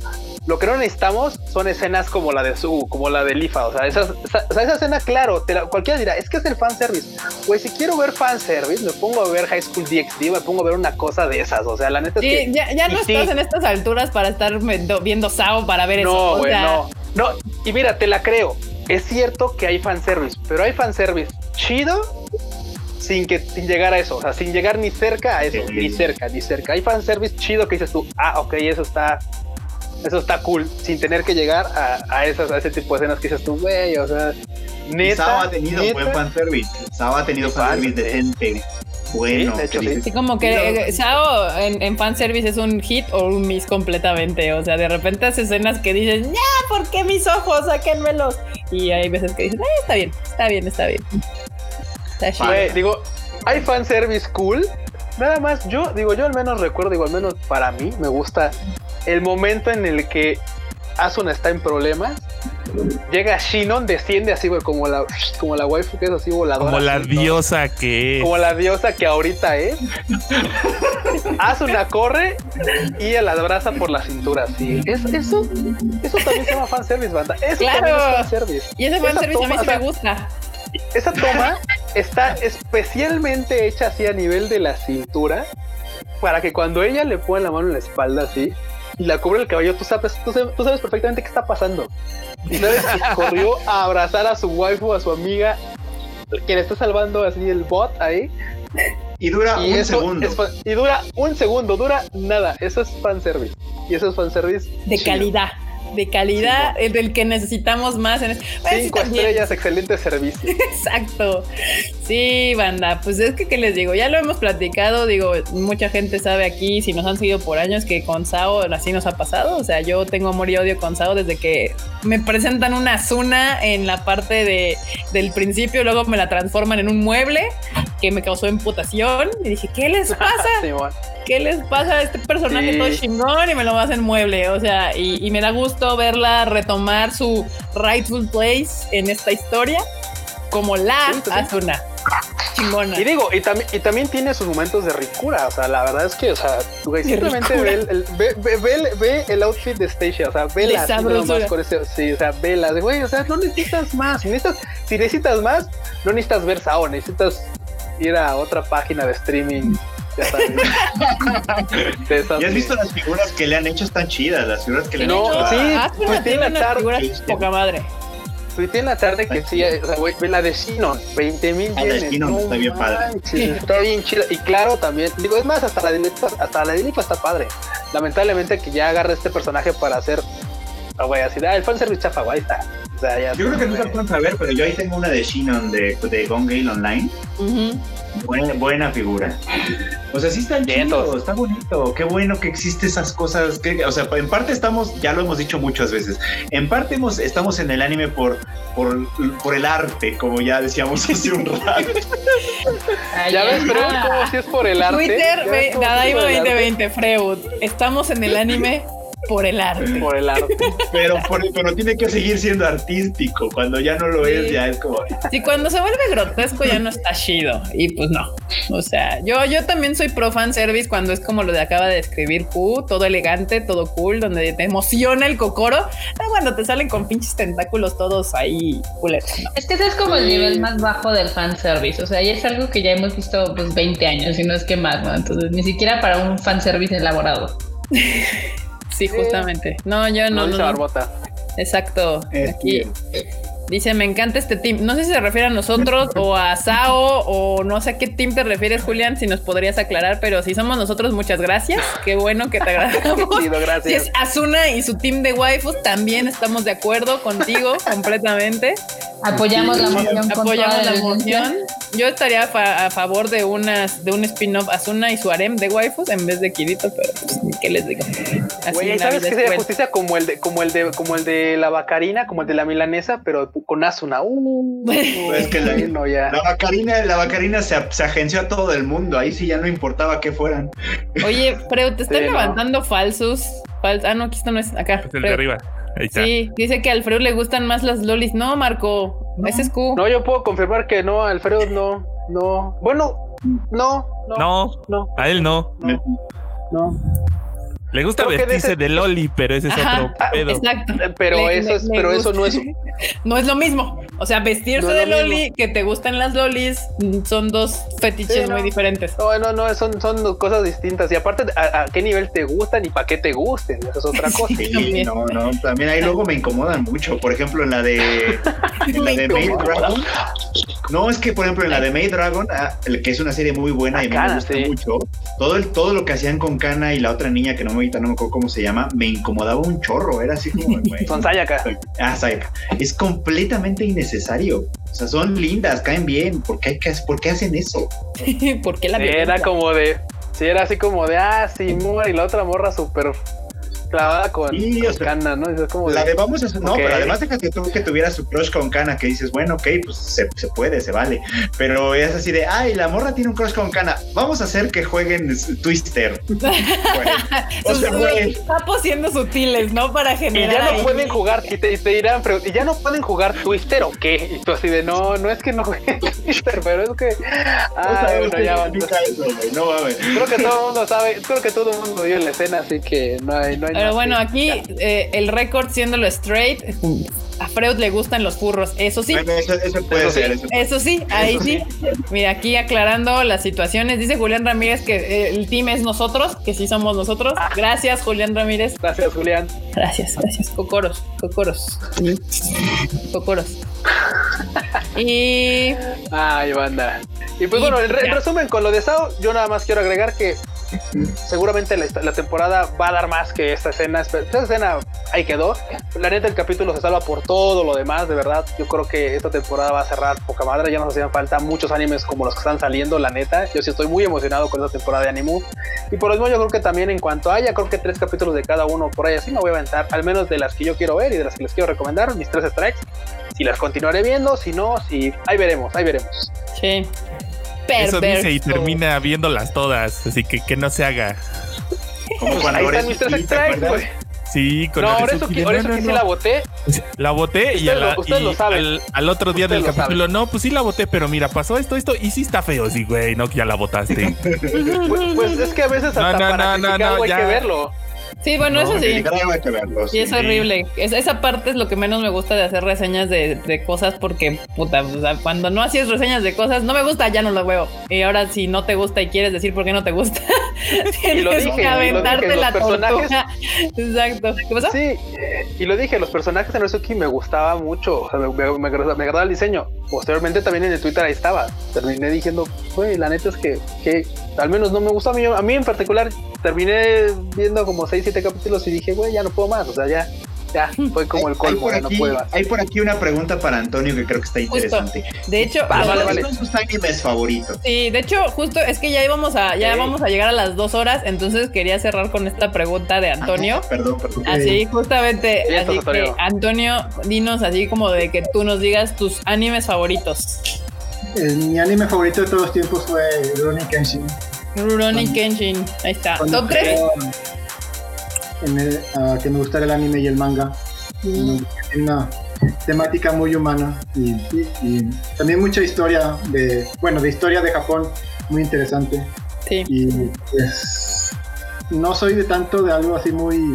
lo que no necesitamos son escenas como la de Su, como la de Lifa. O sea, esa, esa, escena, claro, cualquiera dirá, es que es el fanservice. Pues si quiero ver fanservice, me pongo a ver High School DxD, me pongo a ver una cosa de esas. O sea, la neta es que. Ya, ya no estás en estas alturas para estar viendo Sao para ver eso. No, no. No, y mira, te la creo. Es cierto que hay fanservice, pero hay fanservice chido sin que sin llegar a eso, o sea, sin llegar ni cerca a eso, Sí. ni cerca, ni cerca. Hay fanservice chido que dices tú, ah, ok, eso está, eso está cool, sin tener que llegar a, a esas, a ese tipo de escenas que dices tú, güey, o sea, neta. Sao ha tenido neta, buen fanservice. Sao ha tenido fanservice decente. Bueno, Sí, de hecho, sí. Sí, como que eh, Sao en, en fanservice es un hit o un miss completamente. O sea, de repente hace escenas que dices, ya, ¿por qué mis ojos? Sáquenmelos. Y hay veces que dices, "Eh, está bien, está bien, está bien. Está chido. Digo, hay fanservice cool. Nada más, yo digo, yo al menos recuerdo, digo, al menos para mí me gusta el momento en el que Asuna está en problemas. Llega Shinon, desciende así, güey, como la, como la waifu que es así voladora. Como la todo. diosa que es. Como la diosa que ahorita es. Asuna corre y la abraza por la cintura. Así. Es, eso, eso también se llama fanservice, banda. Eso Claro. también es fanservice. Y ese fanservice a mí sí me gusta. esa toma está especialmente hecha así a nivel de la cintura para que cuando ella le pone la mano en la espalda así y la cubre el cabello, tú sabes, tú sabes, tú sabes perfectamente qué está pasando. Y sabes que [LAUGHS] corrió a abrazar a su waifu, a su amiga, quien está salvando así el bot ahí. Y dura Y un segundo. es y dura un segundo, dura nada. Eso es fanservice. Y eso es fanservice. De chido. calidad. De calidad, eh, del que necesitamos más en este. Bueno, sí, Cinco también. estrellas, excelente servicio. [LAUGHS] Exacto. Sí, banda. Pues es que, ¿qué les digo? Ya lo hemos platicado. Digo, mucha gente sabe aquí, si nos han seguido por años, que con Sao así nos ha pasado. O sea, yo tengo amor y odio con Sao desde que me presentan una Asuna en la parte de, del principio. Luego me la transforman en un mueble que me causó imputación. Y dije, ¿qué les [LAUGHS] pasa? ¿Qué les pasa a este personaje Sí. todo chingón? Y me lo hacen mueble. O sea, y, y me da gusto verla retomar su rightful place en esta historia como la Sí. Asuna. Chingona. Y digo, y, también y también tiene sus momentos de ricura. O sea, la verdad es que, o sea, güey, simplemente ve el, el- ve, ve- ve el- ve el outfit de Stacia. O sea, vela. Sí, o sea, vela. Güey, o sea, no necesitas más. Si necesitas, si necesitas más, no necesitas ver Sao, necesitas ir a otra página de streaming. [LAUGHS] ¿Y has visto las figuras que le han hecho? Están chidas, las figuras que le han No, hecho. sí, a- Asuna pues tiene tiene una tar- figura este. poca madre. Tuiteé en la tarde que sí, o sea, güey, ve la de Shinon, 20 mil Ah, la de. Shinon está bien padre. manches, Está bien chida. Y claro, también, digo, es más, hasta la de Lipa, hasta la de Lipa está padre. Lamentablemente que ya agarra este personaje para hacer, güey, así, ah, el fanservice chafa, güey, ahí está. O sea, ya. Yo creo que no se alcanza a ver, pero yo ahí tengo una de Shinon de, de Gone Gale Online. Buena, buena figura. O sea, sí está chido, está bonito. Qué bueno que existe esas cosas. Que, o sea, en parte estamos, ya lo hemos dicho muchas veces, en parte hemos, estamos en el anime por, por, por el arte, como ya decíamos [LAUGHS] hace un rato. Ay, Ya ves, pero ah. como si es por el arte. Twitter, arte. 2020, Freud. Estamos en el anime por el arte. Por el arte. Pero, por- pero tiene que seguir siendo artístico. Cuando ya no lo es, Sí. ya es como. Si cuando se vuelve grotesco ya no está chido. Y pues no. O sea, yo, yo también soy pro fan service cuando es como lo de acaba de escribir Q, todo elegante, todo cool, donde te emociona el cocoro. Ah, cuando te salen con pinches tentáculos todos ahí culeros. No. Es que ese es como el Sí. nivel más bajo del fanservice. O sea, ya es algo que ya hemos visto pues 20 años, y no es que más, ¿no? Entonces, ni siquiera para un fanservice elaborado. [LAUGHS] Sí, justamente. No, yo No, no, dice no, no. Barbota. Exacto. Es Aquí bien. dice, me encanta este team. No sé si se refiere a nosotros o a Sao o no sé a qué team te refieres, Julián, si nos podrías aclarar, pero si somos nosotros, muchas gracias. Qué bueno que te agradamos. Si [LAUGHS] gracias. es Asuna y su team de waifus, también estamos de acuerdo contigo completamente. Apoyamos la moción. Apoyamos la moción. Yo estaría a, fa- a favor de unas de un spin-off Asuna y su harem de waifus en vez de Kirito, pero pues, ¿qué les digo? Así ¿sabes es sería justicia como el de, como el de, como el de la bacarina, como el de la milanesa, pero con Asuna? Uh, [LAUGHS] Es que la- no, ya. La bacarina, la bacarina se, se agenció a todo el mundo. Ahí sí ya no importaba que fueran. Oye, Freu, te están Sí, no. levantando falsos. Fal- ah, no, aquí esto no es acá. Es el de arriba. Ahí está. Sí, dice que al Freud le gustan más las lolis. No, Marco, ese es Q. No, yo puedo confirmar que no, Alfredo no, no. Bueno, no, no, No, no, a él no. No. Le gusta Creo que de vestirse ese- de Loli, pero ese es Ajá, otro pedo. Exacto. Pero Le- eso le- es, le pero eso no es. [LAUGHS] No es lo mismo. O sea, vestirse No de lo loli, que te gustan las lolis, son dos fetiches Sí, no. muy diferentes. No, no, no, son, son cosas distintas. Y aparte, ¿a, a qué nivel te gustan y para qué te gusten? Eso es otra [LAUGHS] cosa. Sí, También. no, no, también ahí luego me incomodan mucho. Por ejemplo, en la de, [LAUGHS] en la de Maid Dragon. No, es que por ejemplo en la de Maid Dragon, ah, el que es una serie muy buena y Kana, me gusta sí. mucho, todo el, todo lo que hacían con Kana y la otra niña que no me ahorita no me acuerdo cómo se llama, me incomodaba un chorro. Era así como. Son Sayaka. Ah, Sayaka. Es completamente innecesario. O sea, son lindas, caen bien. ¿Por qué, hay que- por qué hacen eso? [LAUGHS] ¿Por qué la Era violencia? como de. Sí, era así como de, ah, sí, y la otra morra súper clavada con, Sí, con o sea, Kana, ¿no? Y es como La de, de vamos a hacer, no, Ok. pero además de que tú que tuvieras su crush con Kana, que dices, bueno, ok, pues se, se puede, se vale. Pero es así de, ay, la morra tiene un crush con Kana, vamos a hacer que jueguen Twister. [LAUGHS] Güey. O sea, güey, sapos siendo sutiles, ¿no? Para Y generar. ya no ahí- pueden jugar, y te, y te dirán, pero ¿y ya no pueden jugar Twister o qué? Y tú así de, no, no es que no jueguen [LAUGHS] Twister, pero es que. no Ah, sabes bueno, ya significa eso, no mames. Creo que todo el mundo sabe, creo que todo el mundo vio la escena, así que no hay, no hay Pero bueno, aquí eh, el récord siéndolo straight, a Freud le gustan los furros, eso sí. Bueno, eso, eso puede Eso sí. ser. Eso. Eso sí, ahí Eso sí. Mira, aquí aclarando las situaciones, dice Julián Ramírez que eh, el team es nosotros, que sí somos nosotros. Gracias, Julián Ramírez. Gracias, Julián. Gracias, gracias. Cocoros, cocoros. Cocoros. Y Ay, banda. Y pues Y bueno, en, re- en ya. resumen, con lo de Sao, yo nada más quiero agregar que seguramente la, temporada va a dar más que esta escena. Esta escena ahí quedó. La neta, el capítulo se salva por todo lo demás, de verdad. Yo creo que esta temporada va a cerrar poca madre. Ya nos hacían falta muchos animes como los que están saliendo, la neta. Yo sí estoy muy emocionado con esta temporada de Animu. Y por lo mismo, yo creo que también en cuanto haya, creo que tres capítulos de cada uno por ahí, así me voy a aventar, al menos de las que yo quiero ver y de las que les quiero recomendar, mis tres strikes. Si las continuaré viendo, si no, si ahí veremos, ahí veremos. sí. Eso dice y termina viéndolas todas, así que que no se haga. Como cuando ahí eres están mis tres ¿te strikes, acuerdas? güey. Sí, con No, la ahora Rizuki eso, de, que, ahora no, eso no, que sí la boté. La boté y, Ustedes a la- lo- ustedes y lo saben. al, al otro día del Ustedes capítulo, no, pues sí la boté, pero mira, pasó esto, esto, y sí está feo, sí, güey, no, que ya la botaste. [LAUGHS] Pues, pues es que a veces hasta No, no, para no, no, criticar no, algo hay ya. que verlo. Sí, bueno, eso sí. criticar hay que verlo, Sí, es horrible. Es- esa parte es lo que menos me gusta de hacer reseñas de, de cosas porque, puta, o sea, cuando no haces reseñas de cosas, no me gusta, ya no lo veo. Y ahora si no te gusta y quieres decir por qué no te gusta, [LAUGHS] tienes lo dije, y que lo aventarte dije, la personajes- tortuga. [LAUGHS] Exacto. ¿Qué pasó? Sí, y lo dije, los personajes de Nozuki me gustaba mucho, o sea, me, me, me agradaba el diseño. Posteriormente también en el Twitter ahí estaba. Terminé diciendo, güey, la neta es que, que al menos no me gustó a mí. A mí en particular terminé viendo como 6, 7 capítulos y dije, güey, ya no puedo más. O sea, ya, ya, fue como el colmo, por, ya no puedo más. hay por aquí una pregunta para Antonio que creo que está interesante. De hecho, Ah, vale, ¿Cuáles vale. son sus animes favoritos? Sí, de hecho, justo es que ya íbamos a, ya vamos a llegar a las dos horas, entonces quería cerrar con esta pregunta de Antonio. Ah, perdón, perdón. Así, justamente, así que Antonio. Antonio, dinos así como de que tú nos digas tus animes favoritos. Eh, mi anime favorito de todos los tiempos fue Rurouni Kenshin. Rurouni Kenshin, ahí está. Top 3. En el- que me gustara el anime y el manga. Una temática muy humana y, y- y también mucha historia de, bueno, de historia de Japón muy interesante. Sí. Y pues no soy de tanto de algo así muy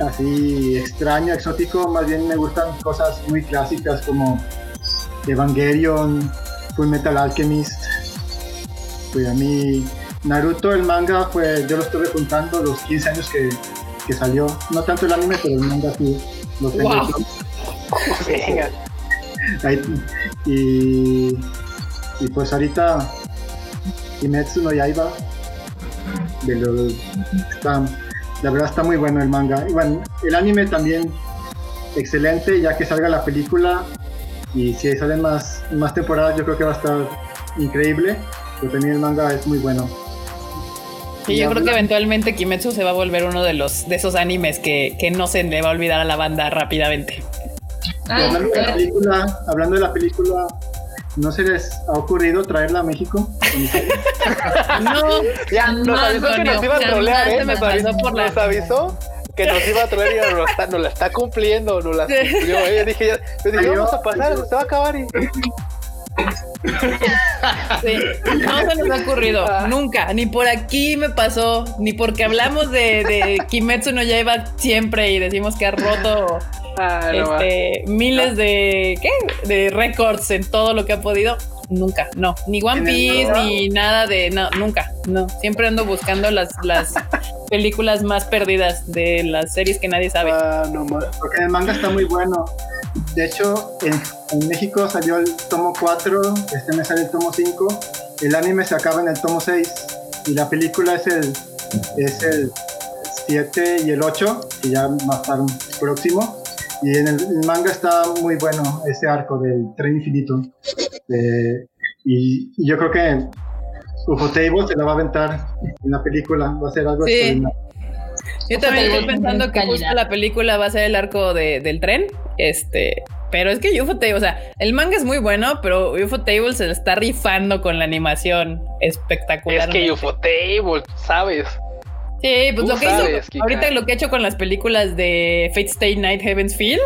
así extraño, exótico, más bien me gustan cosas muy clásicas como Evangelion, Full Metal Alchemist. Pues a mí Naruto el manga fue yo lo estuve juntando los 15 años que, que salió, no tanto el anime, pero el manga sí lo tengo. Wow. [LAUGHS] Y, y pues ahorita Kimetsu no Yaiba de los está, la verdad está muy bueno el manga y bueno el anime también excelente ya que salga la película y si salen más más temporadas yo creo que va a estar increíble pero también el manga es muy bueno Y yo creo que eventualmente Kimetsu se va a volver uno de los de esos animes que, que no se le va a olvidar a la banda rápidamente. Ah, hablando de la película hablando de la película ¿No se les ha ocurrido traerla a México? [LAUGHS] No, Ya, nos no, avisó que nos iba a trolear, ¿eh? Nos pasó avisó, por la- nos avisó que nos iba a trolear y nos, lo está, nos la está cumpliendo, nos la cumplió. ¿eh? Yo dije, ya, yo dije, vamos a pasar, se va a acabar y... Sí, [LAUGHS] no se nos ha ocurrido nunca, ni por aquí me pasó, ni porque hablamos de, de Kimetsu no Yaiba siempre y decimos que ha roto Ah, no este, miles de ¿qué? de récords en todo lo que ha podido. Nunca, no, ni One Piece, ni nada de, no, nunca, no. Siempre ando buscando las, las [LAUGHS] películas más perdidas de las series que nadie sabe. Ah, no Porque el manga está muy bueno. De hecho, en, en México salió el tomo 4, este mes sale el tomo 5. El anime se acaba en el tomo 6 y la película es el, es el 7 y el 8, que ya va a estar próximo. Y en el, el manga está muy bueno ese arco del tren infinito. Eh, y, y yo creo que UFO Table se la va a aventar en la película, va a ser algo Sí. extraordinario. Yo también estoy pensando que calidad. justo la película va a ser el arco de- del tren. Este, pero es que UFO Table, o sea, el manga es muy bueno, pero UFO Table se le está rifando con la animación espectacular. Es que Ufotable, ¿sabes? Sí, pues Tú lo que sabes, hizo Kika. ahorita lo que he hecho con las películas de Fate Stay Night Heaven's Field,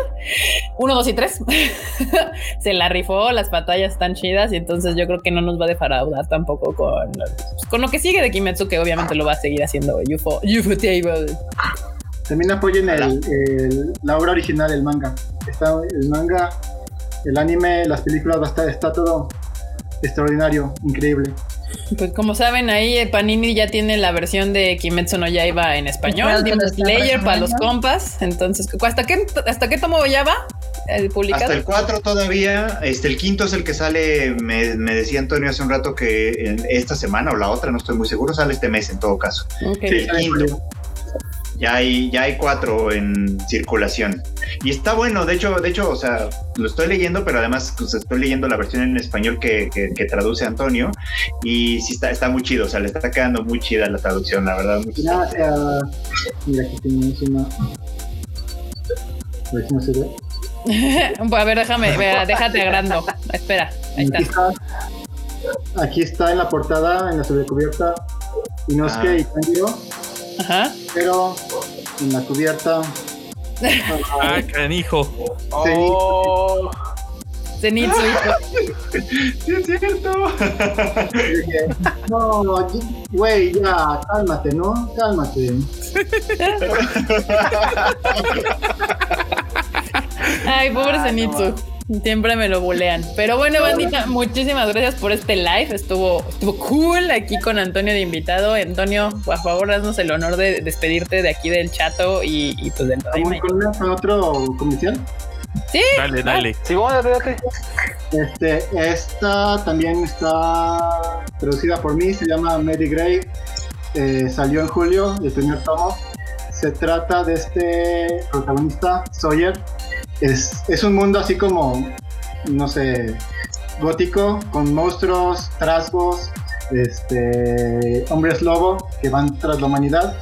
1, 2 y 3, [LAUGHS] se la rifó, las batallas están chidas y entonces yo creo que no nos va a defraudar tampoco con, pues, con lo que sigue de Kimetsu, que obviamente lo va a seguir haciendo UFO, UFO Table. También apoyen el, el- la obra original, el manga. Está, el manga, el anime, las películas, va a estar- está todo extraordinario, increíble. Pues como saben, ahí Panini ya tiene la versión de Kimetsu no Yaiba en español, Demon ¿te lo están Slayer para los compas, entonces, ¿hasta qué, hasta qué tomo ya va? eh, publicado? Hasta el 4 todavía, este, el quinto es el que sale, me, me decía Antonio hace un rato que en esta semana o la otra, no estoy muy seguro, sale este mes en todo caso. Ok. Sí, en julio. Ya hay, ya hay cuatro en circulación. Y está bueno, de hecho, de hecho, o sea, lo estoy leyendo, pero además pues, estoy leyendo la versión en español que, que- que traduce Antonio. Y sí está, está muy chido, o sea, le está quedando muy chida la traducción, la verdad. muy. Mira, aquí tenemos una. A ver si no se ve. [LAUGHS] a ver, déjame, vea, déjate agrando. Espera, ahí Aquí está. está. Aquí está en la portada, en la sobrecubierta. Inosuke Ah. y Tanjiro, Ajá. pero en la cubierta. Ah, canijo. Oh, Zenitsu. [LAUGHS] Sí, es cierto. dije, no, güey, ya, cálmate, ¿no? Cálmate. Ay, pobre Ah, Zenitsu. Siempre me lo bulean. Pero bueno, bandita, muchísimas gracias por este live. Estuvo, estuvo cool aquí con Antonio de invitado. Antonio, por favor, haznos el honor de despedirte de aquí del chato y, y pues del ¿Con, con una- con otro comercial? Sí, Dale, dale. sí, bueno. Este, esta también está producida por mí, se llama Mary Gray. Eh, salió en julio, el primer tomo. Se trata de este protagonista, Sawyer. Es, es un mundo así como, no sé, gótico, con monstruos, trasgos, este, hombres lobo que van tras la humanidad.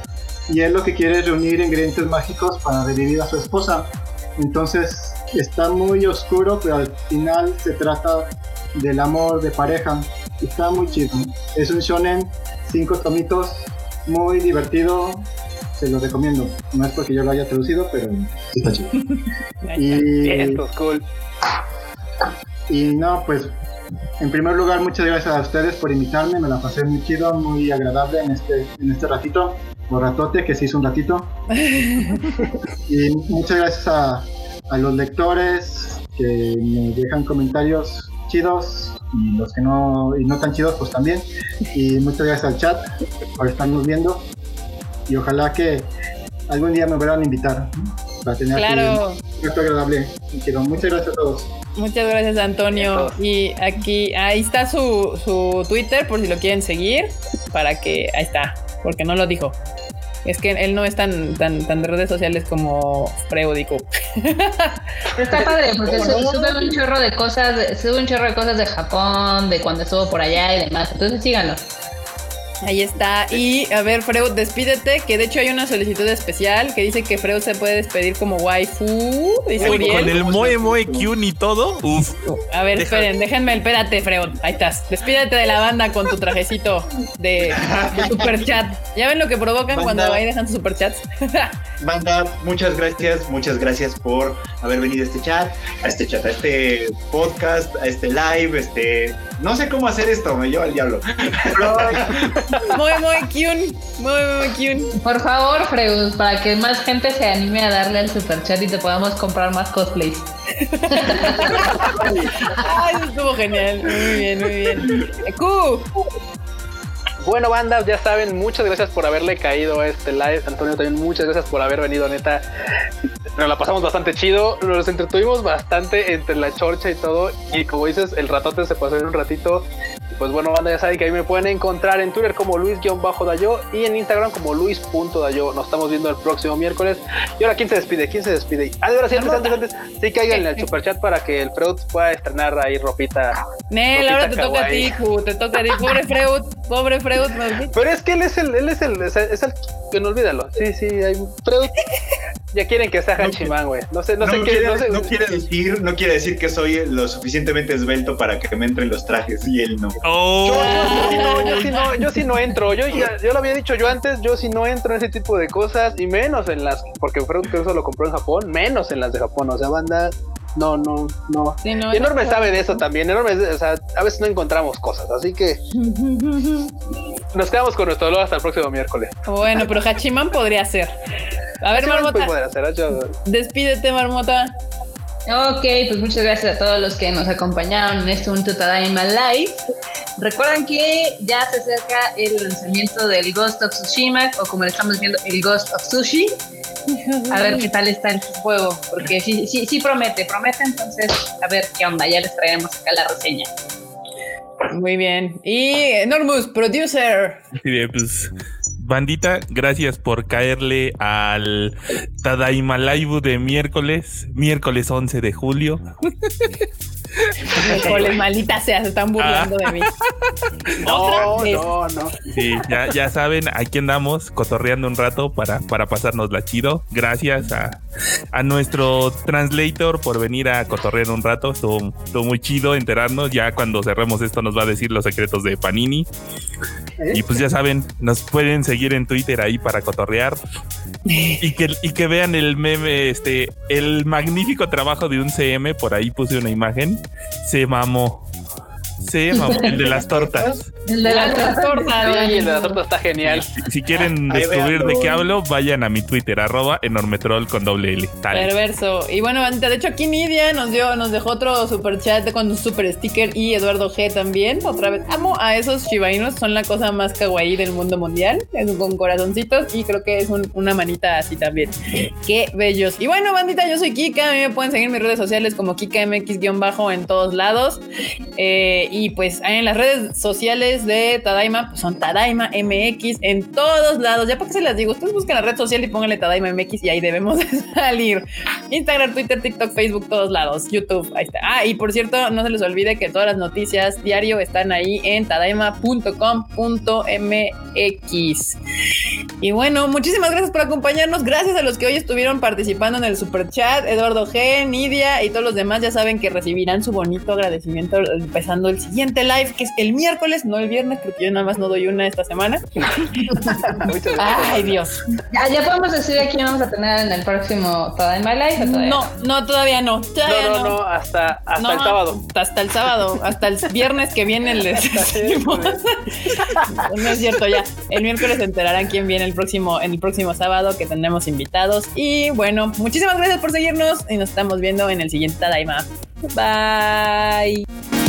Y él lo que quiere es reunir ingredientes mágicos para revivir a su esposa. Entonces está muy oscuro, pero al final se trata del amor de pareja. Está muy chido. Es un shonen, cinco tomitos, muy divertido. Se lo recomiendo. No es porque yo lo haya traducido, pero sí está chido. [LAUGHS] Y, Esto es cool. y no, pues en primer lugar, muchas gracias a ustedes por invitarme. Me la pasé muy chido, muy agradable en este, en este ratito. O ratote, que se hizo un ratito. [LAUGHS] y muchas gracias a, a los lectores que me dejan comentarios chidos y los que no, y no tan chidos, pues también. Y muchas gracias al chat por estarnos viendo. Y ojalá que algún día me vuelvan a invitar para tener claro. un rato agradable. Quiero, muchas gracias a todos. Muchas gracias, Antonio. Y aquí, ahí está su, su Twitter por si lo quieren seguir. Para que, ahí está, porque no lo dijo. Es que él no es tan, tan, tan de redes sociales como Freudico. Pero está padre porque su- sube un chorro de cosas, sube un chorro de cosas de Japón, de cuando estuvo por allá y demás. Entonces síganlo. Ahí está. Y a ver, Freud, despídete, que de hecho hay una solicitud especial que dice que Freud se puede despedir como waifu. Dice Uy, con el Moe Moe Kyun y todo. Uf. A ver, esperen, déjenme, espérate, Freud. Ahí estás. Despídete de la banda con tu trajecito de, [LAUGHS] de super chat. ¿Ya ven lo que provocan cuando ahí dejan sus superchats? [LAUGHS] Banda, muchas gracias, muchas gracias por haber venido a este chat, a este chat, a este podcast, a este live, este... No sé cómo hacer esto, me lleva al diablo. [LAUGHS] muy, muy cute, muy, muy cute. Por favor, Freud, para que más gente se anime a darle al superchat y te podamos comprar más cosplays. Ay, estuvo genial. Muy bien, muy bien. Q. Bueno, banda, ya saben, muchas gracias por haberle caído a este live. Antonio, también muchas gracias por haber venido, neta. Nos la pasamos bastante chido, nos entretuvimos bastante entre la chorcha y todo. Y como dices, el ratote se pasó en un ratito. Pues bueno, banda, ya saben que ahí me pueden encontrar en Twitter como Luis-Dayo y en Instagram como Luis.dayo. Nos estamos viendo el próximo miércoles. Y ahora, ¿quién se despide? ¿Quién se despide? Ah, ahora sí, antes, antes, antes, sí caigan en el superchat para que el Freud pueda estrenar ahí ropita. Nel, ahora te toca a ti, Ju, te toca a ti. Pobre Freud, pobre Freud. Pero es que él es el, él es el, es el, que no olvídalo. Sí, sí, hay Freud. Ya quieren que sea Hachimán, güey. No sé, no, sé quiere, qué. No, sé, no, quiere decir, no quiere decir que soy lo suficientemente esbelto para que me entren los trajes y él no. Oh. Yo, yo, sí no, yo sí no, yo sí no entro. Yo yo lo había dicho yo antes, yo sí no entro en ese tipo de cosas y menos en las, porque Freud que eso lo compró en Japón, menos en las de Japón. O sea, banda, no, no, no. Sí, no y Enorme sabe de eso también. Enorme, o sea, a veces no encontramos cosas, así que [LAUGHS] nos quedamos con nuestro dolor hasta el próximo miércoles. Bueno, pero Hachiman podría ser. A ver, Hachiman Marmota. hacer, yo- Despídete, Marmota. Ok, pues muchas gracias a todos los que nos acompañaron en este un Tadaima Live. Recuerden que ya se acerca el lanzamiento del Ghost of Tsushima, o como le estamos viendo, el Ghost of Sushi. A ver qué tal está el juego, porque sí, sí, sí promete, promete, entonces a ver qué onda, ya les traeremos acá la reseña. Muy bien. Y Enormous, producer. Pues, bandita, gracias por caerle al Tadaima Live de miércoles, miércoles 11 de julio. [LAUGHS] [LAUGHS] Híjole, maldita sea, se están burlando de mí. No, Otra vez. no, no. Sí, ya, ya saben, aquí andamos cotorreando un rato para, para pasárnosla chido. Gracias a, a nuestro translator por venir a cotorrear un rato. Estuvo, estuvo muy chido enterarnos. Ya cuando cerremos esto nos va a decir los secretos de Panini. Y pues ya saben, nos pueden seguir en Twitter ahí para cotorrear. Y que, y que vean el meme, este, el magnífico trabajo de un CM. Por ahí puse una imagen. Se mamó. Se mamó. El de las tortas. El de la torta. Sí, el de la torta está genial. Si, si quieren descubrir de qué hablo, vayan a mi Twitter, arroba enormetrol con doble L. Tal. Perverso. Y bueno, bandita, de hecho aquí Nidia nos dio, nos dejó otro super chat con un super sticker y Eduardo G también. Otra vez. Amo a esos shibainos, son la cosa más kawaii del mundo mundial. Es con corazoncitos y creo que es un- una manita así también. Qué bellos. Y bueno, bandita, yo soy Kika. A mí me pueden seguir en mis redes sociales como KikaMX-bajo en todos lados. Eh, y pues en las redes sociales de Tadaima, pues son Tadaima MX en todos lados. Ya para que se las digo, ustedes buscan la red social y pónganle Tadaima MX y ahí debemos de [LAUGHS] salir. Instagram, Twitter, TikTok, Facebook, todos lados. YouTube, ahí está. Ah, y por cierto, no se les olvide que todas las noticias diario están ahí en tadaima.com.mx. Y bueno, muchísimas gracias por acompañarnos. Gracias a los que hoy estuvieron participando en el super chat, Eduardo G, Nidia y todos los demás. Ya saben que recibirán su bonito agradecimiento empezando el siguiente live, que es el miércoles, no el viernes, porque yo nada más no doy una esta semana. Muchas [LAUGHS] gracias. Ay, Dios. Ya, ya podemos decir a quién vamos a tener en el próximo Tadaima Live. ¿o todavía No, no, todavía no. Todavía No, no, no, hasta, hasta No, el sábado. Hasta el sábado, hasta el viernes que viene [LAUGHS] les decimos. [LAUGHS] No es cierto, ya. El miércoles se enterarán quién viene el próximo, en el próximo sábado que tendremos invitados. Y bueno, muchísimas gracias por seguirnos y nos estamos viendo en el siguiente Tadaima. Bye.